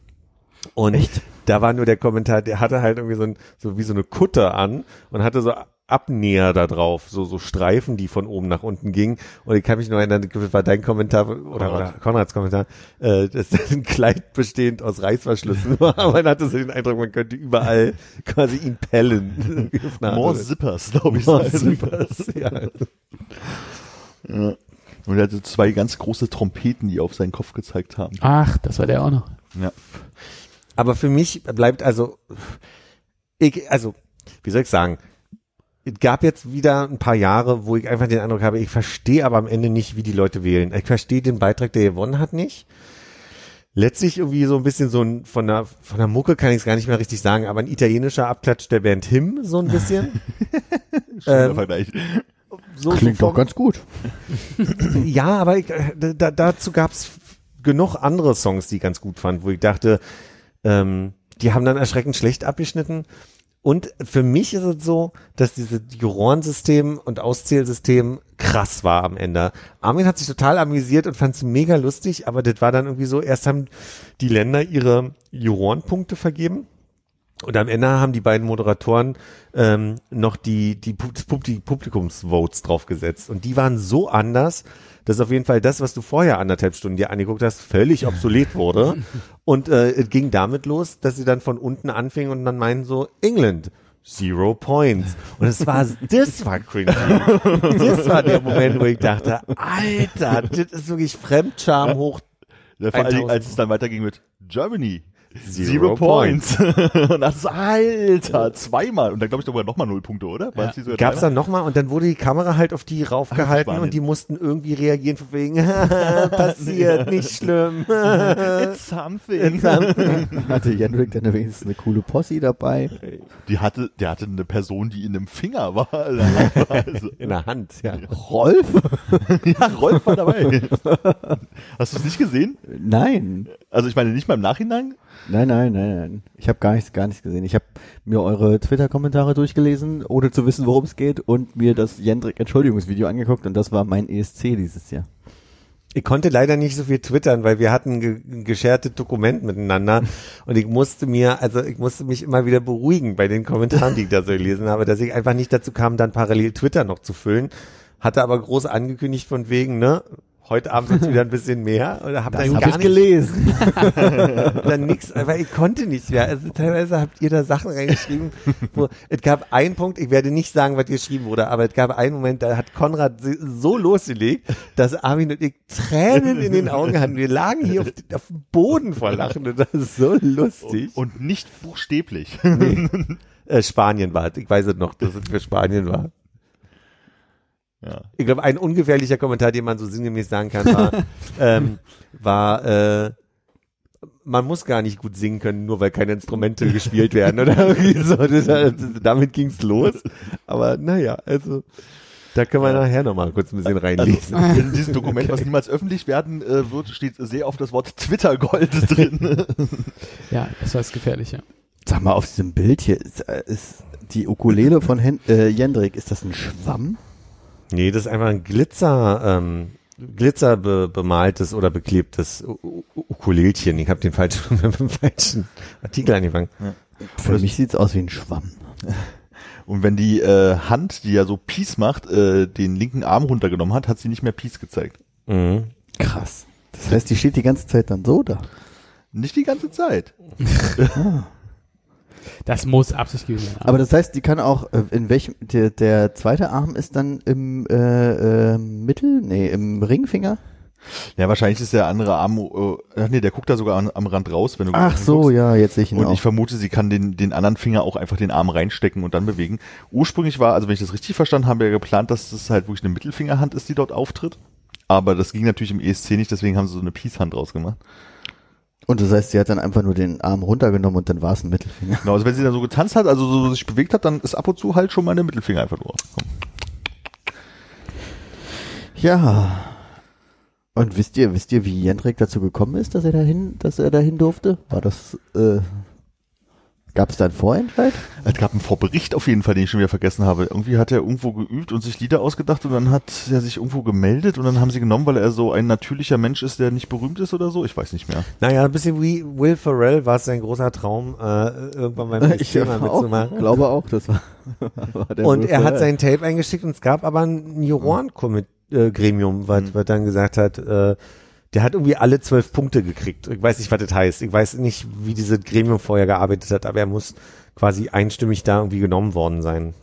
Und da war nur der Kommentar, der hatte halt irgendwie so, ein, so wie so eine Kutte an und hatte so Abnäher da drauf, so, so Streifen, die von oben nach unten gingen. Und ich kann mich nur erinnern, das war dein Kommentar oder, oder Konrad. Konrads Kommentar, äh, dass das ein Kleid bestehend aus Reißverschlüssen war. Aber man hatte so den Eindruck, man könnte überall quasi ihn pellen. More oder- Zippers, glaube ich. More es. Zippers, ja. Ja. Und er hatte zwei ganz große Trompeten, die auf seinen Kopf gezeigt haben. Ach, das war der auch noch. Ja. Aber für mich bleibt also, ich, also, wie soll ich sagen, es gab jetzt wieder ein paar Jahre, wo ich einfach den Eindruck habe, ich verstehe aber am Ende nicht, wie die Leute wählen. Ich verstehe den Beitrag, der gewonnen hat, nicht. Letztlich irgendwie so ein bisschen so ein, von der, von der Mucke kann ich es gar nicht mehr richtig sagen, aber ein italienischer Abklatsch der Band Him, so ein bisschen. Schöner Ähm, Vergleich. so, Klingt doch ganz gut. Ja, aber ich, äh, da, dazu gab's genug andere Songs, die ich ganz gut fand, wo ich dachte, ähm, die haben dann erschreckend schlecht abgeschnitten. Und für mich ist es so, dass dieses Jurorensystem und Auszählsystem krass war am Ende. Armin hat sich total amüsiert und fand es mega lustig, aber das war dann irgendwie so, erst haben die Länder ihre Jurorenpunkte vergeben. Und am Ende haben die beiden Moderatoren ähm, noch die, die, die Publikumsvotes draufgesetzt. Und die waren so anders, dass auf jeden Fall das, was du vorher anderthalb Stunden dir angeguckt hast, völlig obsolet wurde. Und äh, es ging damit los, dass sie dann von unten anfingen und dann meinen so, England, Zero Points. Und es war, das war cringy. Das war der Moment, wo ich dachte, Alter, das ist wirklich Fremdscham hoch. Ja, vor allen Dingen, 1000. als es dann weiterging mit Germany. Zero Zero, Points. und das ist, Alter, zweimal. Und dann glaube ich sogar nochmal null Punkte, oder? Ja. es sogar Gab's dreimal? dann nochmal und dann wurde die Kamera halt auf die raufgehalten Spanien. und die mussten irgendwie reagieren von wegen, passiert, nicht schlimm. It's something. Hatte Jendrik dann wenigstens eine coole Posse dabei? Die hatte, der hatte eine Person, die in einem Finger war. Also, In der Hand, ja. Rolf? ja, Rolf war dabei. Hast du es nicht gesehen? Nein. Also ich meine nicht mal im Nachhinein. Nein, nein, nein, nein. Ich habe gar nichts, gar nichts gesehen. Ich habe mir eure Twitter-Kommentare durchgelesen, ohne zu wissen, worum es geht, und mir das Jendrik Entschuldigungsvideo angeguckt und das war mein ESC dieses Jahr. Ich konnte leider nicht so viel twittern, weil wir hatten ein geschertes Dokument miteinander und ich musste mir, also ich musste mich immer wieder beruhigen bei den Kommentaren, die ich da so gelesen habe, dass ich einfach nicht dazu kam, dann parallel Twitter noch zu füllen. Hatte aber groß angekündigt von wegen, ne, heute Abend wird's wieder ein bisschen mehr oder hab dann hab gar ich nicht, gelesen. dann nix, aber ich konnte nicht mehr. Also teilweise habt ihr da Sachen reingeschrieben, wo es gab einen Punkt, ich werde nicht sagen, was geschrieben wurde, aber es gab einen Moment, da hat Konrad so losgelegt, dass Armin und ich Tränen in den Augen hatten. Wir lagen hier auf, auf dem Boden vor Lachen und das ist so lustig. Und nicht buchstäblich. Äh, Spanien war es. Ich weiß es noch, dass es für Spanien war. Ja. Ich glaube, ein ungefährlicher Kommentar, den man so sinngemäß sagen kann, war, ähm, war äh, man muss gar nicht gut singen können, nur weil keine Instrumente gespielt werden oder irgendwie so. Das, das, damit ging's los. Aber naja, also da können wir nachher nochmal kurz ein bisschen reinlesen. Also, in diesem Dokument, was niemals öffentlich werden äh, wird, steht sehr oft das Wort Twitter-Gold drin. Ja, das war das Gefährliche. Sag mal, auf diesem Bild hier ist, äh, ist die Ukulele von Hen äh, Jendrik, ist das ein Schwamm? Nee, das ist einfach ein Glitzer, ähm, Glitzer be bemaltes oder beklebtes U Ukulelchen. Ich habe den falschen, mit dem falschen Artikel angefangen. Für mich sieht's aus wie ein Schwamm. Und wenn die äh, Hand, die ja so Peace macht, äh, den linken Arm runtergenommen hat, hat sie nicht mehr Peace gezeigt. Mhm. Krass. Das heißt, die steht die ganze Zeit dann so da. Nicht die ganze Zeit. Das muss Absicht gewesen sein. Aber das heißt, die kann auch, äh, in welchem, der, der zweite Arm ist dann im äh, äh, Mittel, nee, im Ringfinger? Ja, wahrscheinlich ist der andere Arm, äh, ach nee, der guckt da sogar an, am Rand raus, wenn du Ach so, guckst. ja, jetzt sehe ich ihn Und auch. ich vermute, sie kann den, den anderen Finger auch einfach den Arm reinstecken und dann bewegen. Ursprünglich war, also wenn ich das richtig verstanden habe, ja geplant, dass das halt wirklich eine Mittelfingerhand ist, die dort auftritt. Aber das ging natürlich im ESC nicht, deswegen haben sie so eine Peace-Hand draus gemacht. Und das heißt, sie hat dann einfach nur den Arm runtergenommen und dann war es ein Mittelfinger. Genau, also wenn sie dann so getanzt hat, also so sich bewegt hat, dann ist ab und zu halt schon mal der Mittelfinger einfach nur. Ja. Und wisst ihr, wisst ihr, wie Jendrik dazu gekommen ist, dass er dahin, dass er dahin durfte? War das, äh, gab es da einen Vorentscheid? Es gab einen Vorbericht auf jeden Fall, den ich schon wieder vergessen habe. Irgendwie hat er irgendwo geübt und sich Lieder ausgedacht und dann hat er sich irgendwo gemeldet und dann haben sie genommen, weil er so ein natürlicher Mensch ist, der nicht berühmt ist oder so. Ich weiß nicht mehr. Naja, ein bisschen wie Will Ferrell war es sein großer Traum, äh, irgendwann beim Thema mitzumachen. glaube auch, das war, war der Und Wolf er hat sein Tape eingeschickt und es gab aber ein Juroren-Gremium, was, was dann gesagt hat, äh, der hat irgendwie alle zwölf Punkte gekriegt. Ich weiß nicht, was das heißt. Ich weiß nicht, wie dieses Gremium vorher gearbeitet hat, aber er muss quasi einstimmig da irgendwie genommen worden sein.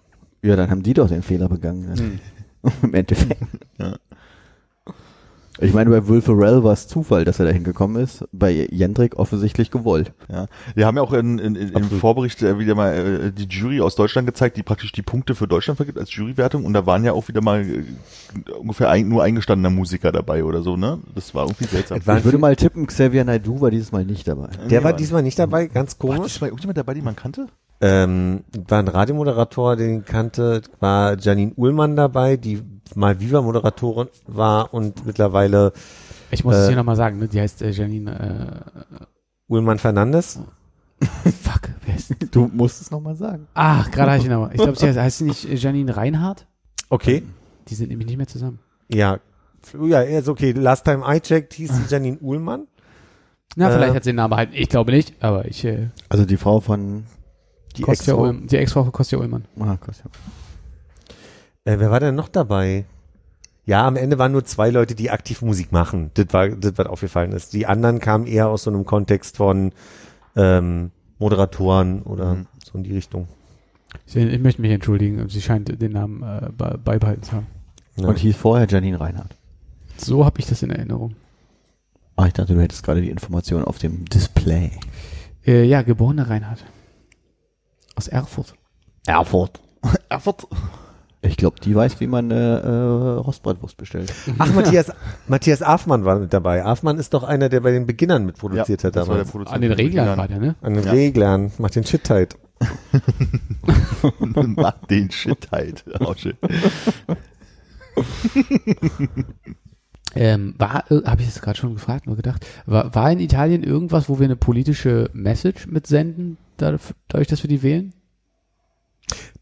Ja, dann haben die doch den Fehler begangen. Im Endeffekt. Ja. Ich meine, bei Will Ferrell war es Zufall, dass er dahin gekommen ist. Bei Jendrik offensichtlich gewollt. Ja, wir haben ja auch in, in, in, im. Vorbericht äh, wieder mal äh, die Jury aus Deutschland gezeigt, die praktisch die Punkte für Deutschland vergibt als Jurywertung und da waren ja auch wieder mal äh, ungefähr ein, nur eingestandene Musiker dabei oder so, ne? Das war irgendwie seltsam. War- Ich würde mal tippen, Xavier Naidoo war dieses Mal nicht dabei. Der war diesmal nicht dabei, ganz War komisch. diesmal irgendjemand dabei, den man kannte? Ähm, war ein Radiomoderator, den ich kannte, war Janine Uhlmann dabei, die mal Viva-Moderatorin war und mittlerweile Ich muss es Äh, hier nochmal sagen, ne? die heißt äh, Janine, Ullmann Fernandes. äh, fuck, wer ist denn? Du musst es nochmal sagen. Ach, gerade habe ich ihn aber. Ich glaube, sie heißt, heißt sie nicht äh, Janine Reinhardt? Okay. Die sind nämlich nicht mehr zusammen. Ja. Ja, ist okay. Last time I checked hieß sie Janine Uhlmann. Na, Äh, vielleicht hat sie den Namen behalten. Ich glaube nicht, aber ich, äh, Also die Frau von Die Ex-Frau. Ex-Frau von Kostja Ullmann. ah, Kostja. Äh, wer war denn noch dabei? Ja, am Ende waren nur zwei Leute, die aktiv Musik machen. Das war, das, was aufgefallen ist. Die anderen kamen eher aus so einem Kontext von ähm, Moderatoren oder Mhm. so in die Richtung. Ich, ich möchte mich entschuldigen, sie scheint den Namen äh, be- beibehalten zu haben. Ja. Und hieß vorher Janine Reinhardt. So habe ich das in Erinnerung. Ah, ich dachte, du hättest gerade die Information auf dem Display. Äh, ja, geborene Reinhardt. Aus Erfurt. Erfurt. Erfurt. Ich glaube, die weiß, wie man eine äh, Rostbratwurst bestellt. Ach, Matthias, Matthias Afmann war mit dabei. Afmann ist doch einer, der bei den Beginnern mitproduziert hat war der damals. An den Reglern war der, ne? An den Ja. Reglern. Macht den Shit tight. Und macht den Shit halt. Oh, shit. Ähm, war, äh, habe ich das gerade schon gefragt, nur gedacht, war, war in Italien irgendwas, wo wir eine politische Message mitsenden, dadurch dass wir die wählen?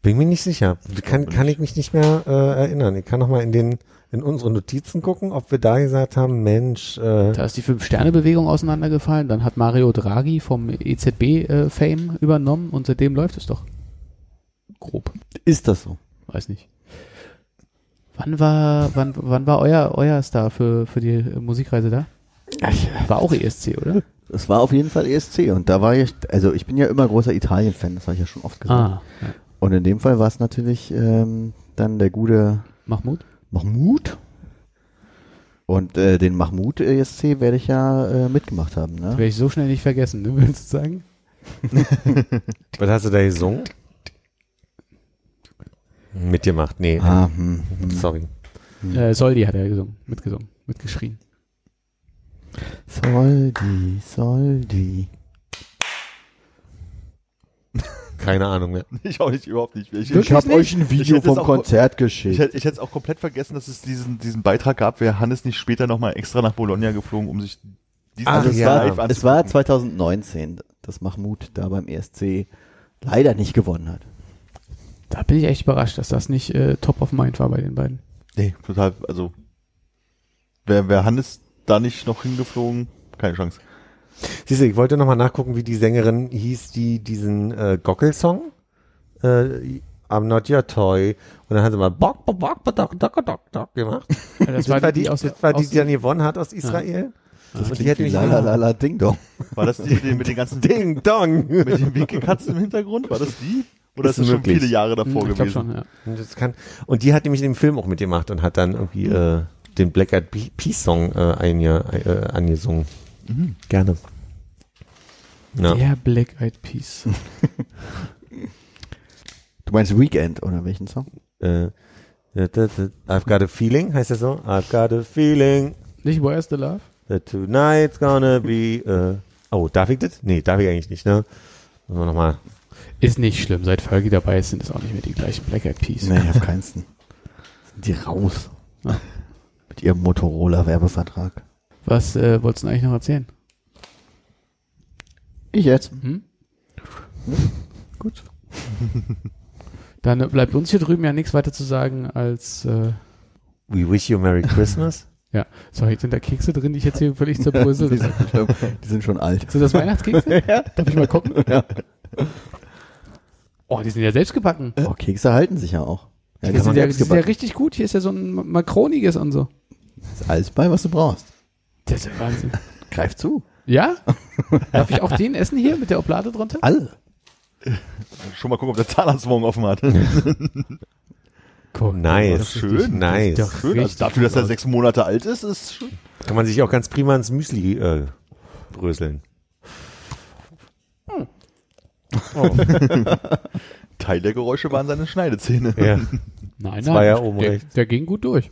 Bin mir nicht sicher. Kann, kann nicht. ich mich nicht mehr äh, erinnern. Ich kann noch mal in den in unsere Notizen gucken, ob wir da gesagt haben, Mensch, äh, Da ist die Fünf-Sterne-Bewegung auseinandergefallen, dann hat Mario Draghi vom EZB-Fame übernommen und seitdem läuft es doch. Grob. Ist das so? Weiß nicht. Wann war, wann, wann war euer, euer Star für, für die äh, Musikreise da? War auch ESC, oder? Es war auf jeden Fall ESC und da war ich, also ich bin ja immer großer Italien-Fan, das habe ich ja schon oft gesagt. Ah, ja. Und in dem Fall war es natürlich ähm, dann der gute Mahmoud? Mahmoud. Und äh, den Mahmoud ESC werde ich ja äh, mitgemacht haben. Ne? Werde ich so schnell nicht vergessen, ne, würdest du sagen? was hast du da gesungen? Mitgemacht, nee. Ah, hm, hm. Sorry. Äh, Soldi hat er gesungen, mitgesungen, mitgeschrien. Soldi, Soldi. Keine Ahnung mehr. Ich auch nicht, überhaupt nicht. Ich, Ich habe euch ein Video vom auch- Konzert Ich geschickt. hätte, ich hätte es auch komplett vergessen, dass es diesen, diesen Beitrag gab. Wäre Hannes nicht später nochmal extra nach Bologna geflogen, um sich diesen Ach, Also es, ja. war, es war 2019, dass Mahmoud da beim ESC leider nicht gewonnen hat. Da bin ich echt überrascht, dass das nicht äh, top of mind war bei den beiden. Nee, total, also wäre wär Hannes da nicht noch hingeflogen, keine Chance. Siehst du, ich wollte noch mal nachgucken, wie die Sängerin hieß, die diesen äh, Gockel-Song äh, I'm not your toy und dann hat sie mal Bock, Bock, Bock, Bock, Dock, Dock, Dock, Dock gemacht. Das war die, die aus, das war die, aus die dann gewonnen hat aus Israel. Das Und die hätte Ding Dong. War das die mit den, mit den ganzen Ding Dong. mit den Winkelkatzen im Hintergrund? War das die? Oder ist, Ist das schon möglich. viele Jahre davor ich gewesen? schon, ja. Und, das kann, und die hat nämlich in dem Film auch mitgemacht und hat dann irgendwie äh, den Black Eyed Pe- Peas Song äh, einge, äh, angesungen. Mhm. Gerne. Ja. Der Black Eyed Peas. Du meinst Weekend oder welchen Song? Äh, I've got a feeling, heißt das so? I've got a feeling Nicht Where's the Love? that tonight's gonna be. Äh, oh, darf ich das? Nee, darf ich eigentlich nicht, ne? Müssen wir nochmal. Ist nicht schlimm. Seit Folge dabei ist, sind es auch nicht mehr die gleichen Black Eyed Peas. Nee, auf keinen Sind die raus. Ja. Mit ihrem Motorola-Werbevertrag. Was äh, wolltest du eigentlich noch erzählen? Ich jetzt. Hm? Gut. Dann äh, bleibt uns hier drüben ja nichts weiter zu sagen als äh, We wish you a Merry Christmas. Sorry, sind da Kekse drin, die ich jetzt hier völlig zerbröselt? die, sind schon, die sind schon alt. Sind das Weihnachtskekse? ja. Darf ich mal gucken? Ja. Oh, die sind ja selbst gebacken. Oh, Kekse halten sich ja auch. Ja, Die sind, ja, die sind ja richtig gut. Hier ist ja so ein makroniges und so. ist alles bei, was du brauchst. Das ist ja Wahnsinn. Greif zu. Ja? Darf ich auch den essen hier mit der Oblade drunter? Alle. Schon mal gucken, ob der Zahnarzt morgen offen hat. Guck, Nice. das ist schön. richtig- Nice. das Schön, also dafür, dass er sechs Monate alt ist, ist schön. Kann man sich auch ganz prima ins Müsli äh, bröseln. Teil der Geräusche waren seine Schneidezähne. Ja. Nein, Das war ja nein, oben der, rechts. der ging gut durch.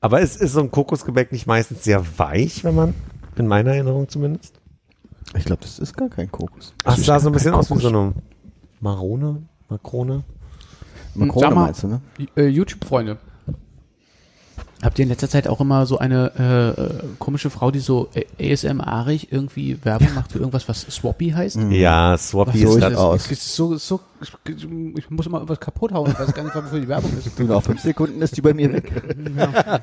Aber ist, ist so ein Kokosgebäck nicht meistens sehr weich, wenn man, in meiner Erinnerung zumindest? Ich glaube, das ist gar kein Kokos. Ach, es sah so ein bisschen aus wie so eine Makrone, Makrone. Makrone meinst du, ne? Äh, YouTube-Freunde. Habt ihr in letzter Zeit auch immer so eine äh, äh, komische Frau, die so ASMR-ig irgendwie Werbung macht für irgendwas, was Swappy heißt? Ja, Swappy so ist das. aus. Ist so, so, ich muss immer irgendwas kaputt hauen, ich weiß gar nicht, was für die Werbung ist. Nach fünf Sekunden ist die bei mir weg.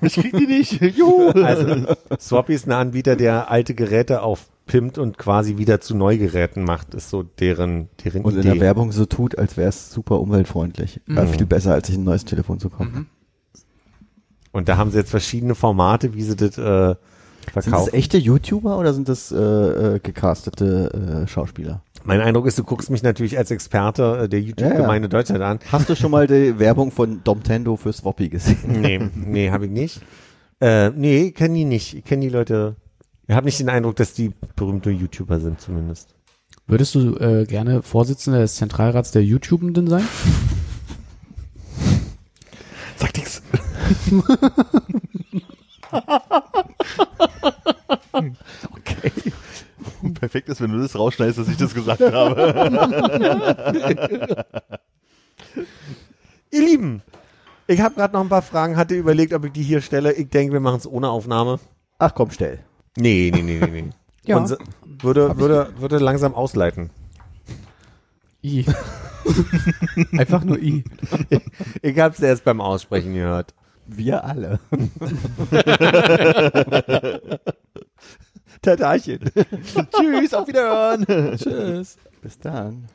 Ich krieg die nicht. Juhu. Also, Swappy ist ein Anbieter, der alte Geräte aufpimpt und quasi wieder zu Neugeräten macht, ist so deren, deren Und in Idee. der Werbung so tut, als wäre es super umweltfreundlich. Äh, viel besser, als sich ein neues Telefon zu kaufen. Und da haben sie jetzt verschiedene Formate, wie sie das äh, Sind das verkaufen. echte YouTuber oder sind das äh, äh, gecastete äh, Schauspieler? Mein Eindruck ist, du guckst mich natürlich als Experte äh, der YouTube-Gemeinde Deutschland an. Hast du schon mal die Werbung von Domtendo für Swappy gesehen? Nee, nee, habe ich nicht. Äh, nee, kenne die nicht. Ich kenne die Leute. Ich habe nicht den Eindruck, dass die berühmte YouTuber sind, zumindest. Würdest du äh, gerne Vorsitzender des Zentralrats der YouTubenden sein? Sag nix. Okay. Perfekt ist, wenn du das rausschneidest, dass ich das gesagt habe. Ihr Lieben, ich habe gerade noch ein paar Fragen, hatte überlegt, ob ich die hier stelle. Ich denke, wir machen es ohne Aufnahme. Ach komm, stell. Nee, nee, nee, nee, nee. Ja. Und würde, würde, würde langsam ausleiten. I. Einfach nur I. Ich habe es erst beim Aussprechen gehört. Wir alle. Tatarchen. Tschüss, auf Wiederhören. Tschüss. Bis dann.